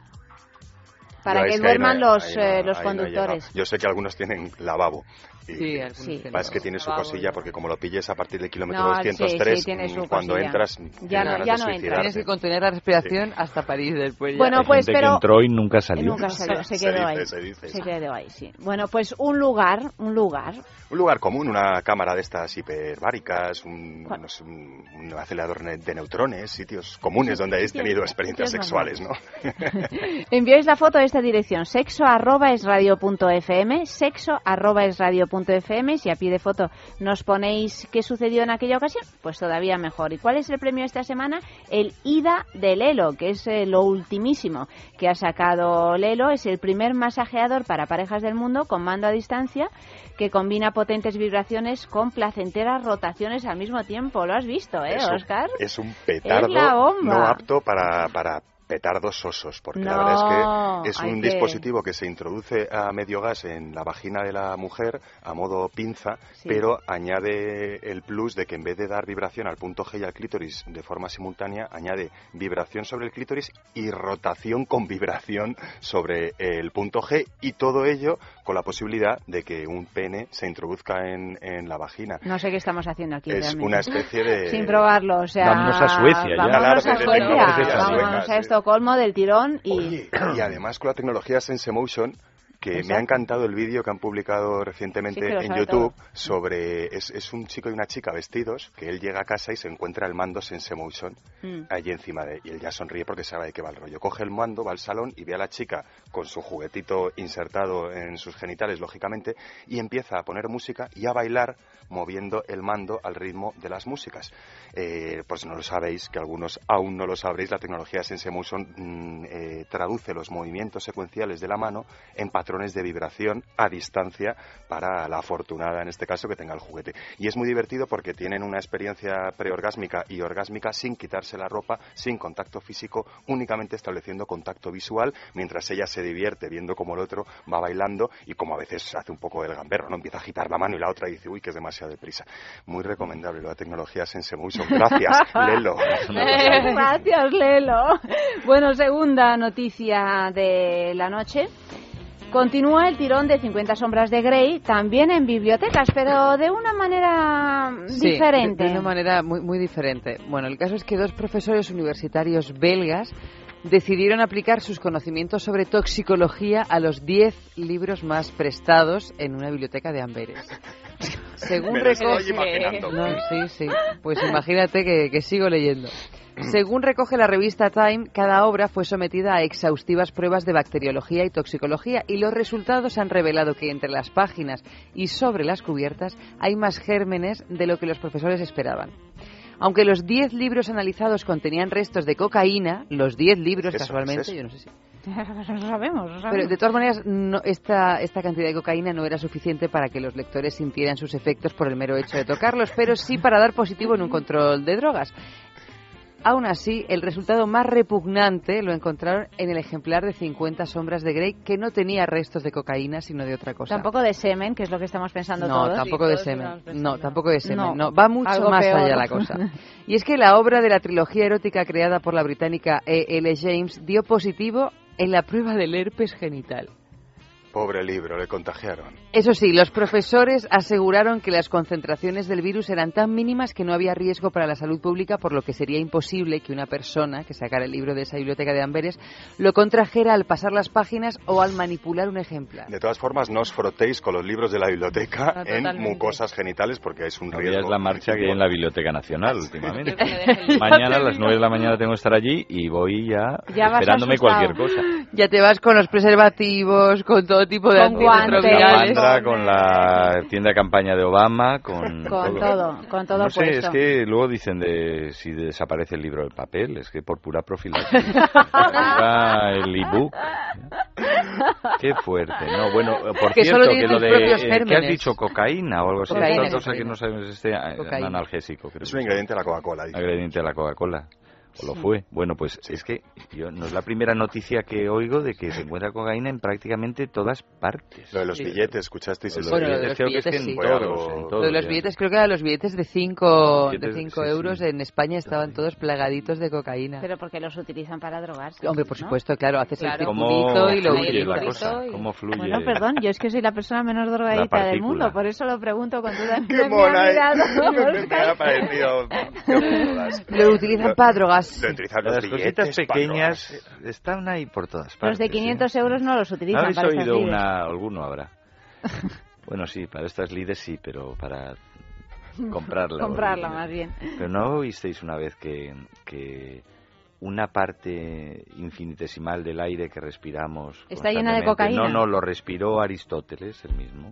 Para que duerman no los, no- eh, los conductores. Yo sé que algunos tienen lavabo. Sí, Sí. es que tiene su cosilla, porque como lo pilles a partir del kilómetro No, 203, sí, sí, cuando cosilla. entras, Ya tienes no- ganas ya de no entras. Tienes que contener la respiración hasta París después. ya. Bueno, Hay pues, gente pero- que entró y nunca salió. Nunca salió, se Se quedó dice, ahí. se dice. Se quedó ahí, sí. Bueno, pues un lugar, un lugar. Un lugar común, una cámara de estas hiperbáricas, un, ¿Cuál? no sé, un- un acelerador de neutrones, sitios comunes donde hayáis Sitios- tenido experiencias sexuales, ¿no? Enviáis la foto a esta dirección, sexo arroba es radio punto fm, sexo arroba es radio punto fm. Si a pie de foto nos ponéis qué sucedió en aquella ocasión, pues todavía mejor. ¿Y cuál es el premio esta semana? El IDA de Lelo, que es eh, lo ultimísimo que ha sacado Lelo. Es el primer masajeador para parejas del mundo con mando a distancia que combina potentes vibraciones con placenteras rotaciones al mismo tiempo. ¿Lo has visto, eh, Es un- Oscar? Es un petardo la bomba. no apto para, para petardos sosos, porque la verdad es que es un que- dispositivo que se introduce a medio gas en la vagina de la mujer a modo pinza, Sí. pero añade el plus de que en vez de dar vibración al punto G y al clítoris de forma simultánea, añade vibración sobre el clítoris y rotación con vibración sobre el punto G y todo ello con la posibilidad de que un pene se introduzca en, en la vagina. No sé qué estamos haciendo aquí Es realmente. una especie de... Sin probarlo, o sea... Vámonos a Suecia ya. Vámonos a Suecia, vámonos a sí. Estocolmo del tirón y... Oye, y además con la tecnología Sense Motion, que me ha encantado el vídeo que han publicado recientemente Sí, en YouTube todo. sobre es, es un chico y una chica vestidos que él llega a casa y se encuentra el mando Sense Motion Mm. allí encima de y él ya sonríe porque sabe de qué va el rollo. Coge el mando, va al salón y ve a la chica con su juguetito insertado en sus genitales, lógicamente, y empieza a poner música y a bailar moviendo el mando al ritmo de las músicas. Eh, pues no lo sabéis, que algunos aún no lo sabréis, la tecnología Sense Motion mm, eh, traduce los movimientos secuenciales de la mano en patrones de vibración a distancia para la afortunada, en este caso, que tenga el juguete. Y es muy divertido porque tienen una experiencia preorgásmica y orgásmica sin quitarse la ropa, sin contacto físico, únicamente estableciendo contacto visual, mientras ella se divierte viendo cómo el otro va bailando y como a veces hace un poco el gamberro, ¿no? Empieza a agitar la mano y la otra dice, uy, que es demasiado deprisa. Muy recomendable la tecnología Sense Motion. Gracias, Lelo. Gracias, Lelo. Bueno, segunda noticia de la noche. Continúa el tirón de 50 sombras de Grey, también en bibliotecas, pero de una manera Sí, diferente. De, de una manera muy, muy diferente. Bueno, el caso es que dos profesores universitarios belgas decidieron aplicar sus conocimientos sobre toxicología a los 10 libros más prestados en una biblioteca de Amberes. Según Me lo estoy recoge- imaginando. No, sí, sí. Pues imagínate que, que sigo leyendo. Según recoge la revista Time, cada obra fue sometida a exhaustivas pruebas de bacteriología y toxicología y los resultados han revelado que entre las páginas y sobre las cubiertas hay más gérmenes de lo que los profesores esperaban. Aunque los 10 libros analizados contenían restos de cocaína, los 10 libros Eso, casualmente, eso. yo no sé si Lo sabemos, lo pero sabemos. de todas maneras, no, esta, esta cantidad de cocaína no era suficiente para que los lectores sintieran sus efectos por el mero hecho de tocarlos, pero sí para dar positivo en un control de drogas. Aún así, el resultado más repugnante lo encontraron en el ejemplar de 50 sombras de Grey, que no tenía restos de cocaína, sino de otra cosa. Tampoco de semen, que es lo que estamos pensando No, todos. tampoco de semen. No, tampoco de semen. No, No, va mucho más peor. allá la cosa. Y es que la obra de la trilogía erótica creada por la británica E.L. James dio positivo en la prueba del herpes genital. Pobre libro, le contagiaron. Eso sí, los profesores aseguraron que las concentraciones del virus eran tan mínimas que no había riesgo para la salud pública, por lo que sería imposible que una persona que sacara el libro de esa biblioteca de Amberes lo contrajera al pasar las páginas o al manipular un ejemplar. De todas formas, no os frotéis con los libros de la biblioteca No, en mucosas genitales porque es un No, ya riesgo. es la marcha que hay en la Biblioteca Nacional últimamente. Mañana a las 9 de la mañana tengo que estar allí y voy ya, Ya esperándome cualquier cosa. Ya te vas con los preservativos, con todo tipo de Con. La con la tienda de campaña de Obama, con, Con todo, con todo No sé, puesto. es que luego dicen de si desaparece el libro del papel, es que por pura profilaxis. El ebook. Qué fuerte. No, bueno, por Que cierto, que lo de eh, ¿qué has dicho cocaína o algo así, Cocaína, esta cosa cocaína. que no sabemos este eh, Cocaína. analgésico, creo. Es un ingrediente de la Coca-Cola. dice. Ingrediente de la Coca-Cola. O lo Sí. fue. Bueno, pues es que yo, no es la primera noticia que oigo de que se encuentra cocaína en prácticamente todas partes. Lo de los billetes, ¿escuchasteis eso? Bueno, lo de los creo que es que billetes en sí. Lo de los billetes, creo que eran los billetes de 5 de cinco sí, euros. En España estaban todos plagaditos de cocaína. Pero porque los utilizan para drogarse. Hombre, por ¿no? supuesto, claro, haces el Claro. circulito y lo fluye utilizas. la cosa? ¿Cómo fluye? Bueno, perdón, yo es que soy la persona menos drogadita del mundo, por eso lo pregunto con toda Qué mona, ¿eh? Me ha parecido... Lo utilizan para drogas. De utilizar los Las cositas pequeñas están ahí por todas partes. Los de 500 euros no los ¿No utilizan habéis para oído una, alguno habrá? bueno, sí, para estas lides sí, pero para comprarla. Comprarla, más bien. Pero ¿no oísteis una vez que, que una parte infinitesimal del aire que respiramos Está llena de cocaína. No, no, lo respiró Aristóteles, el mismo.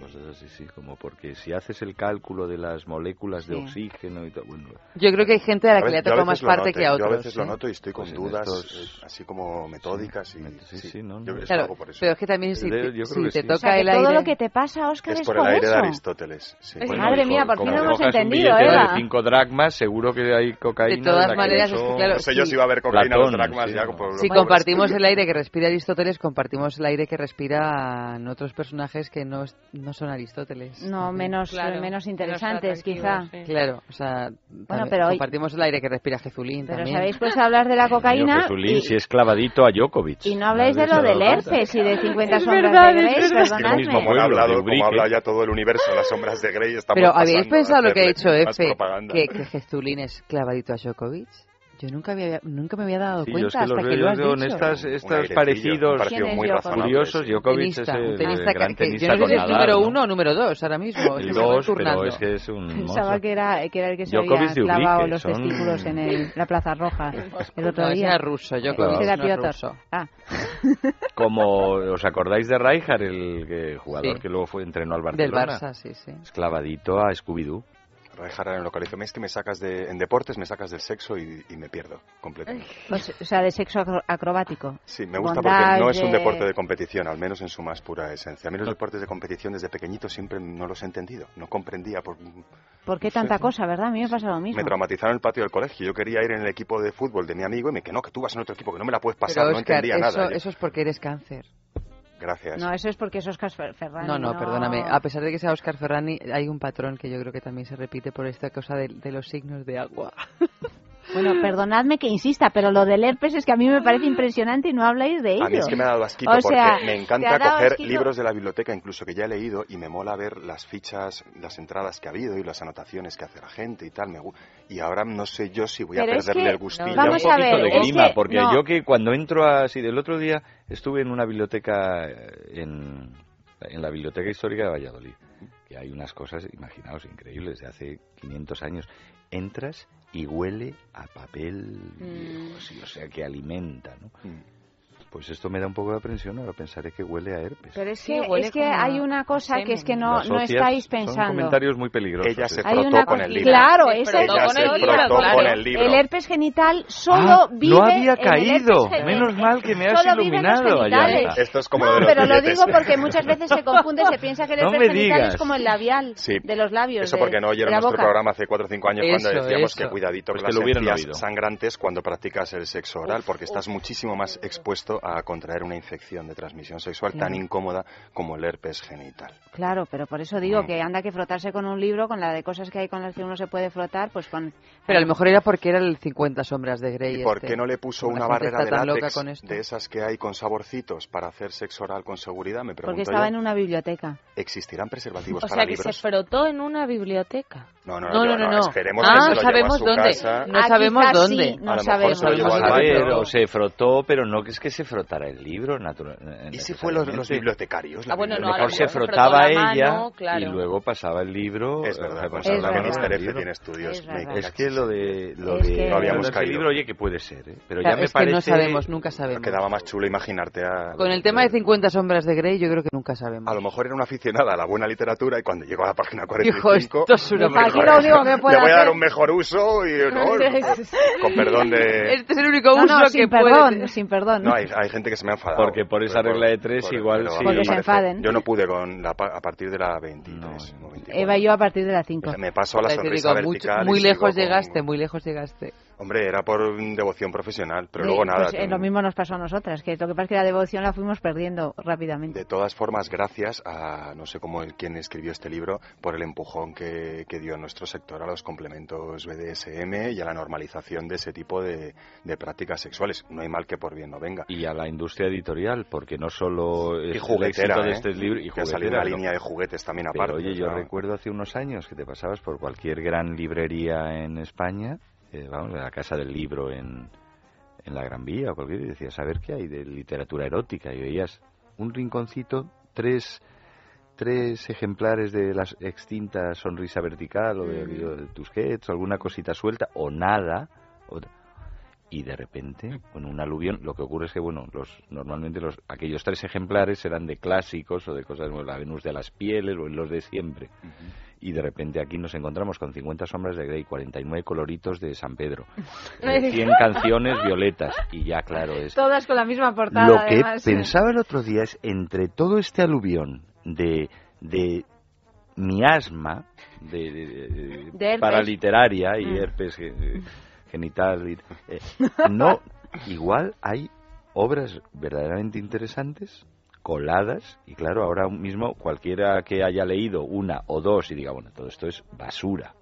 Cosas así, sí, como porque si haces el cálculo de las moléculas de Sí. oxígeno y todo, bueno, Yo creo que hay gente a la A que le ha yo tocado más parte noto, que a Yo otros. a veces lo ¿eh? noto y estoy con Pues dudas estos- eh, así como metódicas y sí, no, yo es Claro, algo por eso. pero es que también si, Yo te- creo si que te sí. toca O sea, el todo aire... lo que te pasa, Oscar, Es es, por el aire de eso. Aristóteles. Sí. Pues Bueno, madre mía, por fin lo hemos entendido, Eva. de 5 dracmas, seguro que hay cocaína. De todas maneras, claro, yo sí. si va a haber cocaína los dracmas sí, ya. ¿no? por- Si compartimos el aire que respira Aristóteles, compartimos el aire que respiran otros personajes que no, no son Aristóteles. No, menos, Claro, menos menos interesantes, quizá. atractivos, Claro, o sea, también pero hoy- compartimos el aire que respira Jezulín Pero también. sabéis pues hablar de la cocaína Jesulín, y, si es clavadito a Djokovic. y no habláis de ¿No lo del herpes y de 50 Es sombras verdad, de Grey, perdonadme. mismo Como hablado, como habla ya todo el universo, las sombras de Grey estamos Pero ¿habéis pensado lo que ha más Efe? que Jezulín es clavadito a Djokovic. Yo nunca, había, nunca me había dado Sí, yo es cuenta que hasta los que lo has dicho. estas, parecidos muy curiosos. Djokovic Tenista, es el, un tenista el gran que- que tenista yo no sé si es Nadal, número ¿no? uno o número dos ahora mismo. El dos, pero es que es un Pensaba monstruo. que era, que era el que se Djokovic había de Ubrique, clavado los son- testículos en el- la Plaza Roja el otro No, día. ruso, Djokovic, Ese era Piotr. Ah. Como, ¿os acordáis de Rijkaard, el que- jugador Sí. que luego fue entrenó al Del? Barça, sí, sí. Esclavadito a Scooby-Doo. Rijkaard en localizo. Es que me sacas de, en deportes me sacas del sexo y, y me pierdo completamente. Pues, o sea, de sexo acro- acrobático. Sí, me gusta Bondage, porque no es un de- deporte de competición, al menos en su más pura esencia. A mí los deportes de competición desde pequeñito siempre no los he entendido, no comprendía. Por, ¿Por qué tanta cosa, verdad? A mí me pasa lo mismo. me traumatizaron en el patio del colegio. Yo quería ir en el equipo de fútbol de mi amigo y me que no, que tú vas en otro equipo, que no me la puedes pasar, Pero, no Óscar, entendía eso, nada. Eso es porque eres cáncer. Gracias. No, eso es porque es Oscar Fer- Ferrari. No, no, perdóname. A pesar de que sea Oscar Ferrani, hay un patrón que yo creo que también se repite por esta cosa de, de los signos de agua. Bueno, perdonadme que insista, pero lo del herpes es que a mí me parece impresionante y no habláis de ello. A mí es que me ha dado asquito O sea, porque me encanta coger asquito. libros de la biblioteca, incluso que ya he leído, y me mola ver las fichas, las entradas que ha habido y las anotaciones que hace la gente y tal. Me y ahora no sé yo si voy a es perderle que- el gustillo. Vamos un a poquito ver, de es grima, que- porque no. yo que cuando entro así, del otro día estuve en una biblioteca eh, en, en la Biblioteca Histórica de Valladolid, que hay unas cosas, imaginaos, increíbles, de hace 500 años. Entras y huele a papel, Mm. sí, o sea, que alimenta, ¿no? Pues esto me da un poco de aprensión, ahora pensaré que huele a herpes. Pero es Sí, que, huele es que hay una cosa que es que no, no estáis Son pensando. comentarios muy peligrosos. Ella se ¿eh? Hay frotó una con cosa- el libro. Claro, Se esa frotó Ella con se el libro, frotó claro. con el libro. El herpes genital solo Ah, vive no había en el caído. gen- Menos mal que me has solo vive en los iluminado. Ayanta. Esto es como no, de los pero lo digo porque muchas veces se confunde, se piensa que el No herpes me genital digas. es como el labial Sí. de los labios. Eso porque no oyeron nuestro boca. programa hace 4 o 5 años cuando decíamos eso. que cuidadito Pues con que las sangrantes cuando practicas el sexo oral, porque estás muchísimo más expuesto a contraer una infección de transmisión sexual tan Claro. incómoda como el herpes genital. Claro, pero por eso digo Mm. que anda que frotarse con un libro, con la de cosas que hay con las que uno se puede frotar, pues con... Pero a lo mejor era porque era el 50 sombras de Grey. ¿Y por este. qué no le puso una barrera de tan látex de esas que hay con saborcitos para hacer sexo oral con seguridad? Me pregunto Porque estaba yo. en una biblioteca. ¿Existirán preservativos O para sea, que libros? se frotó en una biblioteca. No, no, No, yo no, no, no. Esperemos Ah, que se lo llevó sabemos a su dónde. casa. No Ah, sabemos dónde. sí, no A lo mejor sabemos. se lo llevó al ver, o se frotó, pero no que es que se frotara el libro, natural. ¿Y si fue los, los bibliotecarios? la Ah, bueno, A no, lo a lo mejor se frotaba ella mano, claro. y luego pasaba el libro. Es eh, verdad, pasaba Es la verdad. ministra el F libro. tiene estudios. Es me. Es que lo de lo Es de que- No habíamos ese caído. libro, oye, que puede ser, ¿eh? pero Claro, ya me es parece que no sabemos, nunca sabemos. Quedaba más chulo imaginarte a... Con el tema de 50 sombras de Grey, yo creo que nunca sabemos. A lo mejor era una aficionada a la buena literatura y cuando llegó a la página Dijo, 45... esto es una Aquí lo único que puede Le voy a dar un mejor uso y... no, con perdón de... Este es el único uso no, que sin puede perdón, sin perdón. No, hay, hay gente que se me ha enfadado. Porque por esa regla de tres igual pero sí. Porque se enfaden. Yo no pude con la, pa- a partir de la 23 o 24. Eva y yo a partir de las 5. Me paso a la sonrisa digo, mucho- vertical. y muy lejos con- llegaste, muy lejos llegaste. Hombre, era por devoción profesional, pero luego nada. Pues, eh, lo mismo nos pasó a nosotras, que lo que pasa es que la devoción la fuimos perdiendo rápidamente. De todas formas, gracias a no sé cómo el, quien escribió este libro por el empujón que, que dio nuestro sector a los complementos BDSM y a la normalización de ese tipo de, de prácticas sexuales. No hay mal que por bien no venga. Y a la industria editorial, porque no solo es Y el juguetera, éxito de ¿eh? este libro y Que ha salido juguetera, una ¿no? línea de juguetes también Pero, aparte. oye, yo o sea, recuerdo hace unos años que te pasabas por cualquier gran librería en España, eh, vamos, la Casa del Libro en, en la Gran Vía o cualquier, y decías, a ver qué hay de literatura erótica, y veías un rinconcito, tres tres ejemplares de la extinta sonrisa vertical o de, Mm. o de Tusquets o alguna cosita suelta o nada o- y de repente con un aluvión lo que ocurre es que bueno los normalmente los aquellos tres ejemplares eran de clásicos o de cosas como la Venus de las pieles o los de siempre y de repente aquí nos encontramos con 50 sombras de Grey 49 coloritos de San Pedro eh, 100 canciones violetas y ya claro es Todas con la misma portada, lo que además. pensaba el otro día es entre todo este aluvión de, de miasma de, de- de- De herpes. paraliteraria y Mm. herpes ge- genital y- eh, no igual hay obras verdaderamente interesantes coladas y claro ahora mismo cualquiera que haya leído una o dos y diga bueno todo esto es basura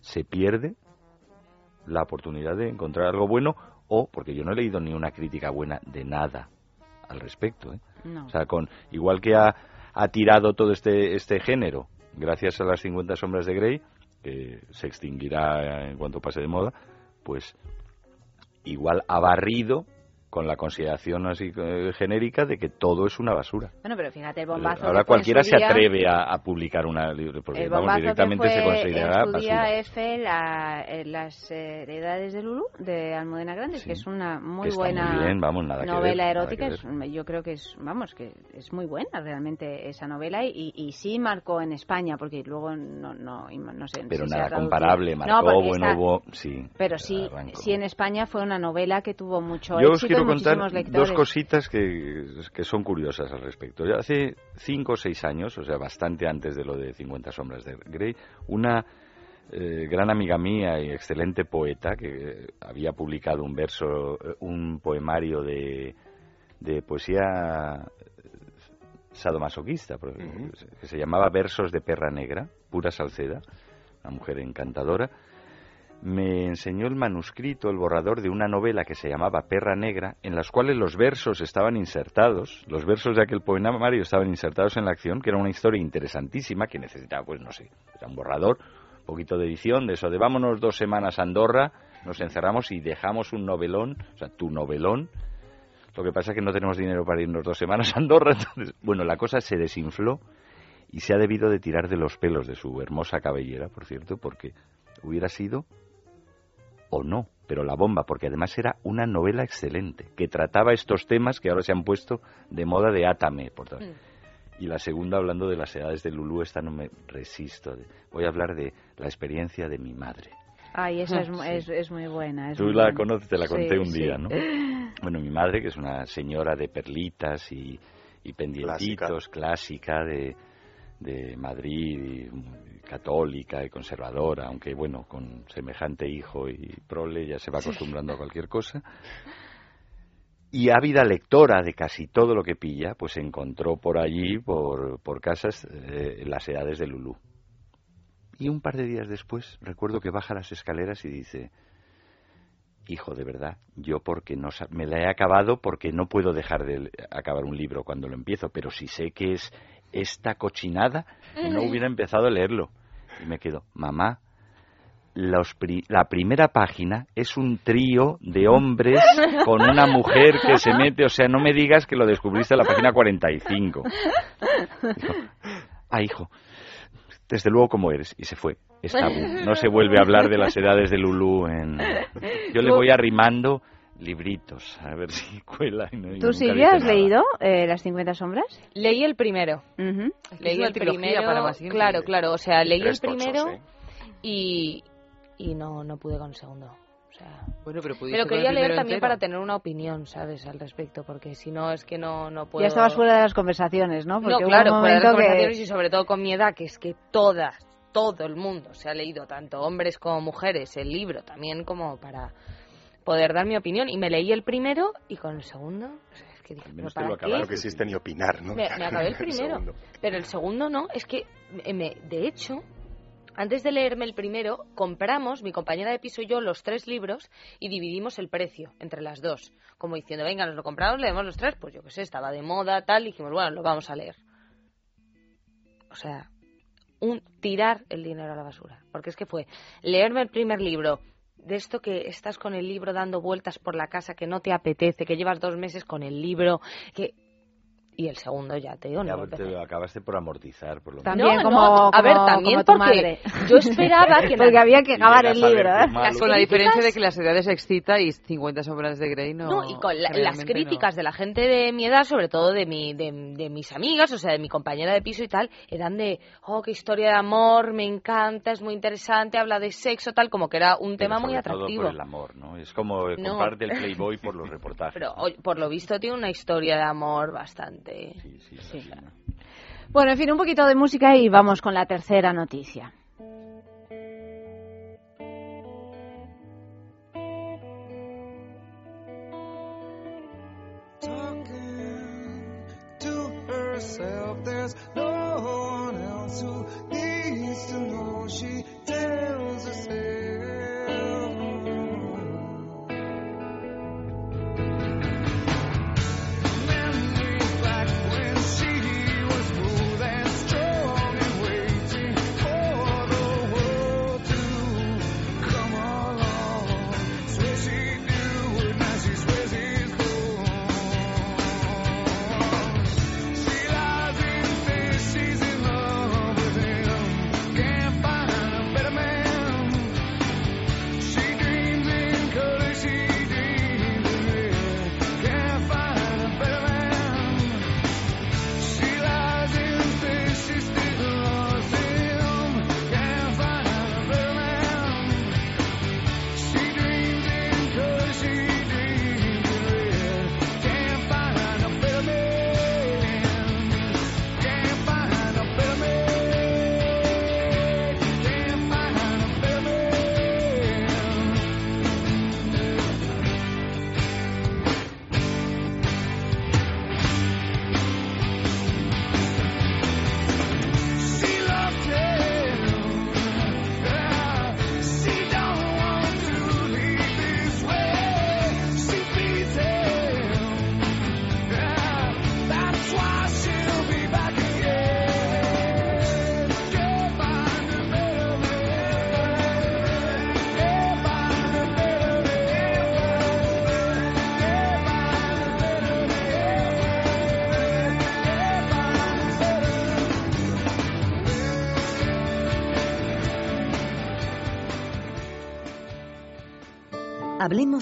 se pierde la oportunidad de encontrar algo bueno o porque yo no he leído ni una crítica buena de nada al respecto ¿eh? No. o sea con igual que ha, ha tirado todo este este género gracias a las 50 sombras de Grey que se extinguirá en cuanto pase de moda pues igual ha barrido con la consideración así eh, genérica de que todo es una basura. Bueno, pero fíjate el bombazo. Ahora que cualquiera se día- atreve a, a publicar una libro, porque El vamos, directamente que se fue considerará en su basura. día F, la, eh, las heredades de Lulu, de Almudena Grandes, que es una muy Que buena muy bien, vamos, nada novela ver, erótica. es- yo creo que es, vamos, que es muy buena realmente esa novela y, y sí marcó en España, porque luego no, no, no sé Pero si se nada comparable, No, marcó, porque bueno, hubo, sí. Pero sí, arrancó. sí en España fue una novela que tuvo mucho Yo éxito quiero contar dos cositas que, que son curiosas al respecto. Ya hace cinco o seis años, o sea, bastante antes de lo de 50 sombras de Grey, una eh, gran amiga mía y excelente poeta que eh, había publicado un verso, eh, un poemario de, de poesía sadomasoquista, que se llamaba Versos de Perra Negra, pura Salceda, una mujer encantadora, me enseñó el manuscrito, el borrador de una novela que se llamaba Perra Negra, en las cuales los versos estaban insertados, los versos de aquel poemario estaban insertados en la acción, que era una historia interesantísima que necesitaba, pues no sé, era un borrador, un poquito de edición, de eso, de vámonos dos semanas a Andorra, nos encerramos y dejamos un novelón, o sea, tu novelón. Lo que pasa es que no tenemos dinero para irnos dos semanas a Andorra, entonces, bueno, la cosa se desinfló y se ha debido de tirar de los pelos de su hermosa cabellera, por cierto, porque hubiera sido o no, pero la bomba, porque además era una novela excelente, que trataba estos temas que ahora se han puesto de moda de Átame. Por tal. Y la segunda, hablando de las edades de Lulú, esta no me resisto. de- Voy a hablar de la experiencia de mi madre. Ay, esa es, Sí. es, es muy buena. es Tú muy la buena. conoces, te la conté Sí, un sí. día, ¿no? Bueno, mi madre, que es una señora de perlitas y, y pendientitos, clásica, de, de Madrid, y católica y conservadora, aunque bueno, con semejante hijo y prole ya se va acostumbrando a cualquier cosa. Y ávida lectora de casi todo lo que pilla, pues encontró por allí, por, por casas, eh, las edades de Lulú. Y un par de días después, recuerdo que baja las escaleras y dice, hijo, de verdad, yo porque no me la he acabado porque no puedo dejar de acabar un libro cuando lo empiezo, pero si sé que es esta cochinada, no hubiera empezado a leerlo. Y me quedo, mamá, los pri- la primera página es un trío de hombres con una mujer que se mete, o sea, no me digas que lo descubriste en la página 45. Dijo, ah, hijo, desde luego como eres. Y se fue. Es tabú. No se vuelve a hablar de las edades de Lulú. En... Yo le voy arrimando libritos, a ver si cuela. y no- ¿Tú, dice has leído eh, Las 50 sombras? Leí el primero. Leí el primero. para más siempre. claro, claro. O sea, leí el tochos, primero ¿eh? y, y no, no pude con el segundo. O sea, Bueno, pero el quería leer también entero. para tener una opinión, ¿sabes? Al respecto, porque si no es que no, no puedo. Ya estabas fuera de las conversaciones, ¿no? Porque no, claro, un fuera de las momento que- conversaciones y sobre todo con mi edad, que es que todas, todo el mundo se ha leído, tanto hombres como mujeres, el libro también como para poder dar mi opinión. Y me leí el primero y con el segundo, o sea, es que dije, ¿pero menos te lo acabaron. No quisiste ni opinar, ¿no? Me, me acabé el primero, pero el segundo no. Es que, me- de hecho, antes de leerme el primero, compramos, mi compañera de piso y yo, los tres libros y dividimos el precio entre las dos. Como diciendo, venga, nos lo compramos, leemos los tres. Pues yo qué sé, estaba de moda, tal, y dijimos, bueno, lo vamos a leer. O sea, un tirar el dinero a la basura. Porque es que fue leerme el primer libro, de esto que estás con el libro dando vueltas por la casa, que no te apetece, que llevas dos meses con el libro, que... Y el segundo ya te digo, no Ya lo te lo acabaste por amortizar, por lo menos. También No, como, no, a ver, como- también como porque madre. yo esperaba que Porque había que acabar el ver libro, ¿eh? Con la diferencia de que las edades excita y 50 sombras de Grey no. No, y con la- las críticas de la gente de mi edad, sobre todo de, mi, de, de mis amigas, o sea, de mi compañera de piso y tal, eran de, oh, qué historia de amor, me encanta, es muy interesante, habla de sexo, tal, como que era un Pero tema muy sobre todo atractivo. por el amor, ¿no? Es como No. comprarte el Playboy por los reportajes. Pero por lo visto tiene una historia de amor bastante... Sí. Bueno, en fin, un poquito de música y vamos con la tercera noticia. to herself. There's no one else who needs to know. She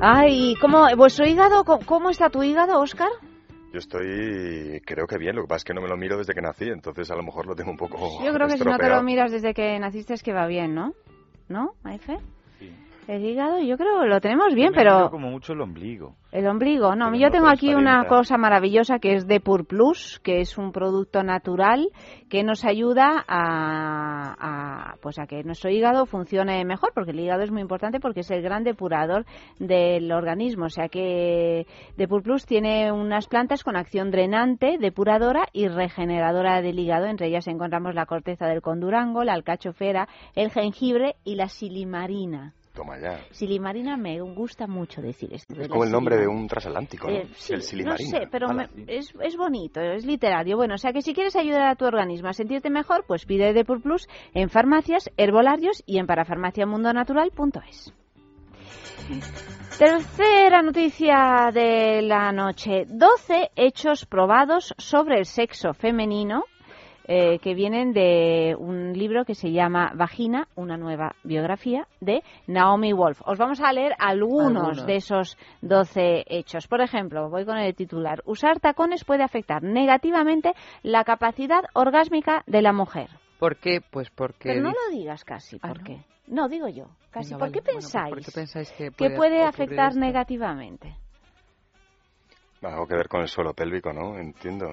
Ay, ¿cómo, vuestro hígado, cómo, está tu hígado, Oscar? Yo estoy, creo que bien, lo que pasa es que no me lo miro desde que nací, entonces a lo mejor lo tengo un poco Yo creo que si no te estropeado. lo miras desde que naciste es que va bien, ¿no? ¿No, Maife? El hígado yo creo que lo tenemos bien, pero como mucho el ombligo. el ombligo, no, Pero yo no tengo aquí una cosa maravillosa que es Depur Plus, que es un producto natural que nos ayuda a, a, pues a que nuestro hígado funcione mejor, porque el hígado es muy importante porque es el gran depurador del organismo, o sea que Depur Plus tiene unas plantas con acción drenante, depuradora y regeneradora del hígado, entre ellas encontramos la corteza del condurango, la alcachofera, el jengibre y la silimarina. Toma ya. Silimarina me gusta mucho decir esto. de Es como el nombre de un transatlántico, ¿no? Eh, sí, el Silimarina. No sé, pero me- es, es bonito, es literario. Bueno, o sea que si quieres ayudar a tu organismo a sentirte mejor, pues pide Depur Plus en farmacias, herbolarios y en parafarmaciamundonatural.es. Tercera noticia de la noche. 12 hechos probados sobre el sexo femenino eh, que vienen de un libro que se llama Vagina, una nueva biografía de Naomi Wolf. Os vamos a leer algunos, Algunos. de esos 12 hechos. Por ejemplo, voy con el titular. Usar tacones puede afectar negativamente la capacidad orgásmica de la mujer. ¿Por qué? Pues porque... Pero no lo digas casi, Ah, ¿por qué? No, digo yo, casi. Venga, ¿Por vale. qué Bueno, pues, pensáis, ¿por qué pensáis que que puede puede ocurrir afectar esto? negativamente? Algo que ver con el suelo pélvico, ¿no? Entiendo.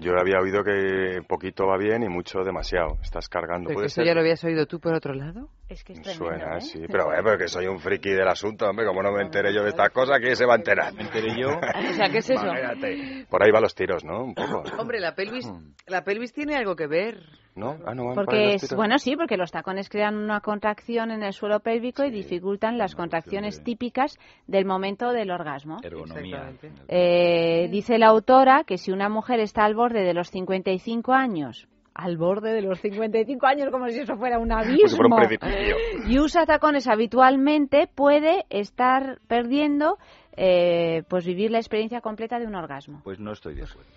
Yo había oído que poquito va bien y mucho demasiado. Estás cargando. ¿Pero Puede que eso ser ya lo habías oído tú por otro lado? Es que es Suena, sí. Pero, eh, pero que soy un friki del asunto, hombre. Como no me enteré yo de estas cosas, ¿quién se va a enterar? Me enteré yo. O sea, ¿qué es eso? Imagínate. Por ahí van los tiros, ¿no? Un poco. Hombre, la pelvis, la pelvis tiene algo que ver. ¿No? Ah, no, van Porque, es, bueno, sí, porque los tacones crean una contracción en el suelo pélvico y dificultan las contracciones típicas del momento del orgasmo. Ergonomía. Eh, dice la autora que si una mujer está al borde de los 55 años, al borde de los 55 años como si eso fuera un un abismo, precipicio. y usa tacones habitualmente, puede estar perdiendo eh, pues vivir la experiencia completa de un orgasmo. Pues no estoy de acuerdo.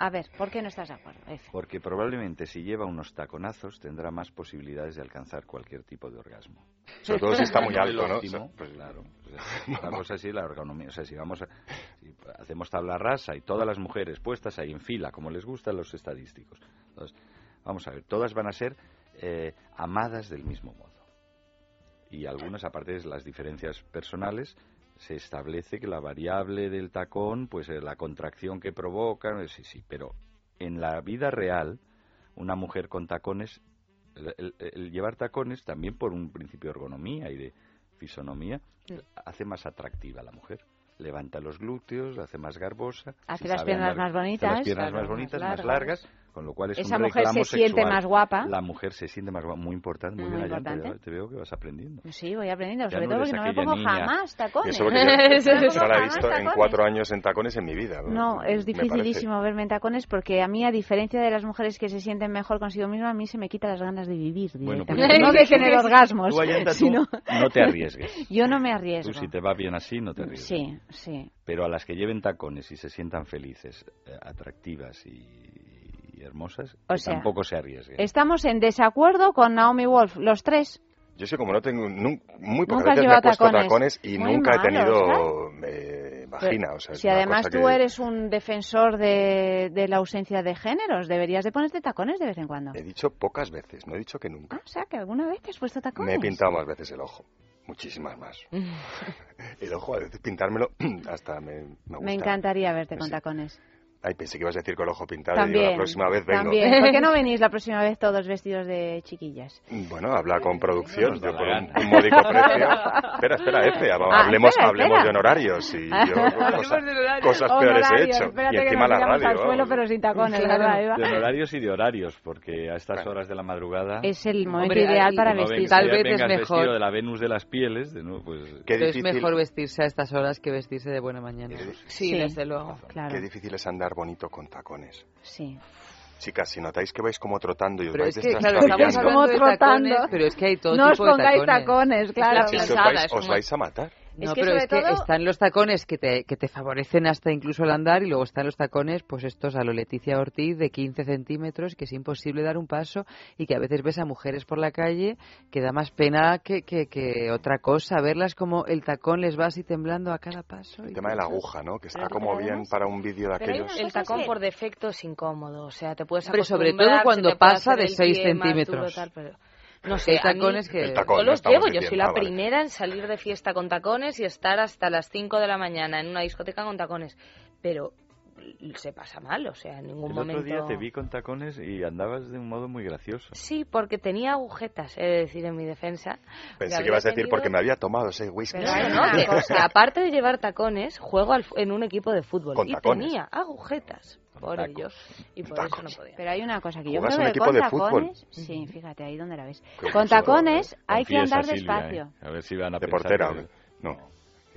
A ver, ¿por qué no estás de acuerdo? Porque probablemente si lleva unos taconazos tendrá más posibilidades de alcanzar cualquier tipo de orgasmo. Sobre todo si está muy alto, ¿no? óptimo, O sea, pues claro. pues, la cosa así, la ergonomía. O sea, si vamos a, si hacemos tabla rasa y todas las mujeres puestas ahí en fila, como les gustan los estadísticos. Entonces, vamos a ver, todas van a ser eh, amadas del mismo modo. Y algunas, aparte de las diferencias personales, se establece que la variable del tacón, pues eh, la contracción que provoca, eh, sí, sí, pero en la vida real, una mujer con tacones, el, el- el llevar tacones también por un principio de ergonomía y de fisonomía, hace más atractiva a la mujer. Levanta los glúteos, la hace más garbosa. Hace si las piernas más bonitas, hace las piernas más más bonitas, más largas. Con lo cual es Esa un mujer reclamo se siente sexual. más guapa. La mujer se siente más guapa, muy importante, muy, Muy bien, importante. te veo que vas aprendiendo. Sí, voy aprendiendo, Ya sobre no todo porque no me pongo niña. jamás tacones. Eso porque yo No la he visto en tacones. cuatro años en tacones en mi vida. No, es dificilísimo verme en tacones porque a mí, a diferencia de las mujeres que se sienten mejor consigo misma, a mí se me quita las ganas de vivir Bueno, pues directamente. no de tener orgasmos. Tú, tú sino- no te arriesgues. Yo no me Tú arriesgo. si te va bien así, no te arriesgues. Sí, sí. Pero a las que lleven tacones y se sientan felices, eh, atractivas y, y hermosas, O que sea, tampoco se arriesguen. Estamos en desacuerdo con Naomi Wolf, los tres. Yo sé, como no tengo, muy pocas veces me he puesto tacones. tacones, y Muy nunca he mal, tenido eh, vagina. O sea, si además tú que eres un defensor de, de la ausencia de géneros, deberías de ponerte tacones de vez en cuando. He dicho pocas veces, no he dicho que nunca. Ah, o sea, que alguna vez te has puesto tacones. Me he pintado más veces el ojo. Muchísimas más. el ojo, a veces pintármelo hasta me, me gusta. Me encantaría verte con Sí. tacones. Ay, pensé que ibas a decir con el ojo pintado y digo, También. la próxima vez vengo. También. ¿Por qué no venís la próxima vez todos vestidos de chiquillas? Bueno, habla con producción, yo por un, un módico precio. Espera, espera, Efe, Ah, hablemos, espera, hablemos espera. de honorarios y yo cosas, de horarios. cosas peores he Honorarios, hecho. y que encima nos la radio. al suelo, pero sin tacones, Claro, ¿verdad, Eva? De horarios y de horarios, porque a estas horas de la madrugada... Es el momento Hombre, ideal para vestir. Tal vez es mejor. de la Venus de las pieles, de nuevo, pues... Pero es mejor vestirse a estas horas que vestirse de buena mañana. Sí, desde luego. Claro. Qué difícil es andar bonito con tacones. Sí. Chicas, si notáis que vais como trotando y os Pero vais es que, claro, estamos de Como tacones, trotando. pero es que hay todo No os tipo de pongáis tacones. tacones, claro. que os vais, os vais a matar. No, que pero sobre es que todo- están los tacones que te, que te favorecen hasta incluso el andar y luego están los tacones, pues estos a lo Leticia Ortiz de 15 centímetros, que es imposible dar un paso y que a veces ves a mujeres por la calle que da más pena que, que, que otra cosa, verlas como el tacón les va así temblando a cada paso. El y tema de la piensas, aguja, ¿no? Que está Pero- como pero bien para un vídeo de Pero aquellos. El tacón por defecto es incómodo, o sea, te puedes Hombre, sobre acostumbrar, todo cuando pasa hacer de el seis pie más centímetros. duro, tal, pero- no sé, mí- que- El tacón, yo no los llevo, yo soy la Ah, vale. primera en salir de fiesta con tacones y estar hasta las 5 de la mañana en una discoteca con tacones, pero se pasa mal, o sea, en ningún El momento... otro día te vi con tacones y andabas de un modo muy gracioso. Sí, porque tenía agujetas, he de decir en mi defensa. Pensé Que ibas a decir tenido- porque me había tomado ese whisky. Pero no, no, que, que aparte de llevar tacones, juego al- en un equipo de fútbol Con y tacones. tenía agujetas por ello y por eso no podía. Pero hay una cosa que yo ¿Jugas creo que con tacones, sí, fíjate ahí donde la ves. Con tacones hay que andar Silvia, despacio. ¿eh? A ver si van a De pensar portera, que- No.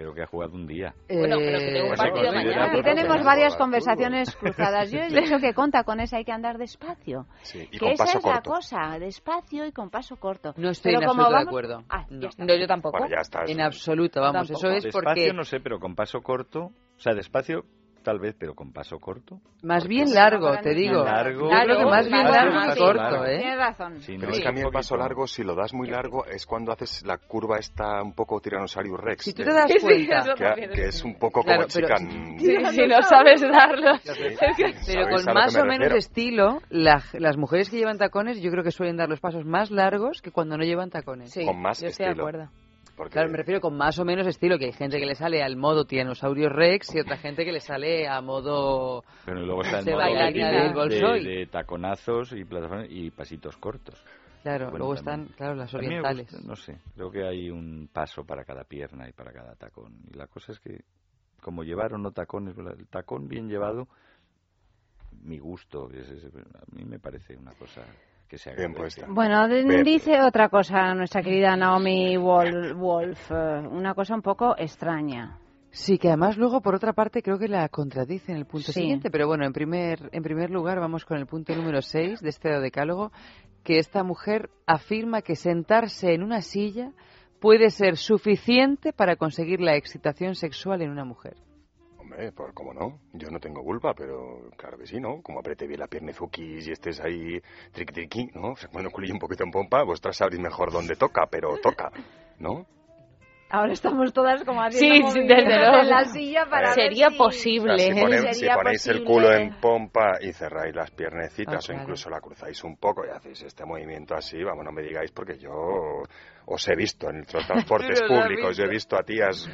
Creo que ha jugado un día. Bueno, pero que tengo un Bueno, partido mañana. Aquí tenemos varias conversaciones cruzadas. Yo Sí. pienso que con tacones hay que andar despacio. Sí, y que con esa paso es la corto. cosa, despacio y con paso corto. No estoy Pero en absoluto de vamos- acuerdo. Ah, está. No, yo tampoco. Bueno, ya está. En absoluto, vamos, eso es Despacio porque no sé, pero con paso corto. O sea, despacio tal vez, pero con paso corto. más bien largo, te digo. Largo. Yo creo que más bien Largo, que corto, largo. ¿eh? Tienes razón. Sí, Pero no, es que a mí el paso largo, si lo das muy largo, es cuando haces la curva esta un poco Tyrannosaurus Rex. Si tú te das cuenta, que, es un poco Claro, como pero- chican. Si no sabes darlo. pero ¿Sabéis a con más me o menos estilo, la- las mujeres que llevan tacones yo creo que suelen dar los pasos más largos que cuando no llevan tacones. Sí, Con más yo estoy de estilo. acuerdo. Porque Claro, me refiero con más o menos estilo, que hay gente que le sale al modo Tyrannosaurus Rex y otra gente que le sale a modo... Pero luego está el De modo bailarina de- de, Bolshoi. de taconazos y y pasitos cortos. Claro, Bueno, luego también. están, claro, las orientales. gusta, no sé, creo que hay un paso para cada pierna y para cada tacón. Y la cosa es que, como llevar o no tacones, el tacón bien llevado, mi gusto, a mí me parece una cosa que se Bien agradece. puesta. Bueno, Bien. dice otra cosa nuestra querida Naomi Wol- Wolf, eh, una cosa un poco extraña. Sí, que además luego, por otra parte, creo que la contradice en el punto Sí. siguiente. Pero bueno, en primer, en primer lugar vamos con el punto número 6 de este decálogo, que esta mujer afirma que sentarse en una silla puede ser suficiente para conseguir la excitación sexual en una mujer. Hombre, pues cómo no. Yo no tengo culpa, pero claro que sí, ¿no? Como apriete bien la pierna y estés ahí triqui triqui, ¿no? Bueno, culillo un poquito en pompa, vosotras sabréis mejor dónde toca, pero toca, ¿no? Ahora estamos todas como haciendo sí, desde luego. en la silla para ver Sería si- posible. O sea, si, pone- si Sería ponéis el posible. culo en pompa y cerráis las piernecitas Ah, o claro. incluso la cruzáis un poco y hacéis este movimiento así, vamos, no me digáis porque yo os he visto en los transportes públicos, yo he visto a tías...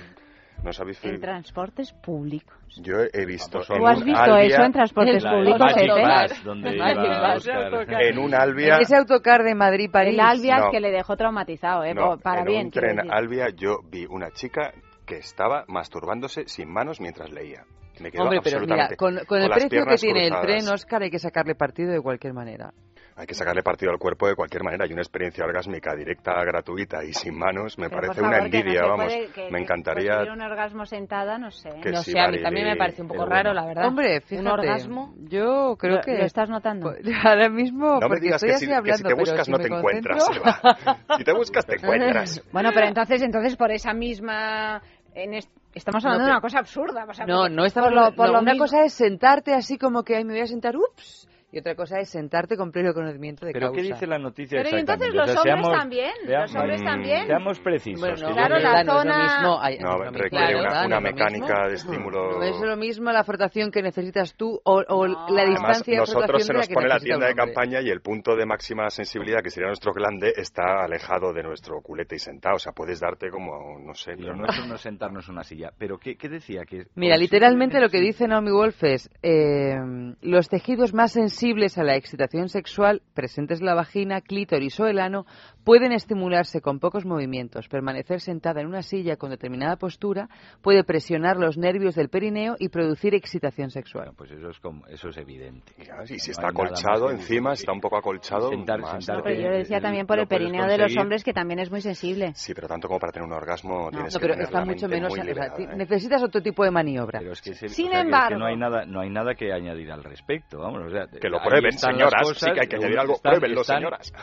¿No sabéis? En transportes públicos. Yo he visto en ¿Tú has un visto Albia- eso en transportes La- públicos, Magic Pepe? Bus, donde Magic iba Bus, Oscar. autocar. en un Albia... Ese autocar de Madrid-París. El Albias No. que le dejó traumatizado, ¿eh? No, para en bien. un quiero tren decir. Albia yo vi una chica que estaba masturbándose sin manos mientras leía. Me quedó Hombre, pero mira, con, con el precio que tiene el tren, Oscar, hay que sacarle partido de cualquier manera. Hay que sacarle partido al cuerpo de cualquier manera. Hay una experiencia orgásmica directa, gratuita y sin manos. Me Pero, parece una no envidia, vamos. puede- que- me que encantaría. un orgasmo sentada, no sé. Que no sí, sé, a mí también me parece un poco raro, bueno. la verdad. Hombre, fíjate. Un orgasmo. Yo creo ¿Lo, que... lo estás notando? Pues, Ahora mismo, No me digas estoy que así si, que si te buscas si no te encuentras. concentro- Eva. Si te buscas te encuentras. Bueno, pero entonces, entonces por esa misma... en es- Estamos hablando No, de una cosa absurda. o sea, No, no estamos por lo- por no, lo una mismo- cosa es sentarte así como que ay, me voy a sentar, ups, Y otra cosa es sentarte con pleno conocimiento de ¿Pero causa. qué dice la noticia Pero entonces exactamente? O los sea, hombres seamos- también, los hombres también. Seamos precisos. Bueno, no, Claro, la no es lo zona- mismo. No, es requiere una, Claro, una no es lo mecánica mismo. de estímulo. No es lo mismo la frotación que necesitas tú o, o la Además, distancia de nosotros frotación se de nos que pone la tienda de campaña y el punto de máxima sensibilidad, que sería nuestro glande, está alejado de nuestro culete y sentado. O sea, puedes darte como, no sé, pero no. nuestro no es sentarnos en una silla. ¿Pero qué, qué decía? Que Mira, literalmente lo que dice Naomi Wolf es eh, los tejidos más sensibles a la excitación sexual presentes en la vagina, clítoris o el ano pueden estimularse con pocos movimientos. Permanecer sentada en una silla con determinada postura puede presionar los nervios del perineo y producir excitación sexual. Pues eso es, como, eso es evidente. Y si No está acolchado encima, está un poco acolchado. Sentar- más, ¿no? Pero yo lo decía también por el perineo de los hombres que también es muy sensible. Sí, pero tanto como para tener un orgasmo tienes No, que pero tener está la mucho menos. o sea, ¿eh? necesitas otro tipo de maniobra. Pero es que, Sin o sea, que es que embargo- no hay nada, no hay nada que añadir al respecto, vamos, o sea, Que lo prueben, señoras, sí que hay que añadir algo, están- pruébenlo, están señoras.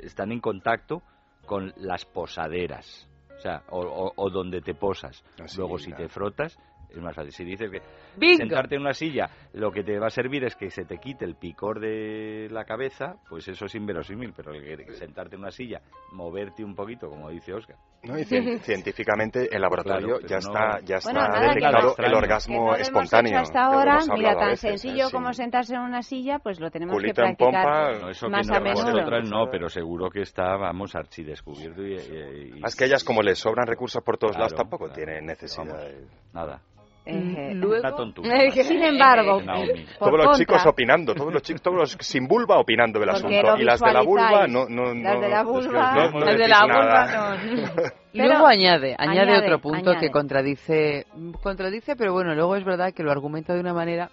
están en contacto con las posaderas, o sea, o, o- o donde te posas. Luego, si te frotas, es más fácil. Si dices que ¡Bingo! sentarte en una silla, lo que te va a servir es que se te quite el picor de la cabeza, pues eso es inverosímil, pero el que- que sentarte en una silla, moverte un poquito, como dice Oscar. No, y cien- científicamente el laboratorio Claro, ya pero está, no- ya Bueno, está nada, que detectado no- el que no orgasmo hemos espontáneo. hecho hasta ahora, hemos mira, tan veces, sencillo. Sí. como sentarse en una silla, pues lo tenemos Culito que en pompa, practicar No, eso más que a no, menudo. vosotras no, pero seguro que está, vamos, archidescubierto y... y- y- Es que ellas, como les sobran recursos por todos lados, Claro, tampoco claro. tienen necesidad. de- Nada. Eh, Una tontura. Sin embargo, Todos los contra, chicos opinando, todos los chicos, todos los sin vulva opinando del asunto. Y las de la vulva no, no, no. Las de la es que vulva- no- no las de la vulva Luego añade, añade, añade, otro punto añade. que contradice, contradice, pero bueno, luego es verdad que lo argumenta de una manera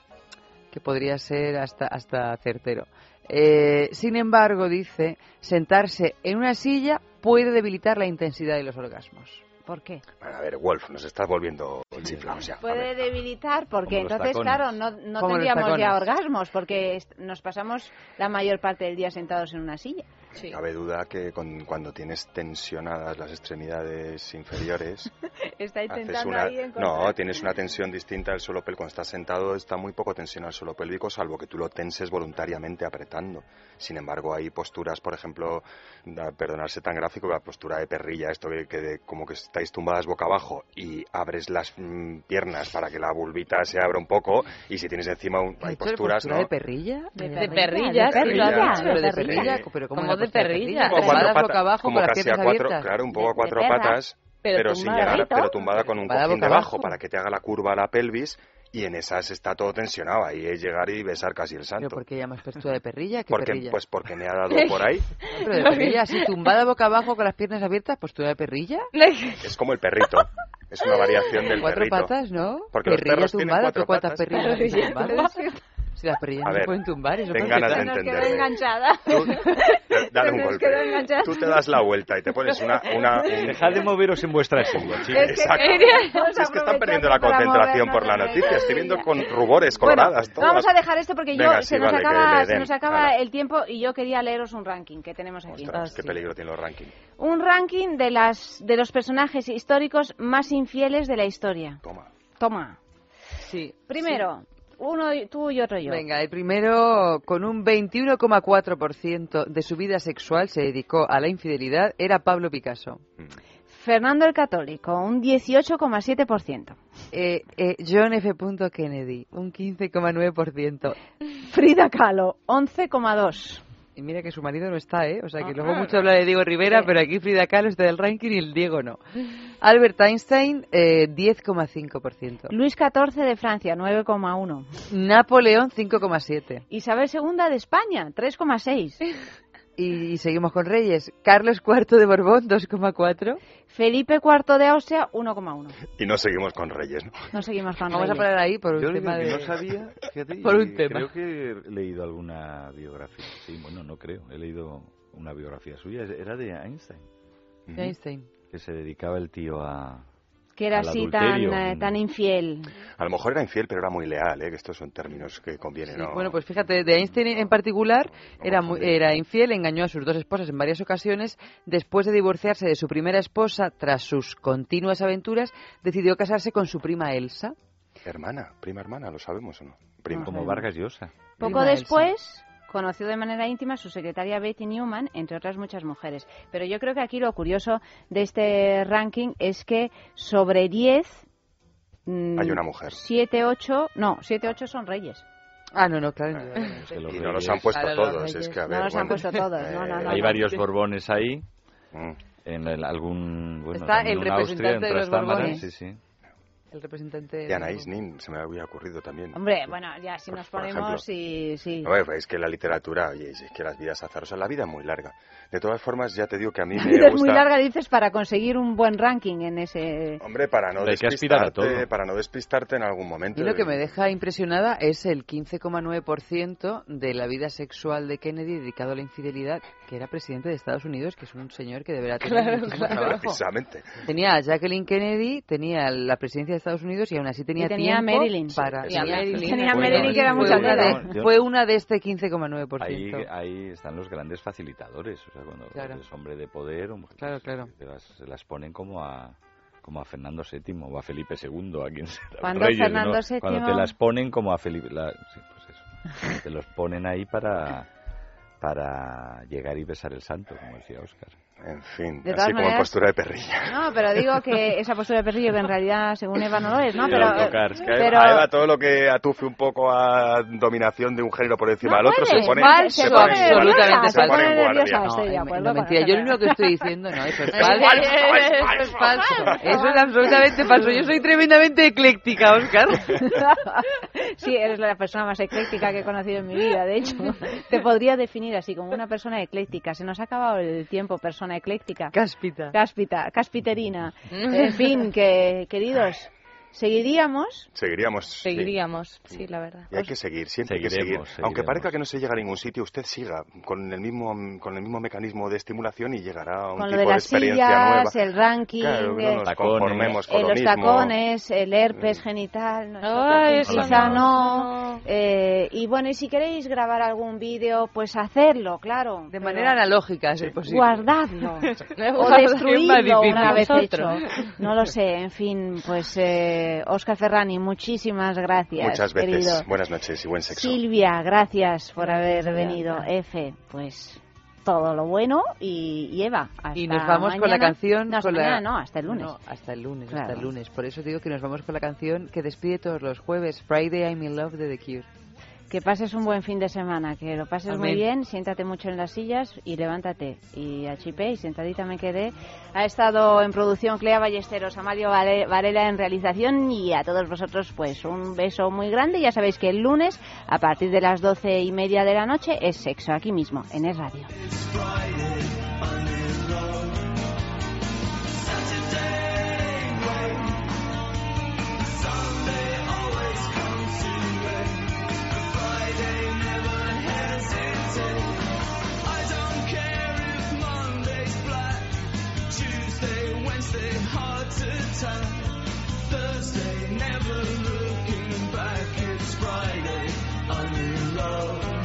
que podría ser hasta, hasta certero. Eh, sin embargo, dice, sentarse en una silla puede debilitar la intensidad de los orgasmos. ¿Por qué? Bueno, a ver, Wolf, nos estás volviendo chiflados ya. Puede debilitar porque entonces, tacones. claro, no, no tendríamos ya orgasmos porque nos pasamos la mayor parte del día sentados en una silla. Cabe duda que con- cuando tienes tensionadas las extremidades inferiores, Está haces intentando una, ahí encontrar. no, tienes una tensión distinta del suelo pélvico. Cuando estás sentado está muy poco tensionado el suelo pélvico, salvo que tú lo tenses voluntariamente apretando. Sin embargo, hay posturas, por ejemplo, perdonarse tan gráfico, la postura de perrilla, esto que, que de- como que estáis tumbadas boca abajo y abres las mm, piernas para que la vulvita se abra un poco y si tienes encima un, hay ¿Esto es posturas, postura ¿no? de perrilla? De perrilla, de perrilla, Pero de sí. perrilla, pero ¿cómo Como una de perrilla. Como cuatro boca pata- abajo como con las casi a piernas cuatro, abiertas. claro, un poco a cuatro patas, pero pero, sin tumbada. llegar, a- pero tumbada con un cojín boca debajo abajo. para que te haga la curva a la pelvis y en esas está todo tensionado. Ahí es llegar y besar casi el ¿Pero santo. por qué llamas postura de perrilla? ¿Qué Porque, perrilla? pues porque me ha dado por ahí. No, pero de perrilla, así tumbada boca abajo con las piernas abiertas, postura de perrilla. Es como el perrito. Es una variación del Cuatro perrito. patas, ¿no? Porque los perrilla perros tienen tumbada, cuatro ¿pero ¿cuántas patas. perrillas Si las perrillas A no se ver, pueden tumbar, eso es ganas de Nos quedó enganchada. Dale Se un golpe. Tú te das la vuelta y te pones una... una un- Dejad de moveros en vuestra silla, chicos. Es que Exacto. es que están perdiendo la concentración por la noticia. Estoy viendo con rubores Bueno, coloradas. todas. vamos a dejar esto porque yo Venga, se, sí, nos vale, acaba, se nos acaba el tiempo y yo quería leeros un ranking que tenemos aquí. Ostras, qué peligro tienen los rankings. Un ranking de las de los personajes históricos más infieles de la historia. Toma. Toma. Sí. Primero, uno tú y otro yo. Venga, el primero, con un 21,4% de su vida sexual se dedicó a la infidelidad, era Pablo Picasso. Fernando el Católico, un 18,7%. Eh, eh, John F. Kennedy, un 15,9%. Frida Kahlo, 11,2%. Y mira que su marido no está, ¿eh? O sea que Ah, luego ah. mucho habla de Diego Rivera, Sí. pero aquí Frida Kahlo está del ranking y el Diego no. Albert Einstein, eh, 10,5%. Luis XIV de Francia, 9,1%. Napoleón, 5,7%. Isabel II de España, 3,6%. Y, y seguimos con Reyes. Carlos IV de Borbón, 2,4%. Felipe IV de Austria, 1,1%. Y no seguimos con Reyes, ¿no? No seguimos con Vamos a parar ahí por un Yo tema de... no sabía, fíjate, por un tema. creo que he leído alguna biografía. Sí, bueno, no creo, he leído una biografía suya, era de Einstein. De Einstein. Que se dedicaba el tío a... Que era así tan, adulterio. eh, tan infiel. A lo mejor era infiel, pero era muy leal, ¿eh? Que estos son términos que convienen, Sí, ¿no? Bueno, pues fíjate, de Einstein en particular era, muy- era infiel, engañó a sus dos esposas en varias ocasiones. Después de divorciarse de su primera esposa, tras sus continuas aventuras, decidió casarse con su prima Elsa. Hermana, prima hermana, ¿lo sabemos o no? Prima. Como Vargas Llosa. Poco Prima Elsa. Conoció de manera íntima a su secretaria Betty Newman, entre otras muchas mujeres. Pero yo creo que aquí lo curioso de este ranking es que sobre 10... mm, Hay una mujer. 7, 8... No, 7, 8 son reyes. Ah, no, no, claro. Y no los han puesto Claro, los todos, es que a No ver, los han bueno, puesto todos, no, no, no. Hay no. varios Borbones ahí. Mm. En el- algún. Bueno, Está el Austria representante en de los Borbones. Sí, sí. El representante... Y Anaïs Nin, se me había ocurrido también. Hombre, bueno, ya si Por- nos ponemos y... Sí. No, es que la literatura, oye, es que las vidas azarosas, la vida es muy larga. De todas formas, ya te digo que a mí La me vida es gusta... muy larga, dices, para conseguir un buen ranking en ese... Hombre, para no a despistarte, para no despistarte en algún momento. Y lo que me deja impresionada es el 15,9% de la vida sexual de Kennedy dedicado a la infidelidad, que era presidente de Estados Unidos, que es un señor que deberá tener Claro, claro. Precisamente. Tenía a Jacqueline Kennedy, tenía la presidencia de Estados Unidos y aún así tenía, Y tenía tiempo Marilyn. para... Tenía- Marilyn. Tenía Fue una- que era fue mucha de- Fue una de este 15,9%. Ahí, ahí están los grandes facilitadores. O sea, cuando Claro. eres hombre de poder, Claro, pues, claro. te las, se las ponen como a como a Fernando VII o a Felipe II, a quien los Cuando reyes, Fernando ¿no? VII Cuando te las ponen como a Felipe... la- sí, pues eso. te los ponen ahí para para llegar y besar el santo, como decía Oscar. En fin, De así como maneras- postura de perrilla. No, pero digo que esa postura de perrillo que en realidad, según Eva, no lo es, ¿no? Sí, Pero, autocar. Es que a Eva- pero a Eva todo lo que atufe un poco a dominación de un género por encima No del otro puede, se pone, falso, se pone en absolutamente se pone en guardia. No, acuerdo no, con mentira, yo lo único que estoy diciendo, no, eso es falso. falso, es Eso es falso. Eso es absolutamente falso. Yo soy tremendamente ecléctica, Oscar. Sí, eres la persona más ecléctica que he conocido en mi vida, de hecho. Te podría definir así, como una persona ecléctica. Se nos ha acabado el tiempo, persona ecléctica. Cáspita. Cáspita, caspiterina. En fin, que queridos, seguiríamos Seguiríamos. sí. Seguiríamos, sí, la verdad. Y hay que seguir, siempre hay que seguir. Seguiremos, Aunque parezca que no se llega a ningún sitio, usted siga con el mismo con el mismo mecanismo de estimulación y llegará a un con lo tipo de las experiencia sillas, nueva. el ranking, Claro, no nos eh, conformemos con eh, lo los mismo. tacones, el herpes genital, nosotros Ay, eso quizá no. no. Eh, y bueno, y si queréis grabar algún vídeo, pues hacerlo, claro. De manera analógica, es posible. Guardadlo. o destruirlo una vez hecho. No lo sé, en fin, pues eh, Oscar Ferrani, muchísimas gracias. Muchas veces. querido. Buenas noches y buen sexo. Silvia, gracias por haber venido. F, pues todo lo bueno y, y Eva. Hasta Y nos vamos con la canción. No, hasta con la- mañana no, hasta el lunes. No, hasta el lunes, Claro. hasta el lunes. Por eso digo que nos vamos con la canción que despide todos los jueves, Friday I'm in Love de The Cure. Que pases un buen fin de semana, que lo pases muy bien, siéntate mucho en las sillas y levántate. Y a Chipé y sentadita me quedé. Ha estado en producción Clea Ballesteros, Amalio Vare- Varela en realización y a todos vosotros pues un beso muy grande. Ya sabéis que el lunes a partir de las doce y media de la noche es sexo aquí mismo en Es Radio. Thursday, never looking back, it's Friday, I'm in love.